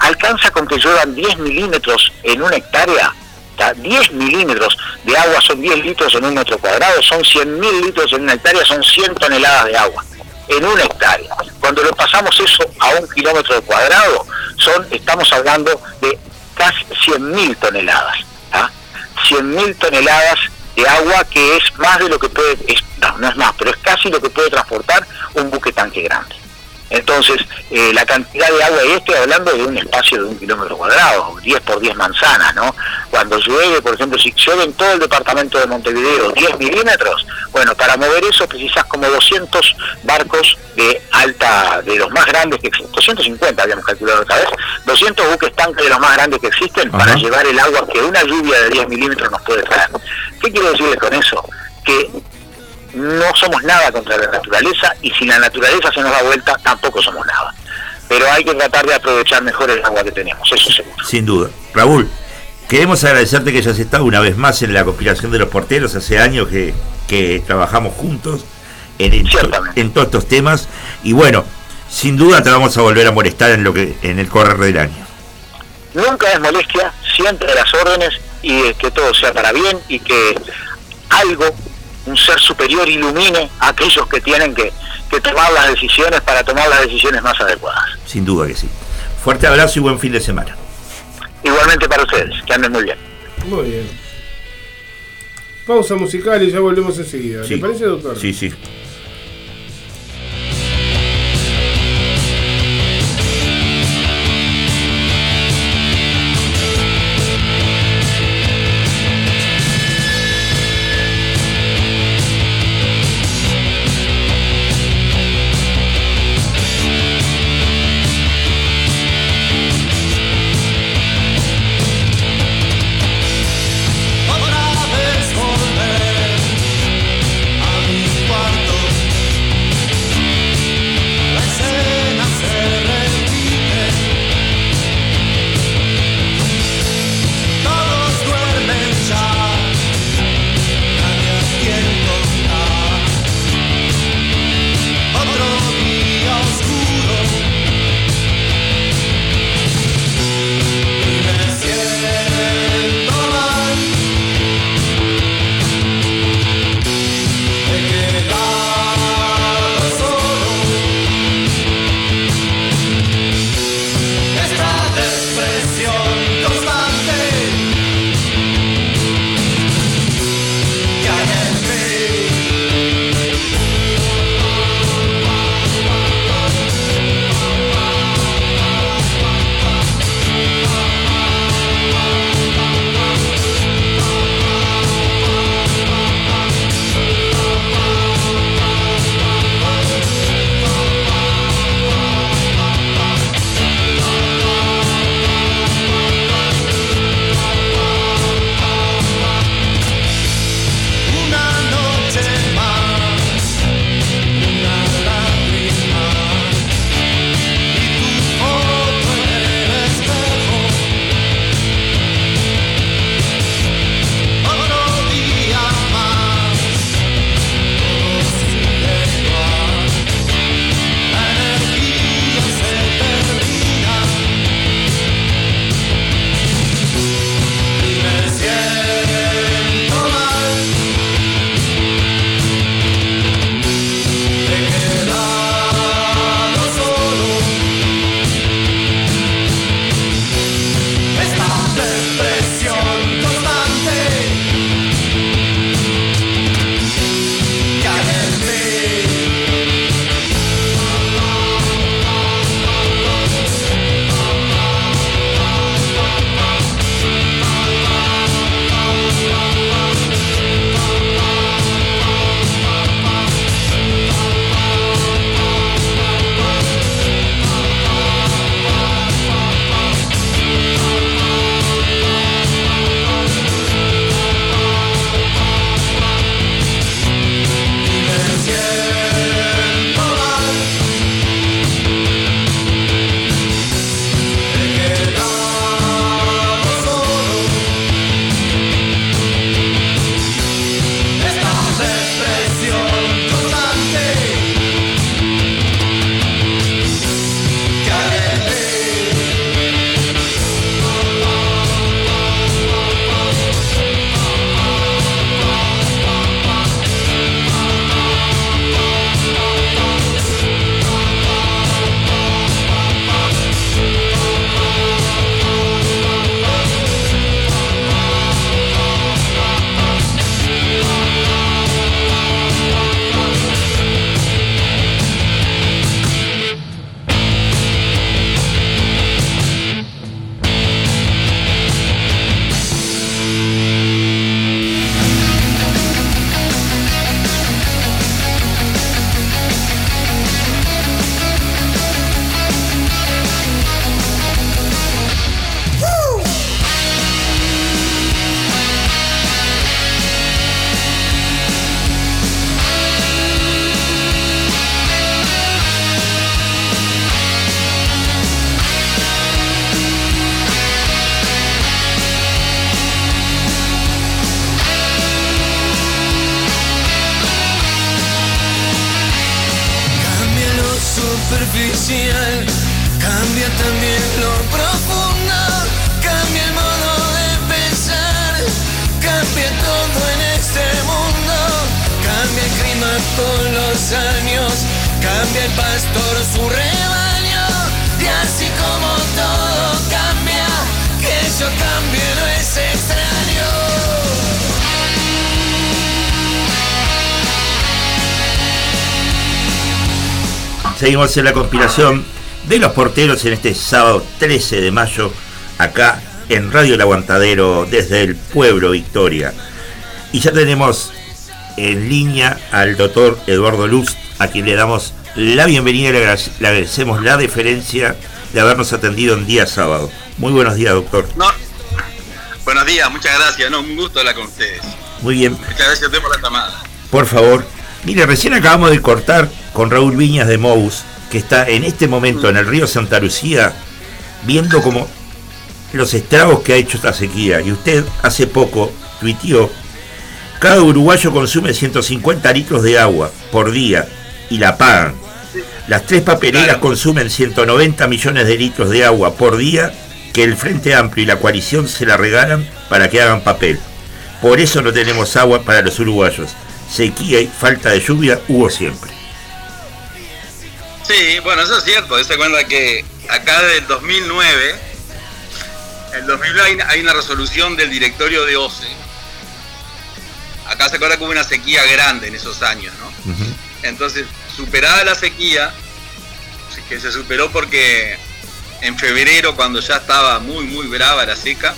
Alcanza con que lluevan 10 milímetros en una hectárea, ¿tá? 10 milímetros de agua son 10 litros en un metro cuadrado, son 100 mil litros en una hectárea, son 100 toneladas de agua en una hectárea. Cuando lo pasamos eso a un kilómetro cuadrado, son, estamos hablando de casi 100.000 toneladas. ¿ah? 100.000 toneladas de agua que es más de lo que puede, no, no es más, pero es casi lo que puede transportar un buque tanque grande. Entonces, eh, la cantidad de agua, y estoy hablando de un espacio de un kilómetro cuadrado, 10 por 10 manzanas, ¿no? Cuando llueve, por ejemplo, si llueve en todo el departamento de Montevideo 10 milímetros, bueno, para mover eso precisas como 200 barcos de alta, de los más grandes que existen, 250 habíamos calculado otra vez, 200 buques tanques de los más grandes que existen para llevar el agua que una lluvia de 10 milímetros nos puede traer. ¿Qué quiero decirles con eso? Que no somos nada contra la naturaleza y si la naturaleza se nos da vuelta tampoco somos nada. Pero hay que tratar de aprovechar mejor el agua que tenemos, eso seguro. Sin duda. Raúl, queremos agradecerte que hayas estado una vez más en la conspiración de los porteros. Hace años que, que trabajamos juntos en, en en todos estos temas. Y bueno, sin duda te vamos a volver a molestar en lo que en el correr del año. Nunca es molestia, siempre las órdenes y que todo sea para bien y que algo, un ser superior ilumine a aquellos que tienen que, que tomar las decisiones para tomar las decisiones más adecuadas. Sin duda que sí. Fuerte abrazo y buen fin de semana. Igualmente para ustedes, que anden muy bien. Muy bien. Pausa musical y ya volvemos enseguida. Sí. ¿Le parece, doctor? Sí, sí. Seguimos en la conspiración de los porteros en este sábado 13 de mayo, acá en Radio El Aguantadero, desde el pueblo Victoria. Y ya tenemos en línea al doctor Eduardo Luz, a quien le damos la bienvenida y le agradecemos la deferencia de habernos atendido en día sábado. Muy buenos días, doctor. No. Buenos días, muchas gracias. No, un gusto hablar con ustedes. Muy bien, Muchas gracias a usted por la llamada. por favor. Mire, recién acabamos de cortar con Raúl Viñas de Mous, que está en este momento en el río Santa Lucía, viendo como los estragos que ha hecho esta sequía. Y usted hace poco tuiteó, cada uruguayo consume 150 litros de agua por día y la pagan. Las tres papeleras consumen 190 millones de litros de agua por día que el Frente Amplio y la coalición se la regalan para que hagan papel. Por eso no tenemos agua para los uruguayos. Sequía y falta de lluvia hubo siempre. Sí, bueno, eso es cierto. Se cuenta que acá del 2009, el 2009 hay, hay una resolución del directorio de OCE. Acá se acuerda que hubo una sequía grande en esos años, ¿no? Entonces, superada la sequía, que se superó porque en febrero, cuando ya estaba muy, muy brava la seca,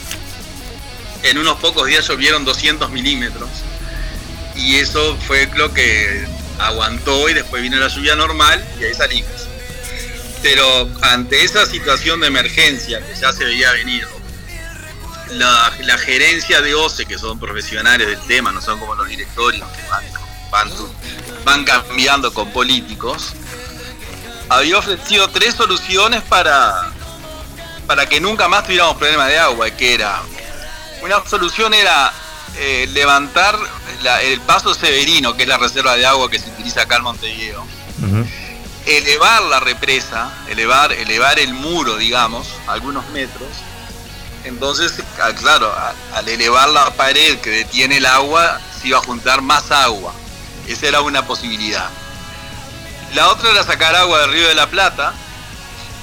en unos pocos días llovieron 200 milímetros. Y eso fue lo que aguantó y después vino la lluvia normal y ahí salimos. Pero ante esa situación de emergencia que ya se veía venir, la, gerencia de OCE, que son profesionales del tema, no son como los directorios que van, cambiando con políticos, había ofrecido tres soluciones para, para que nunca más tuviéramos problemas de agua, que era, una solución era eh, levantar el paso severino, que es la reserva de agua que se utiliza acá en Montevideo, elevar la represa, elevar, elevar el muro, digamos, algunos metros. Entonces, ah, claro, al elevar la pared que detiene el agua, se iba a juntar más agua. Esa era una posibilidad. La otra era sacar agua del río de la Plata,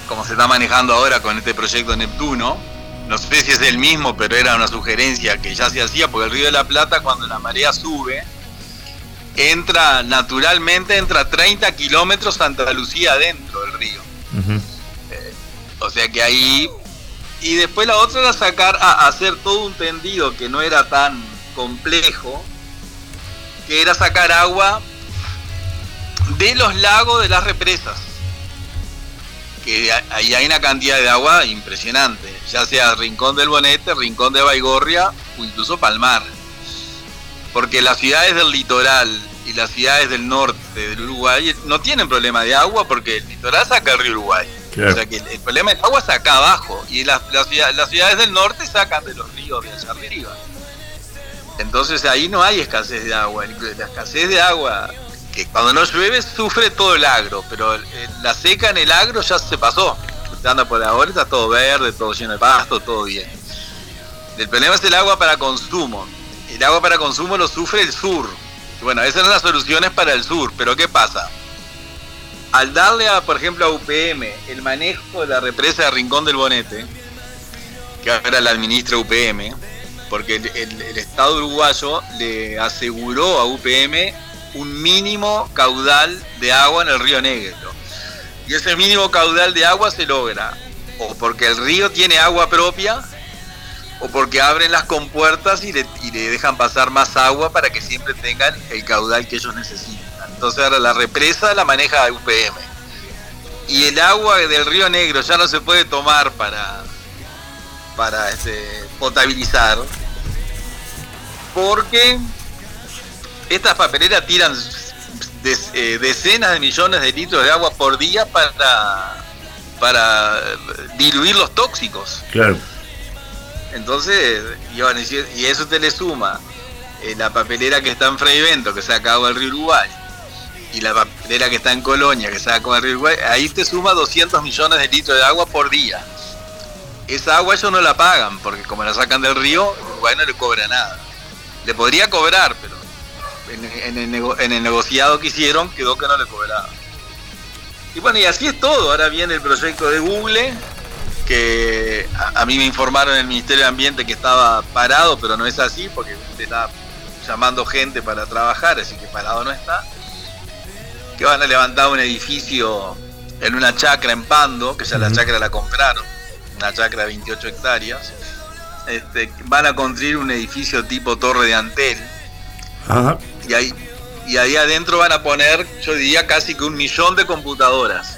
como se está manejando ahora con este proyecto Neptuno. No sé si es el mismo, pero era una sugerencia que ya se hacía, porque el río de la Plata cuando la marea sube, entra naturalmente, entra 30 kilómetros Santa Lucía adentro del río. O sea que ahí... Y después la otra era sacar, a hacer todo un tendido que no era tan complejo, que era sacar agua de los lagos de las represas. Que ahí hay una cantidad de agua impresionante, ya sea Rincón del Bonete, Rincón de Baigorria o incluso Palmar. Porque las ciudades del litoral y las ciudades del norte del Uruguay no tienen problema de agua porque el litoral saca el río Uruguay. Claro. O sea que el, el problema del agua está acá abajo y las, las ciudad- las ciudades del norte sacan de los ríos de allá arriba. Entonces ahí no hay escasez de agua. La escasez de agua, que cuando no llueve sufre todo el agro, pero la seca en el agro ya se pasó. Anda por ahora, está todo verde, todo lleno de pasto, todo bien. El problema es el agua para consumo. El agua para consumo lo sufre el sur. Bueno, esas son las soluciones para el sur, pero ¿qué pasa? Al darle, a, por ejemplo, a UPM el manejo de la represa de Rincón del Bonete, que ahora la administra UPM, porque el, el- Estado uruguayo le aseguró a UPM un mínimo caudal de agua en el río Negro. Y ese mínimo caudal de agua se logra o porque el río tiene agua propia o porque abren las compuertas y le, dejan pasar más agua para que siempre tengan el caudal que ellos necesitan. Entonces ahora la represa la maneja UPM. Y el agua del río Negro ya no se puede tomar para, para este, potabilizar porque estas papeleras tiran eh, decenas de millones de litros de agua por día para, para diluir los tóxicos. Claro. Entonces, y, bueno, eso te le suma eh, la papelera que está en Frei Bento, que saca agua del río Uruguay, y la, pap- de la que está en Colonia, que se con el río Uruguay, ahí te suma 200 millones de litros de agua por día. Esa agua ellos no la pagan, porque como la sacan del río, Uruguay no le cobra nada. Le podría cobrar, pero en, el, en el negociado que hicieron quedó que no le cobraba. Y bueno, y así es todo. Ahora viene el proyecto de Google, que a, a, mí me informaron en el Ministerio de Ambiente que estaba parado, pero no es así, porque usted está llamando gente para trabajar, así que parado no está. Que van a levantar un edificio en una chacra en Pando, que ya la chacra la compraron, una chacra de 28 hectáreas. Este, van a construir un edificio tipo torre de Antel. Y ahí, y ahí adentro van a poner, yo diría casi que un millón de computadoras.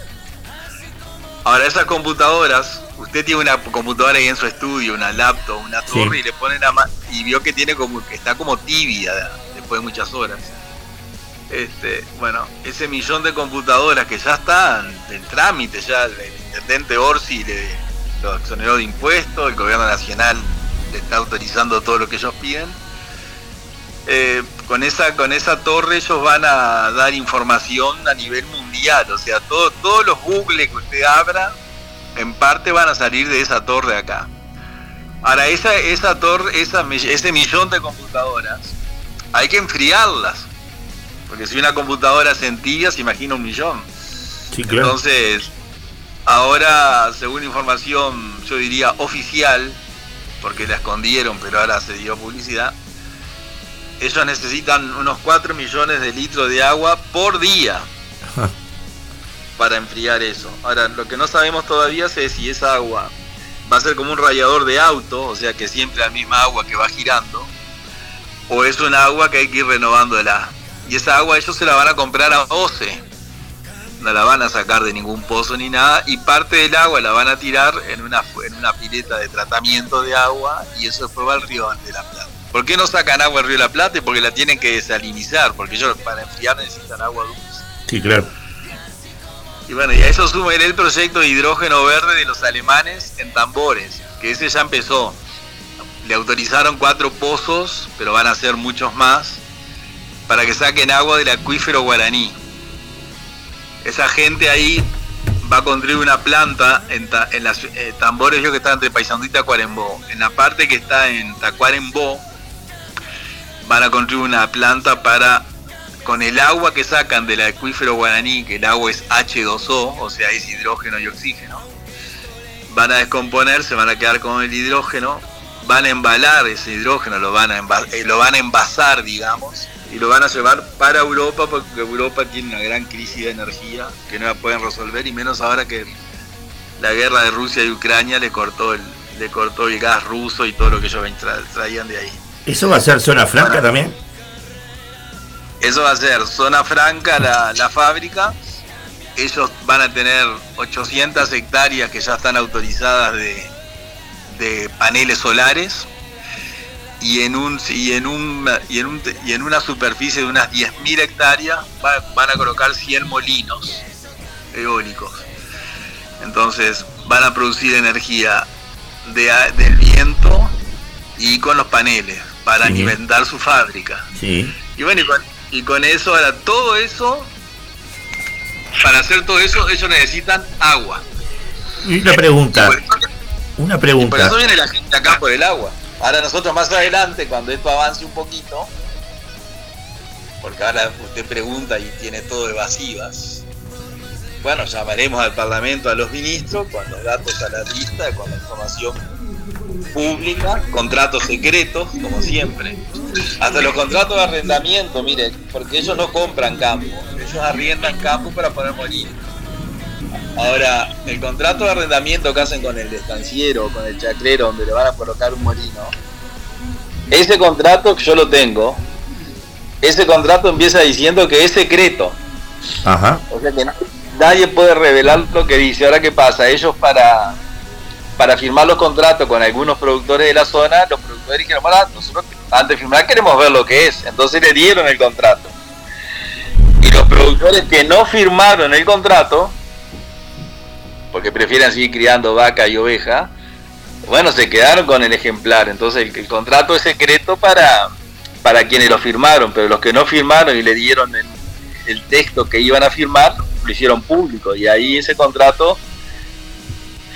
Ahora esas computadoras, usted tiene una computadora ahí en su estudio, una laptop, una torre y le ponen a y vio que tiene como que está como tibia después de muchas horas. Este, bueno, ese millón de computadoras que ya están en trámite, ya el intendente Orsi le, lo exoneró de impuestos, el gobierno nacional le está autorizando todo lo que ellos piden. Eh, con esa con esa torre ellos van a dar información a nivel mundial, o sea, todo, todos los Google que usted abra, en parte van a salir de esa torre acá. Ahora, esa, esa torre, esa, ese millón de computadoras, hay que enfriarlas. Porque si una computadora se entibia, se imagina un millón. Sí, claro. Entonces, ahora, según información, yo diría oficial, porque la escondieron, pero ahora se dio publicidad, ellos necesitan unos 4 millones de litros de agua por día para enfriar eso. Ahora, lo que no sabemos todavía es si esa agua va a ser como un radiador de auto, o sea que siempre la misma agua que va girando, o es un agua que hay que ir renovándola. Y esa agua ellos se la van a comprar a 12, no la van a sacar de ningún pozo ni nada, y parte del agua la van a tirar en una, en una pileta de tratamiento de agua, y eso después va al río de la Plata. ¿Por qué no sacan agua del río de la Plata? Porque la tienen que desalinizar, porque ellos para enfriar necesitan agua dulce. Sí, claro. Y bueno, y a eso suma el proyecto de hidrógeno verde de los alemanes en tambores, que ese ya empezó. Le autorizaron cuatro pozos, pero van a ser muchos más, para que saquen agua del acuífero guaraní. Esa gente ahí va a construir una planta en, en las eh, tambores yo que está entre Paysandú y Tacuarembó. En la parte que está en Tacuarembó van a construir una planta para con el agua que sacan del acuífero guaraní, que el agua es H2O, o sea, es hidrógeno y oxígeno, van a descomponer, se van a quedar con el hidrógeno, van a embalar ese hidrógeno, lo van a, eh, lo van a envasar, digamos, y lo van a llevar para Europa, porque Europa tiene una gran crisis de energía que no la pueden resolver, y menos ahora que la guerra de Rusia y Ucrania le cortó el, le cortó el gas ruso y todo lo que ellos traían de ahí. ¿Eso va a ser zona franca bueno, también? Eso va a ser zona franca la, la, fábrica. Ellos van a tener 800 hectáreas que ya están autorizadas de, de paneles solares y en un y en un y en, un, y en una superficie de unas 10.000 hectáreas va, van a colocar 100 molinos eólicos. Entonces van a producir energía de, del viento y con los paneles para sí. alimentar su fábrica. Sí. Y bueno, y con, y con eso, ahora todo eso, para hacer todo eso, ellos necesitan agua. Y una pregunta. Y una pregunta. Por eso viene la gente acá por el agua. Ahora nosotros más adelante, cuando esto avance un poquito, porque ahora usted pregunta y tiene todo evasivas, bueno, llamaremos al Parlamento a los ministros con los datos a la lista, con la información pública, contratos secretos, como siempre. Hasta los contratos de arrendamiento, mire, porque ellos no compran campo, ellos arriendan campo para poner molinos. Ahora, el contrato de arrendamiento que hacen con el estanciero, con el chacrero, donde le van a colocar un molino, ese contrato que yo lo tengo, ese contrato empieza diciendo que es secreto. Ajá. O sea que nadie puede revelar lo que dice. Ahora, ¿qué pasa? Ellos para para firmar los contratos con algunos productores de la zona, los productores dijeron, bueno, nosotros antes de firmar queremos ver lo que es. Entonces le dieron el contrato. Y los productores que no firmaron el contrato, porque prefieren seguir criando vaca y oveja, bueno, se quedaron con el ejemplar. Entonces el, contrato es secreto para, para quienes lo firmaron, pero los que no firmaron y le dieron el, el texto que iban a firmar lo hicieron público y ahí ese contrato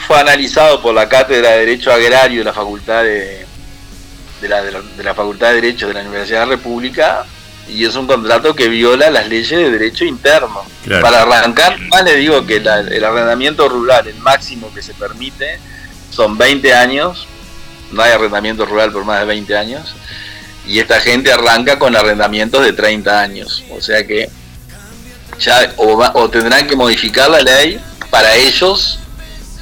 fue analizado por la Cátedra de Derecho Agrario de la Facultad de, de, la, de, la, de la Facultad de Derecho de la Universidad de la República y es un contrato que viola las leyes de derecho interno. Claro. Para arrancar, más le digo que la- el arrendamiento rural, el máximo que se permite, son 20 años, no hay arrendamiento rural por más de 20 años, y esta gente arranca con arrendamientos de 30 años, o sea que ya o, va- o tendrán que modificar la ley para ellos,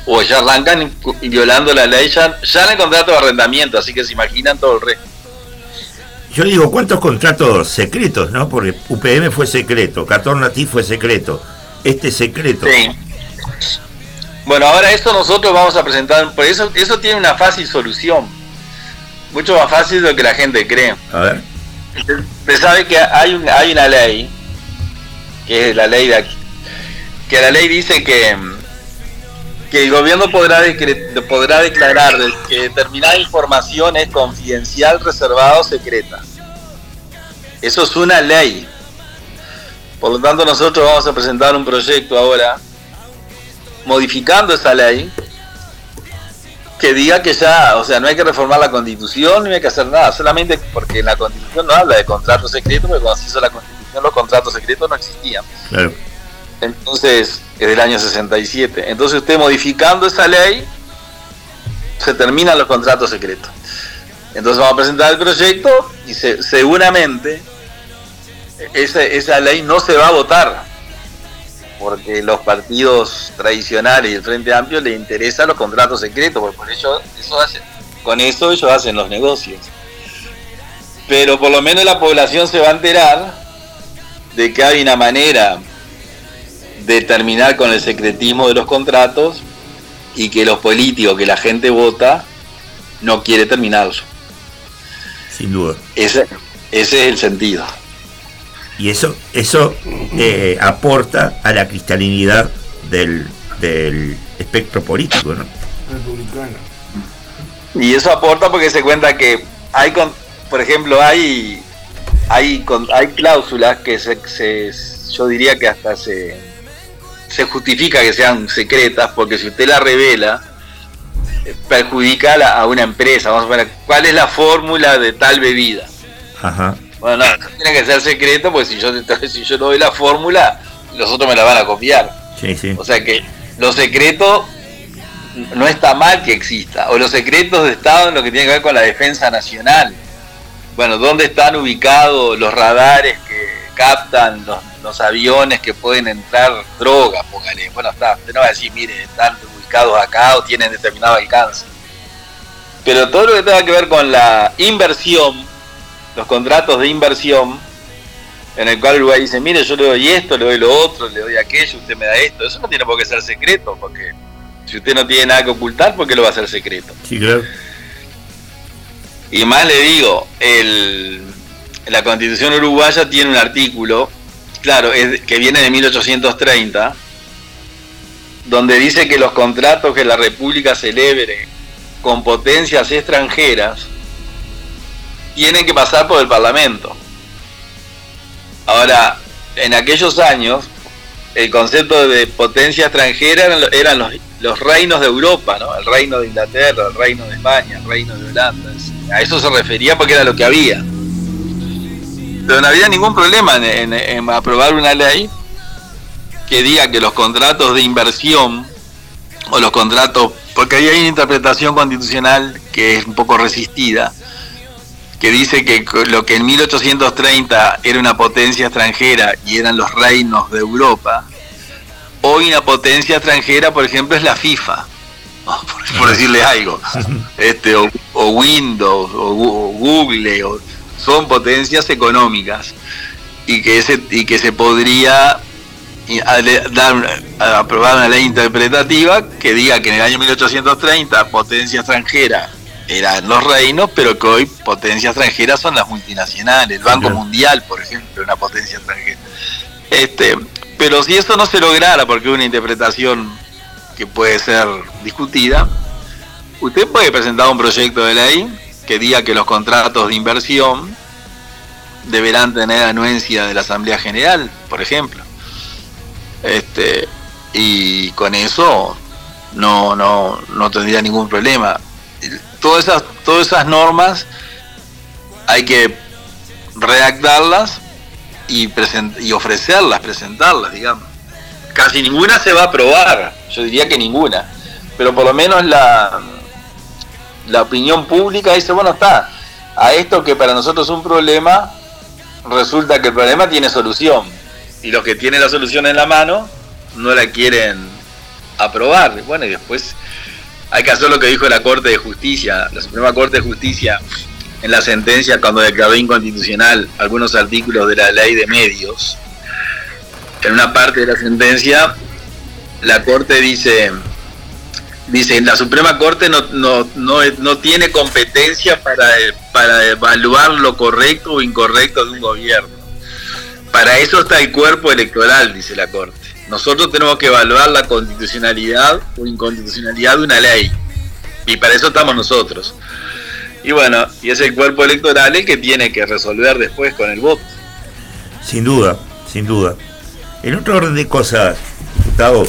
o ya arrancan violando la ley ya, ya en el contrato de arrendamiento, así que se imaginan todo el resto. Yo digo, ¿cuántos contratos secretos, no? Porque UPM fue secreto, Catornati fue secreto, este es secreto. Sí. Bueno, ahora esto nosotros vamos a presentar, por eso eso tiene una fácil solución, mucho más fácil de lo que la gente cree. A ver. Usted sabe que hay, un- hay una ley, que es la ley de aquí, que la ley dice que, mm, que el gobierno podrá, podrá declarar de- que determinada información es confidencial, reservada o secreta. Eso es una ley. Por lo tanto, nosotros vamos a presentar un proyecto ahora modificando esa ley que diga que ya, o sea, no hay que reformar la constitución, ni hay que hacer nada, solamente porque la constitución no habla de contratos secretos, porque cuando se hizo la constitución los contratos secretos no existían. Claro. Entonces, es del año 67. Entonces usted modificando esa ley, se terminan los contratos secretos. Entonces vamos a presentar el proyecto y se- seguramente esa, esa ley no se va a votar, porque los partidos tradicionales y el Frente Amplio les interesan los contratos secretos, porque por eso, eso hace- con eso ellos hacen los negocios. Pero por lo menos la población se va a enterar de que hay una manera de terminar con el secretismo de los contratos y que los políticos que la gente vota no quiere terminarlos. Sin duda. Ese, ese es el sentido. Y eso, eso eh, aporta a la cristalinidad del, del espectro político, ¿no? Republicano. Y eso aporta porque se cuenta que hay, con, por ejemplo, hay hay con- hay cláusulas que se, se- yo diría que hasta se se justifica que sean secretas porque si usted la revela eh, perjudica a, la- a una empresa. Vamos a ver cuál es la fórmula de tal bebida. Ajá. Bueno, no, tiene que ser secreto porque si yo *laughs* si yo no doy la fórmula los otros me la van a copiar. Sí, sí. O sea que lo secreto no está mal que exista. O los secretos de Estado en lo que tiene que ver con la defensa nacional. Bueno, ¿dónde están ubicados los radares que captan los, los aviones que pueden entrar droga? Póngale. Bueno, está. Usted no va a decir, mire, están ubicados acá o tienen determinado alcance. Pero todo lo que tenga que ver con la inversión, los contratos de inversión, en el cual Uruguay dice, mire, yo le doy esto, le doy lo otro, le doy aquello, usted me da esto. Eso no tiene por qué ser secreto, porque si usted no tiene nada que ocultar, ¿por qué lo va a hacer secreto? Sí, claro. Y más le digo, el, la constitución uruguaya tiene un artículo, claro, que viene de 1830, donde dice que los contratos que la República celebre con potencias extranjeras tienen que pasar por el Parlamento. Ahora, en aquellos años, el concepto de potencia extranjera eran, eran los, los reinos de Europa, ¿no? El reino de Inglaterra, el reino de España, el reino de Holanda. A eso se refería porque era lo que había. Pero no había ningún problema en, en- en aprobar una ley que diga que los contratos de inversión o los contratos, porque ahí hay una interpretación constitucional que es un poco resistida, que dice que lo que en 1830 era una potencia extranjera y eran los reinos de Europa, hoy una potencia extranjera, por ejemplo, es la FIFA, *laughs* por, por decirle algo, *laughs* este, o, o Windows, o, o Google, o- son potencias económicas y que, ese, y que se podría dar, aprobar una ley interpretativa que diga que en el año 1830 potencia extranjera eran los reinos, pero que hoy potencia extranjera son las multinacionales, el Banco. Mundial, por ejemplo, una potencia extranjera. Este, pero si eso no se lograra, porque es una interpretación que puede ser discutida, usted puede presentar un proyecto de ley que diga que los contratos de inversión deberán tener anuencia de la Asamblea General, por ejemplo. Este, y con eso no, no, no tendría ningún problema. Todas esas, todas esas normas hay que redactarlas y, present y ofrecerlas, presentarlas, digamos. Casi ninguna se va a aprobar, yo diría que ninguna, pero por lo menos la, la opinión pública dice, bueno, está, a esto que para nosotros es un problema, resulta que el problema tiene solución. Y los que tienen la solución en la mano no la quieren aprobar. Bueno, y después hay que hacer lo que dijo la Corte de Justicia, la Suprema Corte de Justicia, en la sentencia cuando declaró inconstitucional algunos artículos de la ley de medios. En una parte de la sentencia, la Corte dice, dice, la Suprema Corte no, no, no, no tiene competencia para, para evaluar lo correcto o incorrecto de un gobierno. Para eso está el cuerpo electoral, dice la Corte. Nosotros tenemos que evaluar la constitucionalidad o inconstitucionalidad de una ley. Y para eso estamos nosotros. Y bueno, y es el cuerpo electoral el que tiene que resolver después con el voto. Sin duda, sin duda. En otro orden de cosas, diputado,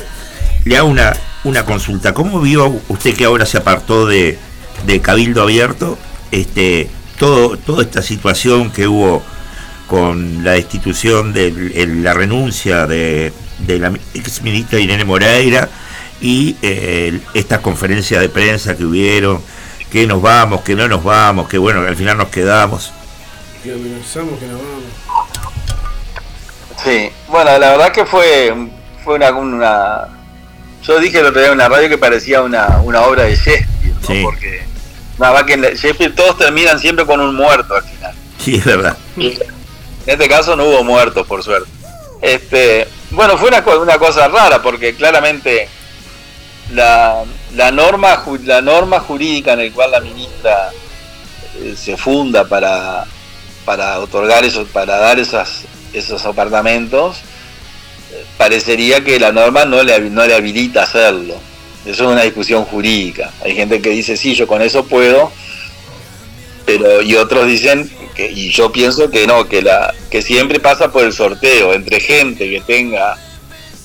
le hago una, una consulta. ¿Cómo vio usted que ahora se apartó de, de Cabildo Abierto este, todo, toda esta situación que hubo con la destitución de la renuncia de, de la ex ministra Irene Moreira y eh, estas conferencias de prensa que hubieron, que nos vamos, que no nos vamos, que bueno, que al final nos quedamos. Que amenazamos que nos vamos. Sí, bueno, la verdad que fue, fue una, una... Yo dije el otro día en una radio que parecía una, una obra de Shakespeare, ¿no? Sí. Porque nada más que en la- Shakespeare todos terminan siempre con un muerto al final. Sí, es verdad. En este caso no hubo muertos, por suerte. Este, bueno, fue una, una cosa rara porque claramente la, la norma la norma jurídica en el cual la ministra eh, se funda para para otorgar esos para dar esas esos apartamentos parecería que la norma no le no le habilita hacerlo. Eso es una discusión jurídica. Hay gente que dice sí, yo con eso puedo, pero y otros dicen que y yo pienso que no que la que siempre pasa por el sorteo entre gente que tenga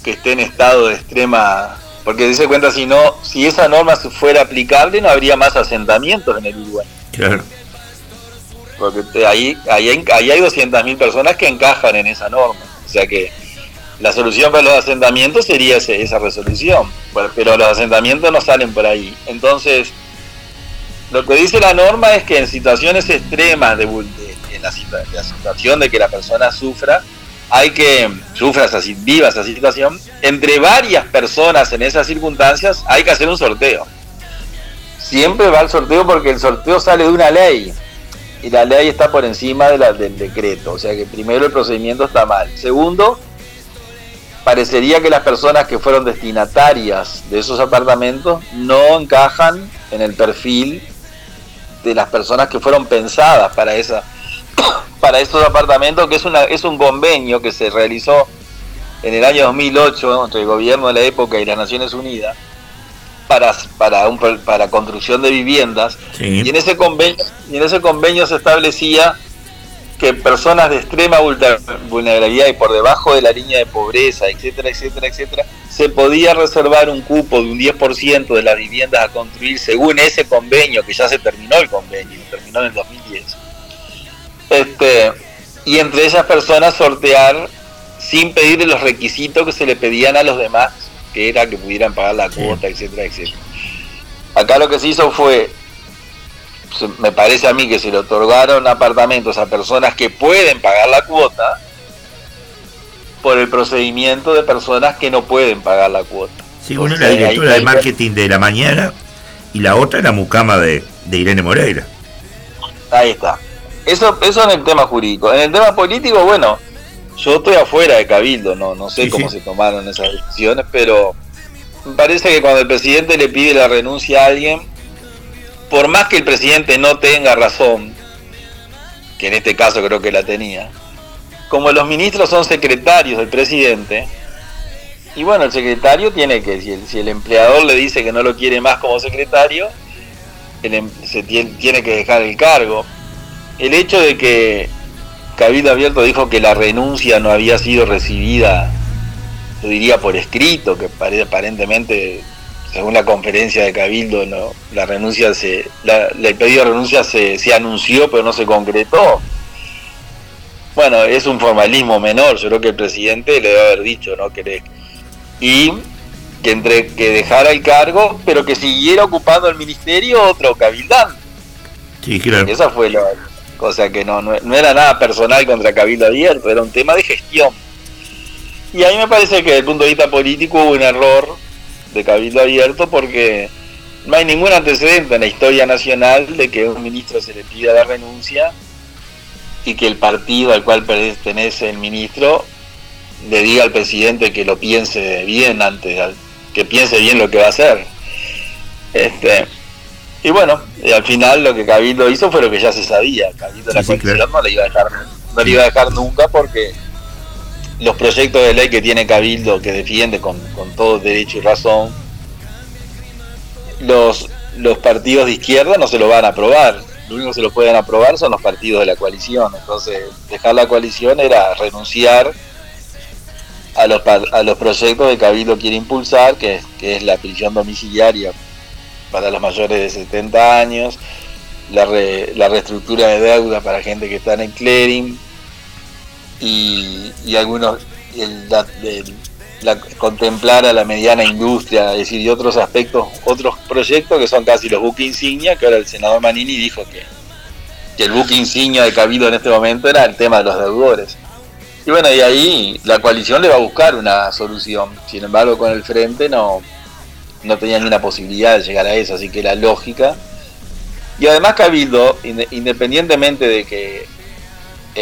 que esté en estado de extrema porque dice cuenta si no si esa norma fuera aplicable no habría más asentamientos en el Uruguay Claro. porque ahí ahí hay, ahí hay 200.000 personas que encajan en esa norma o sea que la solución para los asentamientos sería ese- esa resolución pero los asentamientos no salen por ahí entonces lo que dice la norma es que en situaciones extremas de, de- en la, situa- la situación de que la persona sufra, hay que sufra esa, viva esa situación, entre varias personas en esas circunstancias hay que hacer un sorteo. Siempre va el sorteo porque el sorteo sale de una ley y la ley está por encima de la, del decreto, o sea que primero el procedimiento está mal. Segundo, parecería que las personas que fueron destinatarias de esos apartamentos no encajan en el perfil de las personas que fueron pensadas para esa *coughs* para esos apartamentos que es una es un convenio que se realizó en el año 2008 entre el gobierno de la época y las Naciones Unidas para para un para construcción de viviendas Sí. y en ese convenio y en ese convenio se establecía que personas de extrema vulner- vulnerabilidad y por debajo de la línea de pobreza, etcétera, etcétera, etcétera, se podía reservar un cupo de un 10% de las viviendas a construir según ese convenio, que ya se terminó el convenio, terminó en el 2010. Este, y entre esas personas sortear sin pedirle los requisitos que se le pedían a los demás, que era que pudieran pagar la cuota, etcétera, etcétera. Acá lo que se hizo fue me parece a mí que se le otorgaron apartamentos a personas que pueden pagar la cuota por el procedimiento de personas que no pueden pagar la cuota. Sí, una sea, directora de marketing de la mañana y la otra la mucama de, de Irene Moreira. Ahí está. Eso, eso en el tema jurídico. En el tema político, bueno, yo estoy afuera de Cabildo, no, no sé Sí, cómo sí. se tomaron esas decisiones, pero me parece que cuando el presidente le pide la renuncia a alguien, por más que el presidente no tenga razón, que en este caso creo que la tenía, como los ministros son secretarios del presidente, y bueno, el secretario tiene que, si el, si el empleador le dice que no lo quiere más como secretario, el em- tiene, tiene que dejar el cargo. El hecho de que Cabildo Abierto dijo que la renuncia no había sido recibida, yo diría por escrito, que pare- aparentemente, según la conferencia de Cabildo, no, la renuncia se, la- el pedido de renuncia se, se anunció pero no se concretó. Bueno, es un formalismo menor, yo creo que el presidente le debe haber dicho, ¿no? Que le- y que entre que dejara el cargo, pero que siguiera ocupando el ministerio otro cabildante. Sí, claro. Esa fue la cosa que no, no, no era nada personal contra Cabildo Abierto, era un tema de gestión. Y a mí me parece que desde el punto de vista político hubo un error de Cabildo Abierto porque no hay ningún antecedente en la historia nacional de que un ministro se le pida la renuncia y que el partido al cual pertenece el ministro le diga al presidente que lo piense bien antes, que piense bien lo que va a hacer. Este, y bueno, y al final lo que Cabildo hizo fue lo que ya se sabía. Cabildo la Sí, no le iba a dejar, no le iba a dejar nunca porque los proyectos de ley que tiene Cabildo, que defiende con, con todo derecho y razón, los, los partidos de izquierda no se lo van a aprobar. Lo único que se lo pueden aprobar son los partidos de la coalición. Entonces, dejar la coalición era renunciar a los, a los proyectos que Cabildo quiere impulsar, que que es la prisión domiciliaria para los mayores de 70 años, la, re- la reestructura de deuda para gente que está en clearing y, algunos la, el- la- contemplar a la mediana industria, es decir, y otros aspectos, otros proyectos que son casi los buques insignia, que ahora el senador Manini dijo que, que el buque insignia de Cabildo en este momento era el tema de los deudores. Y bueno, y ahí la coalición le va a buscar una solución. Sin embargo, con el frente no, no tenía ni una posibilidad de llegar a eso, así que la lógica. Y además Cabildo, inde- independientemente de que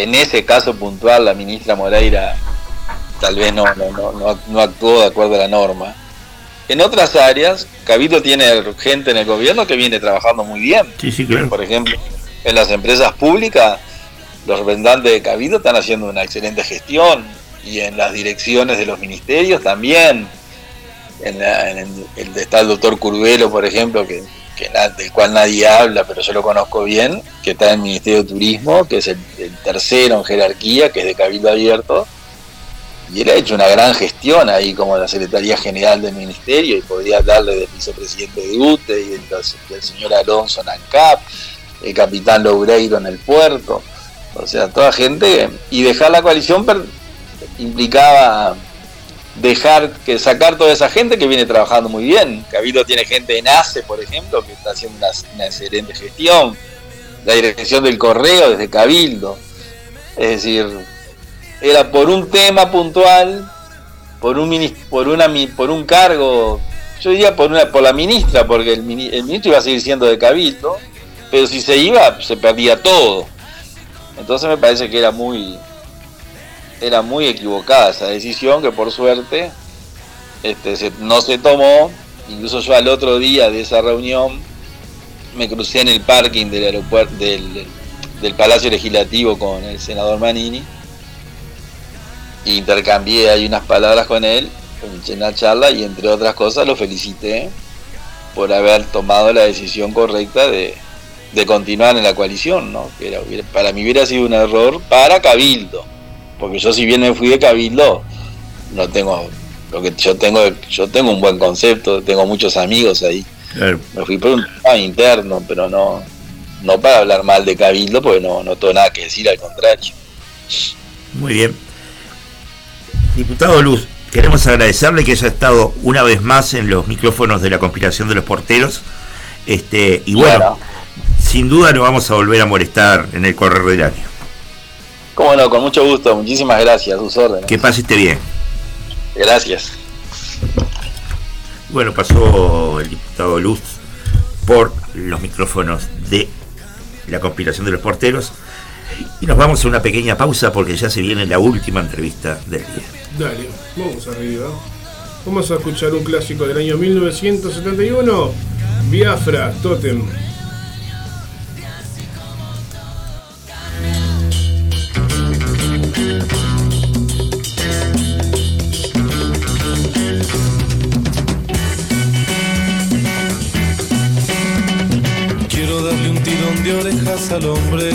en ese caso puntual la ministra Moreira tal vez no, no, no, actuó de acuerdo a la norma, en otras áreas Cabildo tiene gente en el gobierno que viene trabajando muy bien. Sí, sí, claro. Por ejemplo, en las empresas públicas, los representantes de Cabildo están haciendo una excelente gestión y en las direcciones de los ministerios también. En, la- en el, el- está el doctor Curvelo, por ejemplo, que, que del cual nadie habla, pero yo lo conozco bien, que está en el Ministerio de Turismo, que es el, tercero en jerarquía, que es de Cabildo Abierto. Y él ha hecho una gran gestión ahí como la Secretaría General del Ministerio y podría darle del vicepresidente de UTE y del, del señor Alonso en ANCAP, el capitán Loureiro en el puerto. O sea, toda gente. Y dejar la coalición implicaba dejar que sacar toda esa gente que viene trabajando muy bien. Cabildo tiene gente en ACE, por ejemplo, que está haciendo una, excelente gestión. La dirección del correo desde Cabildo. Es decir, era por un tema puntual, por un por una por un cargo, yo diría por una por la ministra, porque el, el ministro iba a seguir siendo de Cabildo, pero si se iba se perdía todo. Entonces me parece que era muy era muy equivocada esa decisión que por suerte este, no se tomó. Incluso yo al otro día de esa reunión me crucé en el parking del aeropuerto del, Palacio Legislativo con el senador Manini e intercambié ahí unas palabras con él en una charla y entre otras cosas lo felicité por haber tomado la decisión correcta de, continuar en la coalición, ¿no? Que para mí hubiera sido un error para Cabildo, porque yo si bien me fui de Cabildo, no tengo lo que yo tengo, yo tengo un buen concepto, tengo muchos amigos ahí. Claro. Me fui por un tema interno, pero no, no para hablar mal de Cabildo, porque no, no tengo nada que decir, al contrario. Muy bien. Diputado Luz, queremos agradecerle que haya estado una vez más en los micrófonos de la conspiración de los porteros. Este, y bueno, Claro. sin duda nos vamos a volver a molestar en el correr del año. Cómo no, con mucho gusto, muchísimas gracias, sus órdenes. Que pase esté bien. Gracias. Bueno, pasó el diputado Luz por los micrófonos de la conspiración de los porteros. Y nos vamos a una pequeña pausa porque ya se viene la última entrevista del día. Dale, vamos arriba. Vamos a escuchar un clásico del año 1971, Biafra, Totem. Quiero darle un tirón de orejas al hombre.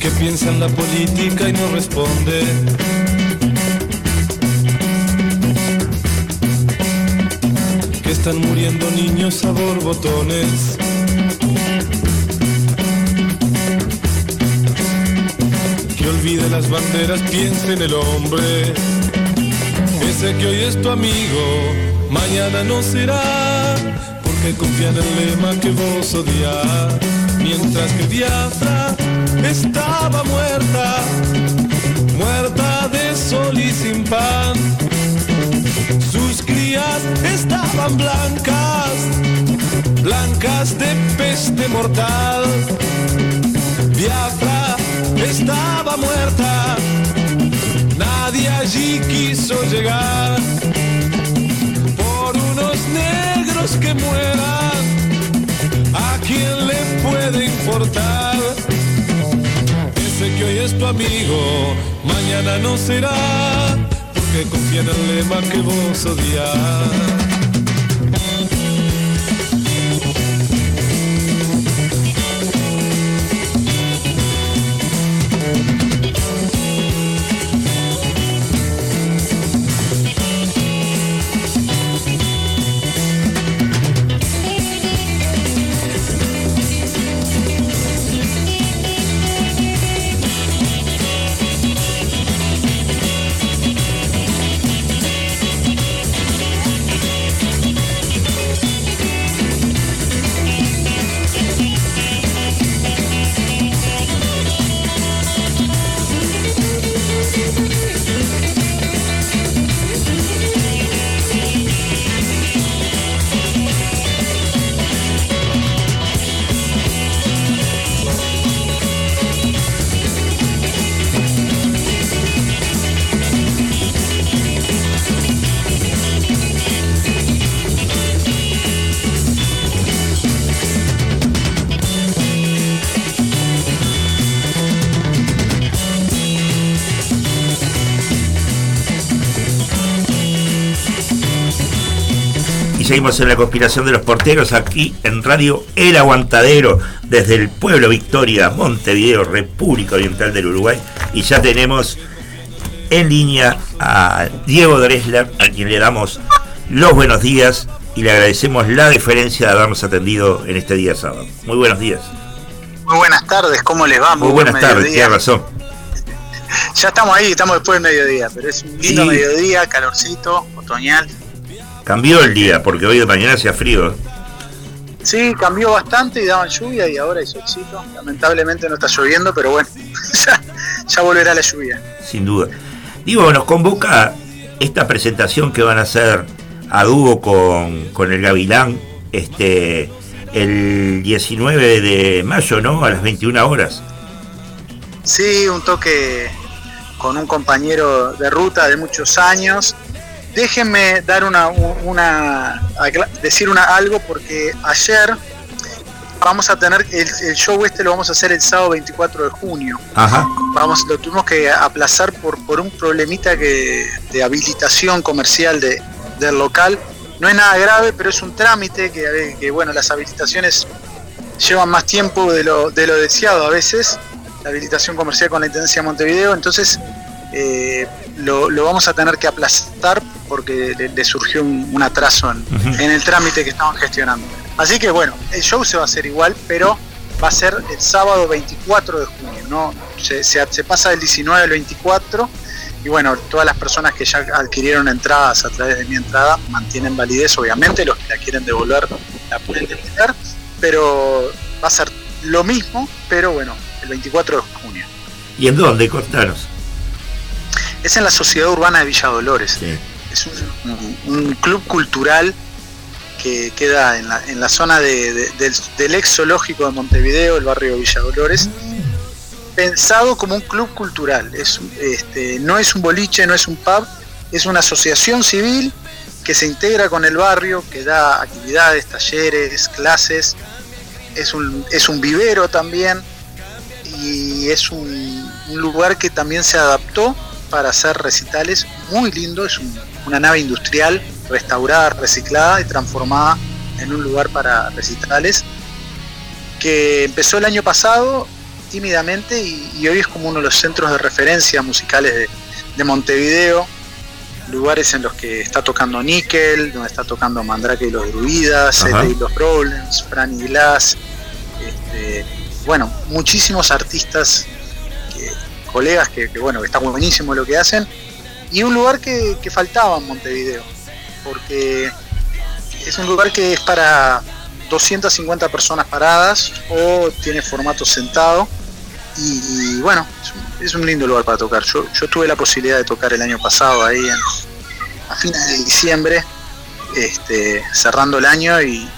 Que piensa en la política y no responde. Que están muriendo niños a borbotones. Olvide las banderas, piense en el hombre. Ese que hoy es tu amigo, mañana no será. Porque confía en el lema que vos odias. Mientras que Biafra estaba muerta, muerta de sol y sin pan. Sus crías estaban blancas, blancas de peste mortal. Biafra estaba muerta, nadie allí quiso llegar. Por unos negros que mueran, ¿a quién le puede importar? Ese que hoy es tu amigo, mañana no será, porque confía en el que vos odias. Seguimos en la conspiración de los porteros aquí en Radio El Aguantadero desde el pueblo Victoria, Montevideo, República Oriental del Uruguay. Y ya tenemos en línea a Diego Dresler, a quien le damos los buenos días y le agradecemos la deferencia de habernos atendido en este día sábado. Muy buenos días. Muy buenas tardes, ¿cómo les va? Muy, buenas tardes, tiene razón. *laughs* Ya estamos ahí, estamos después del mediodía, pero es un lindo mediodía, calorcito, otoñal. Cambió el día, porque hoy de mañana hacía frío. Sí, cambió bastante y daban lluvia y ahora hay solcito. Lamentablemente no está lloviendo, pero bueno, *laughs* ya, volverá la lluvia. Sin duda. Digo, nos convoca esta presentación que van a hacer a dúo con, el Gavilán este, el 19 de mayo, ¿no? A las 21 horas. Sí, un toque con un compañero de ruta de muchos años déjenme dar una, una decir una algo porque ayer vamos a tener el, show este lo vamos a hacer el sábado 24 de junio. Ajá. Vamos, lo tuvimos que aplazar por, por un problemita que, de habilitación comercial de, del local. No es nada grave, pero es un trámite que, que bueno, las habilitaciones llevan más tiempo de lo, de lo deseado a veces. La habilitación comercial con la Intendencia de Montevideo. Entonces, eh, lo, vamos a tener que aplastar porque le, surgió un, atraso en, el trámite que estaban gestionando. Así que bueno, el show se va a hacer igual, pero va a ser el sábado 24 de junio, ¿no? Se, se, pasa del 19 al 24 y bueno, todas las personas que ya adquirieron entradas a través de mi entrada mantienen validez, obviamente, los que la quieren devolver la pueden devolver, pero va a ser lo mismo, pero bueno, el 24 de junio. ¿Y en dónde? Contanos es en la Sociedad Urbana de Villa Dolores. Es un, club cultural que queda en la, zona del, ex zoológico de Montevideo, el barrio de Villa Dolores, pensado como un club cultural. Es, este, no es un boliche, no es un pub, es una asociación civil que se integra con el barrio, que da actividades, talleres, clases. Es un, es un vivero también y es un lugar que también se adaptó para hacer recitales muy lindo, es una nave industrial restaurada, reciclada y transformada en un lugar para recitales, que empezó el año pasado tímidamente y, y hoy es como uno de los centros de referencia musicales de, de Montevideo, lugares en los que está tocando Nickel, donde está tocando Mandrake y los Druidas. Ete y los Problems, Franny Glass, este, bueno, muchísimos artistas, que- colegas que, que, bueno, que está buenísimo lo que hacen, y un lugar que, que faltaba en Montevideo, porque es un lugar que es para 250 personas paradas o tiene formato sentado. Y, y bueno, es un, es un lindo lugar para tocar. Yo, yo tuve la posibilidad de tocar el año pasado ahí en- a fines de diciembre, este, cerrando el año y, y-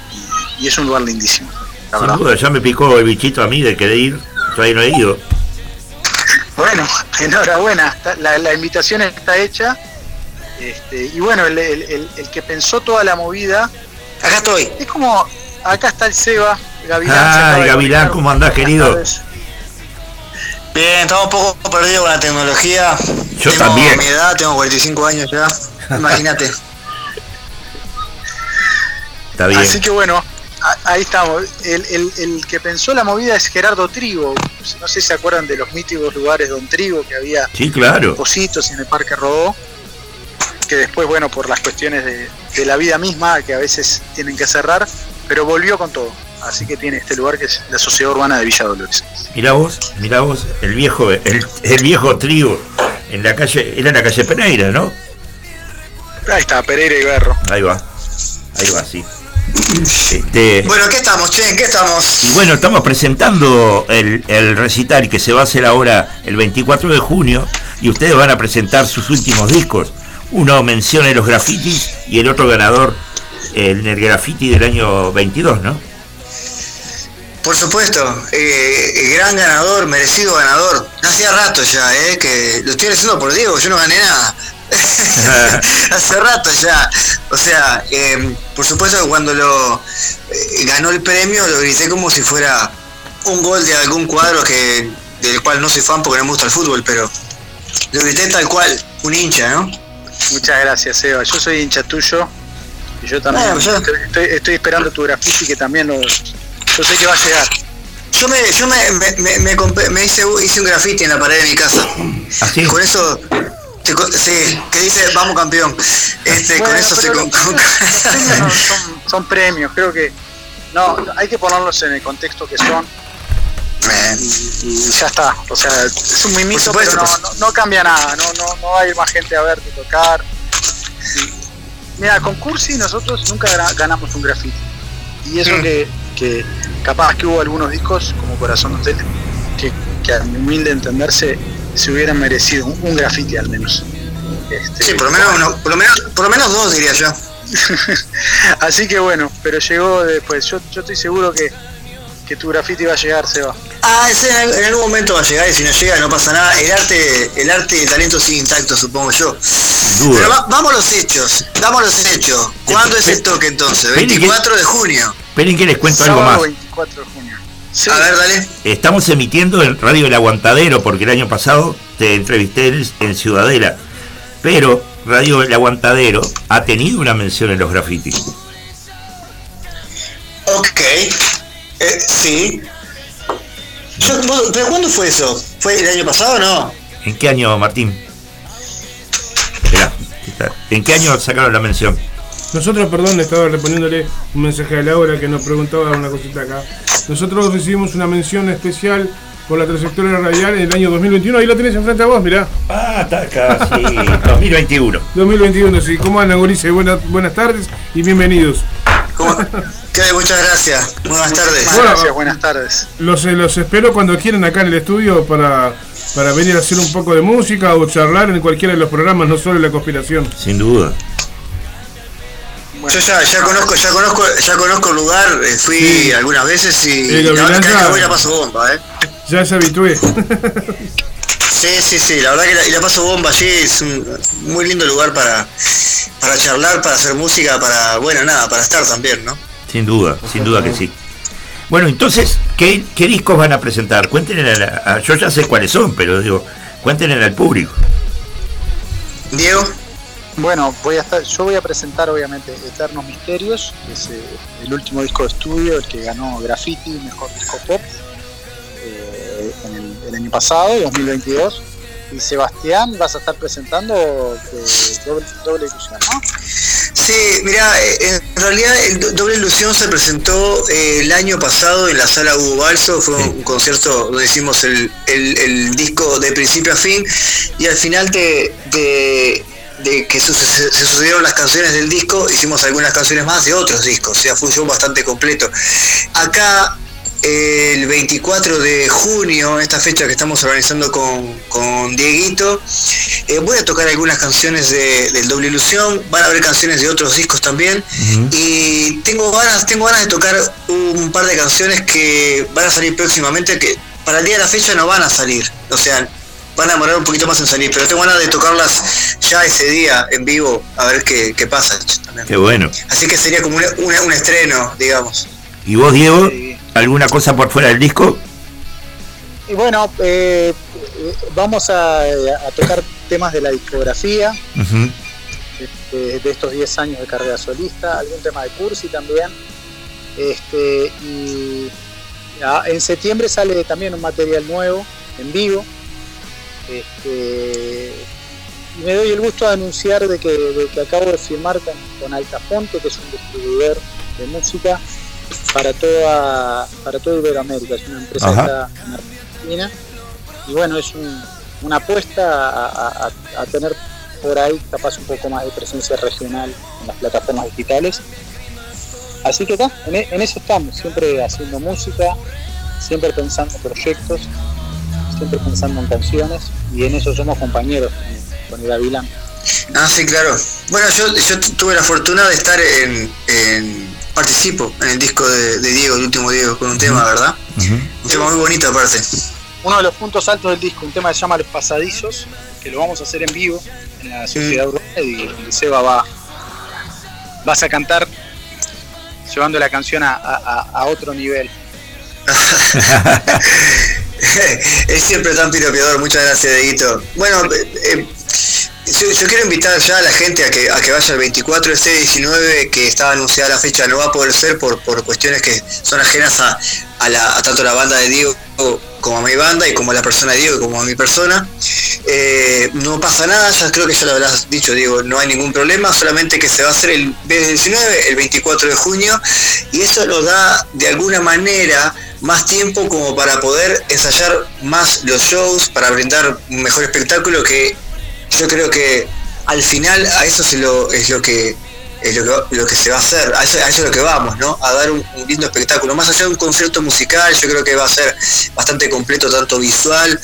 y es un lugar lindísimo. La Sin duda, ya me picó el bichito a mí de querer ir. Todavía no he ido. Bueno, *laughs* enhorabuena, la, la invitación está hecha. Este, y bueno, el, el- el- el que pensó toda la movida. Acá estoy. Es como, acá está el Seba, Gavilán. Ah, Gavilán. ¿cómo andás, querido? Bien, estamos un poco perdidos con la tecnología. Yo tengo también. mi edad, tengo 45 años ya. *laughs* Imagínate. Está bien. Así que bueno, ahí estamos. El, el- el que pensó la movida es Gerardo Trigo. No sé si se acuerdan de los míticos lugares Don Trigo que había Sí, claro. en Positos en el Parque Rodó. Que después, bueno, por las cuestiones de, de la vida misma, que a veces tienen que cerrar, pero volvió con todo. Así que tiene este lugar que es la Sociedad Urbana de Villa Dolores. Mirá vos, mirá vos, el viejo, el, el viejo trigo en la calle, era en la calle Pereira, ¿no? Ahí está, Pereira y Berro. Ahí va, ahí va, sí. Este, Bueno, ¿qué estamos, che? ¿En qué estamos? y bueno, estamos presentando el, el recital que se va a hacer ahora el 24 de junio y ustedes van a presentar sus últimos discos. Uno menciona los grafitis y el otro ganador en el graffiti del año 22, ¿no? Por supuesto, eh, gran ganador, merecido ganador. Hacía rato ya, eh, que lo estoy haciendo por Diego, yo no gané nada. *laughs* Hace rato ya. O sea, eh, por supuesto que cuando lo eh, ganó el premio lo grité como si fuera un gol de algún cuadro que del cual no soy fan porque no me gusta el fútbol, pero lo grité tal cual, un hincha, ¿no? Muchas gracias, Eva. Yo soy hincha tuyo. Y yo también Bueno, yo- estoy, esperando tu graffiti que también lo, yo sé que va a llegar. Yo me, yo me, me, me, me compré- me hice, hice un grafiti en la pared de mi casa. ¿Así? Con eso, sí, que dice vamos campeón. Este, con eso se con- premios son, son *laughs* premios, creo que no, hay que ponerlos en el contexto que son y, y ya está. O sea, es un mimito, supuesto, pero no, por no, no cambia nada, no, no, no va a ir más gente a verte tocar. Mira, con Cursi nosotros nunca ganamos un graffiti. Y eso Mm. que, que capaz que hubo algunos discos como Corazón Hotel que, que a mi humilde entenderse se hubieran merecido un, un graffiti al menos. Este, sí, por lo menos uno, por lo menos, por lo menos dos diría yo. *laughs* Así que bueno, pero llegó después. Yo, yo estoy seguro que, que tu graffiti va a llegar, Seba. Ah, ese en, en algún momento va a llegar y si no llega no pasa nada. El arte, el arte y el talento sigue intacto, supongo yo. duda. Pero va- vamos a los hechos, vamos a los hechos. ¿Cuándo es el toque entonces? Esperen que- 24 de junio. Esperen que les cuento algo más. 24 de junio. Sí, A ver, dale. Estamos emitiendo en Radio El Aguantadero porque el año pasado te entrevisté en, en Ciudadela. Pero Radio El Aguantadero ha tenido una mención en los grafitis. Ok. Eh, sí. Yo- vos- ¿Pero cuándo fue eso? ¿Fue el año pasado o no? ¿En qué año, Martín? Esperá, está. ¿En qué año sacaron la mención? Nosotros, perdón, le estaba respondiéndole un mensaje a Laura que nos preguntaba una cosita acá. Nosotros recibimos una mención especial por la trayectoria radial en el año 2021. Ahí lo tenés enfrente a vos, mirá. Ah, está acá, sí, *laughs* 2021. 2021, sí. ¿Cómo andan, Gurice? Buenas, buenas tardes y bienvenidos. ¿Qué? Muchas gracias. Buenas tardes. Muchas gracias, buenas tardes. Los, eh, los espero cuando quieran acá en el estudio para, para venir a hacer un poco de música o charlar en cualquiera de los programas, no solo en la conspiración. Sin duda. Yo ya, ya conozco, ya conozco, ya conozco el lugar, eh, fui Sí. algunas veces y Eh, la verdad que voy la paso bomba, eh. Ya se habitué. Sí, sí, sí, la verdad que la, y la paso bomba allí, es un muy lindo lugar para, para charlar, para hacer música, para, bueno, nada, para estar también, ¿no? Sin duda, sin duda que sí. Bueno, entonces, ¿qué, qué discos van a presentar? Cuéntenle a, la- a- yo ya sé cuáles son, pero digo, cuéntenle al público. Diego. Bueno, voy a estar, yo voy a presentar obviamente Eternos Misterios, que es eh, el último disco de estudio, el que ganó Graffiti, mejor disco pop. Eh, en el, el año pasado, 2022. Y Sebastián, vas a estar presentando eh, doble, doble ilusión, ¿no? Sí, mira, eh, en realidad el Do- Doble Ilusión se presentó el año pasado en la sala Hugo Balso, fue un concierto donde hicimos el, el- el disco de principio a fin y al final de, de- de que se sucedieron las canciones del disco, hicimos algunas canciones más de otros discos, o sea, fue un show bastante completo. Acá el 24 de junio, esta fecha que estamos organizando con, con Dieguito, eh, voy a tocar algunas canciones de- del Doble Ilusión, van a haber canciones de otros discos también, y tengo ganas, tengo ganas de tocar un par de canciones que van a salir próximamente, que para el día de la fecha no van a salir, o sea, van a demorar un poquito más en salir, pero tengo ganas de tocarlas ya ese día en vivo, a ver qué, qué pasa. Qué bueno. Así que sería como un, un- un estreno, digamos. ¿Y vos, Diego? ¿Alguna cosa por fuera del disco? Y bueno, eh, eh, vamos a, a tocar temas de la discografía, Ujú. este, de estos 10 años de carrera solista, algún tema de Cursi también. Este, y en septiembre sale también un material nuevo, en vivo. Este, y me doy el gusto de anunciar de que, de que acabo de firmar con, con Altafonte, que es un distribuidor de música para toda para toda Iberoamérica, es una empresa que está en Argentina. Y bueno, es un- una apuesta a, a- a- a tener por ahí capaz un poco más de presencia regional en las plataformas digitales. Así que está, en, en eso estamos, siempre haciendo música, siempre pensando en proyectos, siempre pensando en canciones y en eso somos compañeros con, el Gavilán. Ah, sí, claro. Bueno, yo, yo tu- tuve la fortuna de estar en, en- participo en el disco de, de Diego, el último Diego, con un tema, ¿verdad? Un tema muy bonito aparte. Uno de los puntos altos del disco, un tema que se llama Los Pasadizos, que lo vamos a hacer en vivo en la Sociedad Urbana y donde Seba va, vas a cantar llevando la canción a- a otro nivel. *laughs* *laughs* es siempre tan piropeador, muchas gracias, Dieguito. Bueno, eh, eh, yo, quiero invitar ya a la gente a que, a que vaya el 24, este 19, que estaba anunciada la fecha, no va a poder ser por, por cuestiones que son ajenas a, a la, a tanto la banda de Diego como a mi banda y como a la persona de Diego como a mi persona. Eh, no pasa nada, ya creo que ya lo habrás dicho, Diego, no hay ningún problema, solamente que se va a hacer el vez del 19, el 24 de junio, y eso nos da de alguna manera más tiempo como para poder ensayar más los shows, para brindar un mejor espectáculo que yo creo que al final a eso se lo, es lo que es lo que, se va a hacer, a eso, es lo que vamos, ¿no? A dar un, lindo espectáculo. Más allá de un concierto musical, yo creo que va a ser bastante completo, tanto visual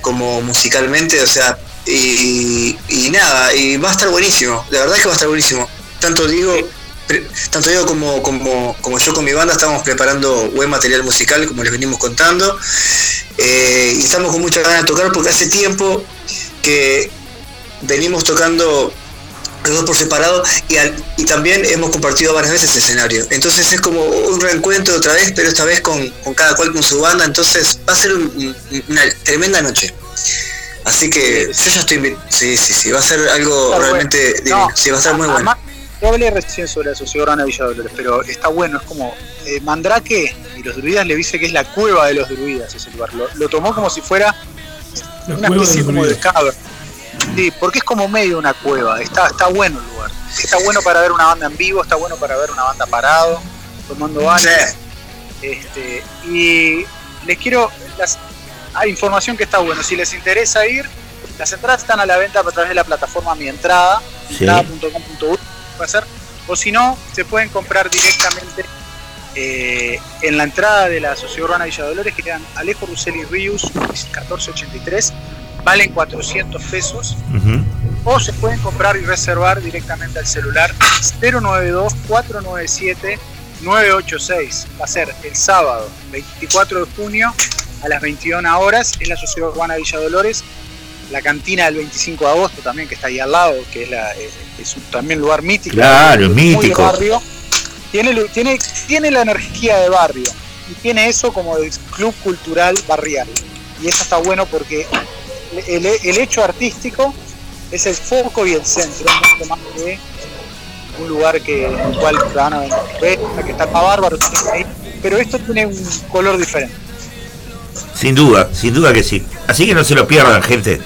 como musicalmente, o sea, y, nada, y va a estar buenísimo, la verdad es que va a estar buenísimo. Tanto digo, tanto yo como, como, como yo con mi banda estamos preparando buen material musical, como les venimos contando, eh, y estamos con mucha ganas de tocar porque hace tiempo que venimos tocando los dos por separado y, al- y también hemos compartido varias veces escenario. Entonces es como un reencuentro otra vez, pero esta vez con, con cada cual con su banda, entonces va a ser un- un- una tremenda noche. Así que yo ya estoy... Sí, sí, sí, va a ser algo Está realmente bueno. divino. No, Sí, va a estar muy bueno. además, Yo hablé recién sobre la Sociedad Urbana de Villa Dolores, pero está bueno, es como eh, Mandrake y los druidas le dice que es la cueva de los druidas ese lugar. Lo, lo tomó como si fuera La una de especie los como de cava. Sí, porque es como medio una cueva, está, está bueno el lugar. Está bueno para ver una banda en vivo, está bueno para ver una banda parado, tomando baños. Este, y les quiero, las, hay información que está bueno, si les interesa ir, las entradas están a la venta a través de la plataforma Mi Entrada, Sí. entrada.com.uy, o si no, se pueden comprar directamente eh, en la entrada de la Sociedad Urbana Villa Dolores, que quedan Alejo Russelli Rius, 1483, valen 400 pesos, o se pueden comprar y reservar directamente al celular 092-497-986. Va a ser el sábado 24 de junio a las 21 horas en la Sociedad Urbana Villa Dolores. La cantina del 25 de agosto también, que está ahí al lado, que es, la, eh, es un, también lugar mítico. Claro, muy de mítico. barrio. Tiene, tiene, tiene la energía de barrio y tiene eso como de club cultural barrial. Y eso está bueno porque el, el hecho artístico es el foco y el centro, mucho más que un lugar que, en el cual van a ver, que está para bárbaro, pero esto tiene un color diferente. Sin duda, sin duda que sí. Así que no se lo pierdan, gente.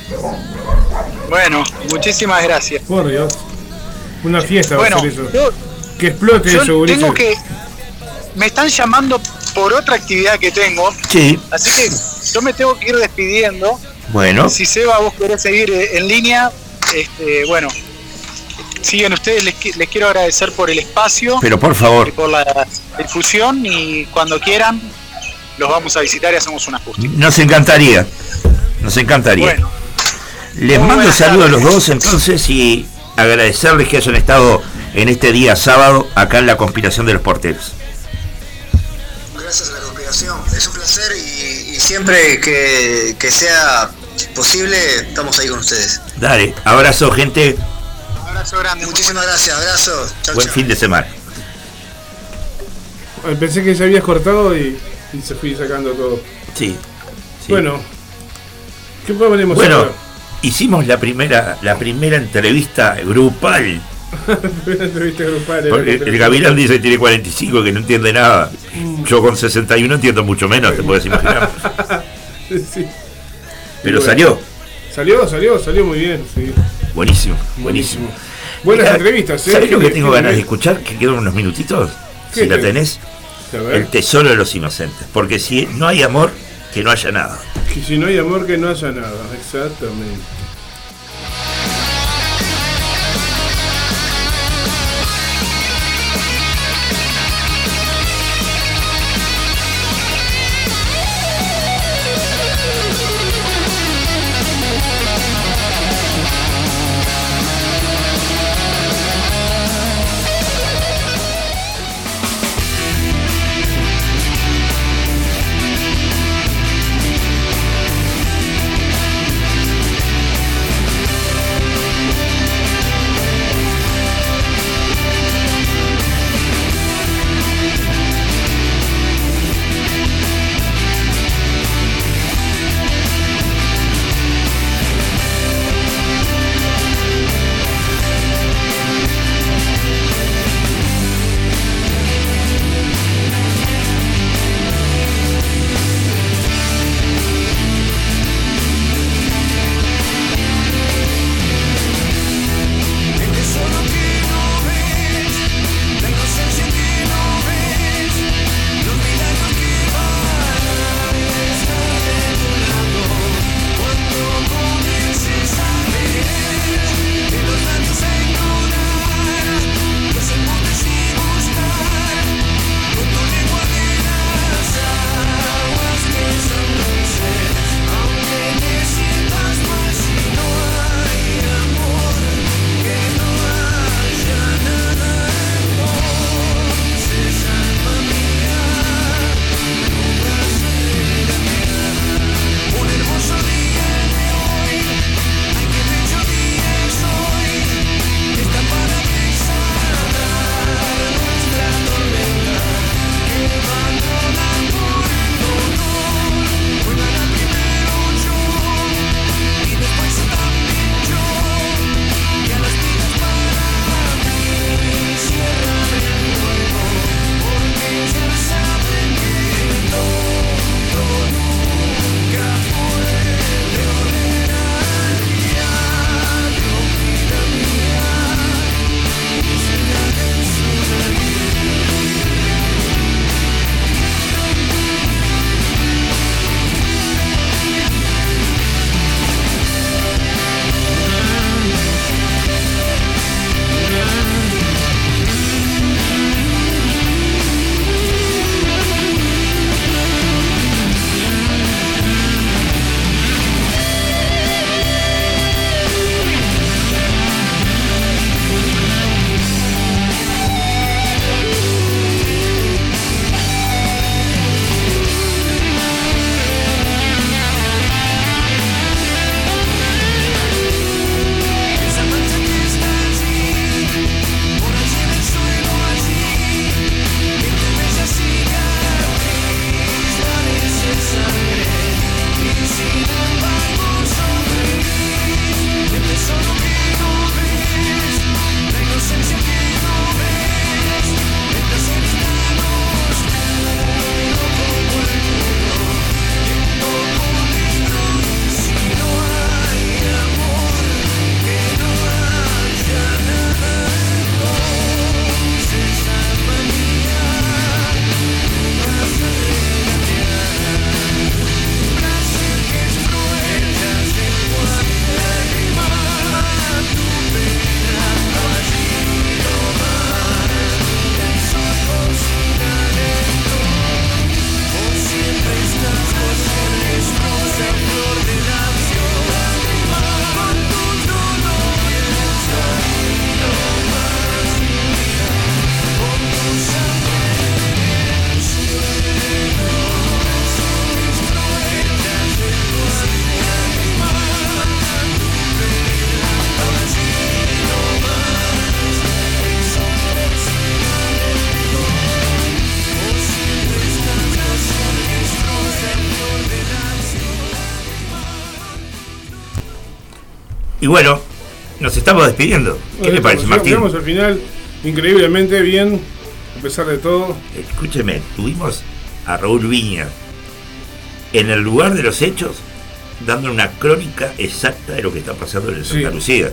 Bueno, muchísimas gracias. Por Dios. Una fiesta Bueno, va a ser eso. yo- que explote Yo eso, tengo que. Me están llamando por otra actividad que tengo. Sí. Así que yo me tengo que ir despidiendo. Bueno. Si Seba, vos querés seguir eh, en línea, este, bueno, siguen ustedes. Les, les quiero agradecer por el espacio. Pero por favor. y por la difusión. Y cuando quieran, los vamos a visitar y hacemos una justa. Nos encantaría. Nos encantaría. Bueno. Les mando saludos a los dos entonces y agradecerles que hayan estado en este día sábado acá en la conspiración de los porteros. Gracias a la conspiración. Es un placer y, y siempre que, que sea posible estamos ahí con ustedes. Dale, abrazo gente, Abrazo grande. Muchísimas gracias, abrazo. Chau, buen chau. fin de semana. Pensé que se habías cortado y, y se fui sacando todo. Sí. sí. Bueno, ¿qué podemos Bueno, ahora? hicimos la primera, la primera entrevista grupal. *laughs* Primera entrevista grupal. Porque el Gavilán dice que tiene 45 que no entiende nada. Yo con 61 entiendo mucho menos, te puedes imaginar. *laughs* Sí. Pero bueno. salió. Salió, salió, salió muy bien, sí. Buenísimo, buenísimo. Buenas Mira, entrevistas, ¿eh? ¿Sabes lo que tengo ganas de escuchar? Que quedan unos minutitos. ¿Qué Si la tenés? tenés. El tesoro de los inocentes. Porque si no hay amor, que no haya nada. Que si no hay amor, que no haya nada. Exactamente. Y bueno, nos estamos despidiendo. ¿Qué le parece, Martín? Llegamos al final increíblemente bien, a pesar de todo. Escúcheme, tuvimos a Raúl Viña en el lugar de los hechos, dando una crónica exacta de lo que está pasando en Santa Sí. Lucía.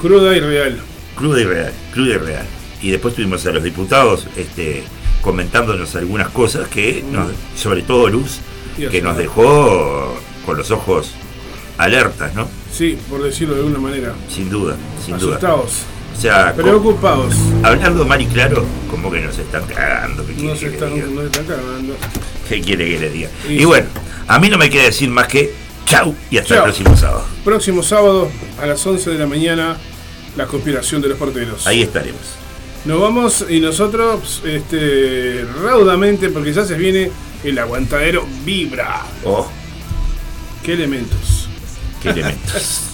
Cruda y real. Cruda y real, cruda y real. Y después tuvimos a los diputados este, comentándonos algunas cosas que, nos- sobre todo Luz, que nos dejó con los ojos alertas, ¿no? Sí, por decirlo de alguna manera. Sin duda, sin duda. Asustados. O sea, Preocupados. hablando mal y claro, como que nos están cagando. ¿Qué quiere No se que le están, diga? no se están cagando. ¿Qué quiere que le diga? Y bueno, a mí no me queda decir más que chau y hasta Chau. el próximo sábado. Próximo sábado a las 11 de la mañana, la conspiración de los porteros. Ahí estaremos. Nos vamos y nosotros, este, raudamente, porque ya se viene el aguantadero Vibra. Oh, ¿Qué elementos? ケデメンタルス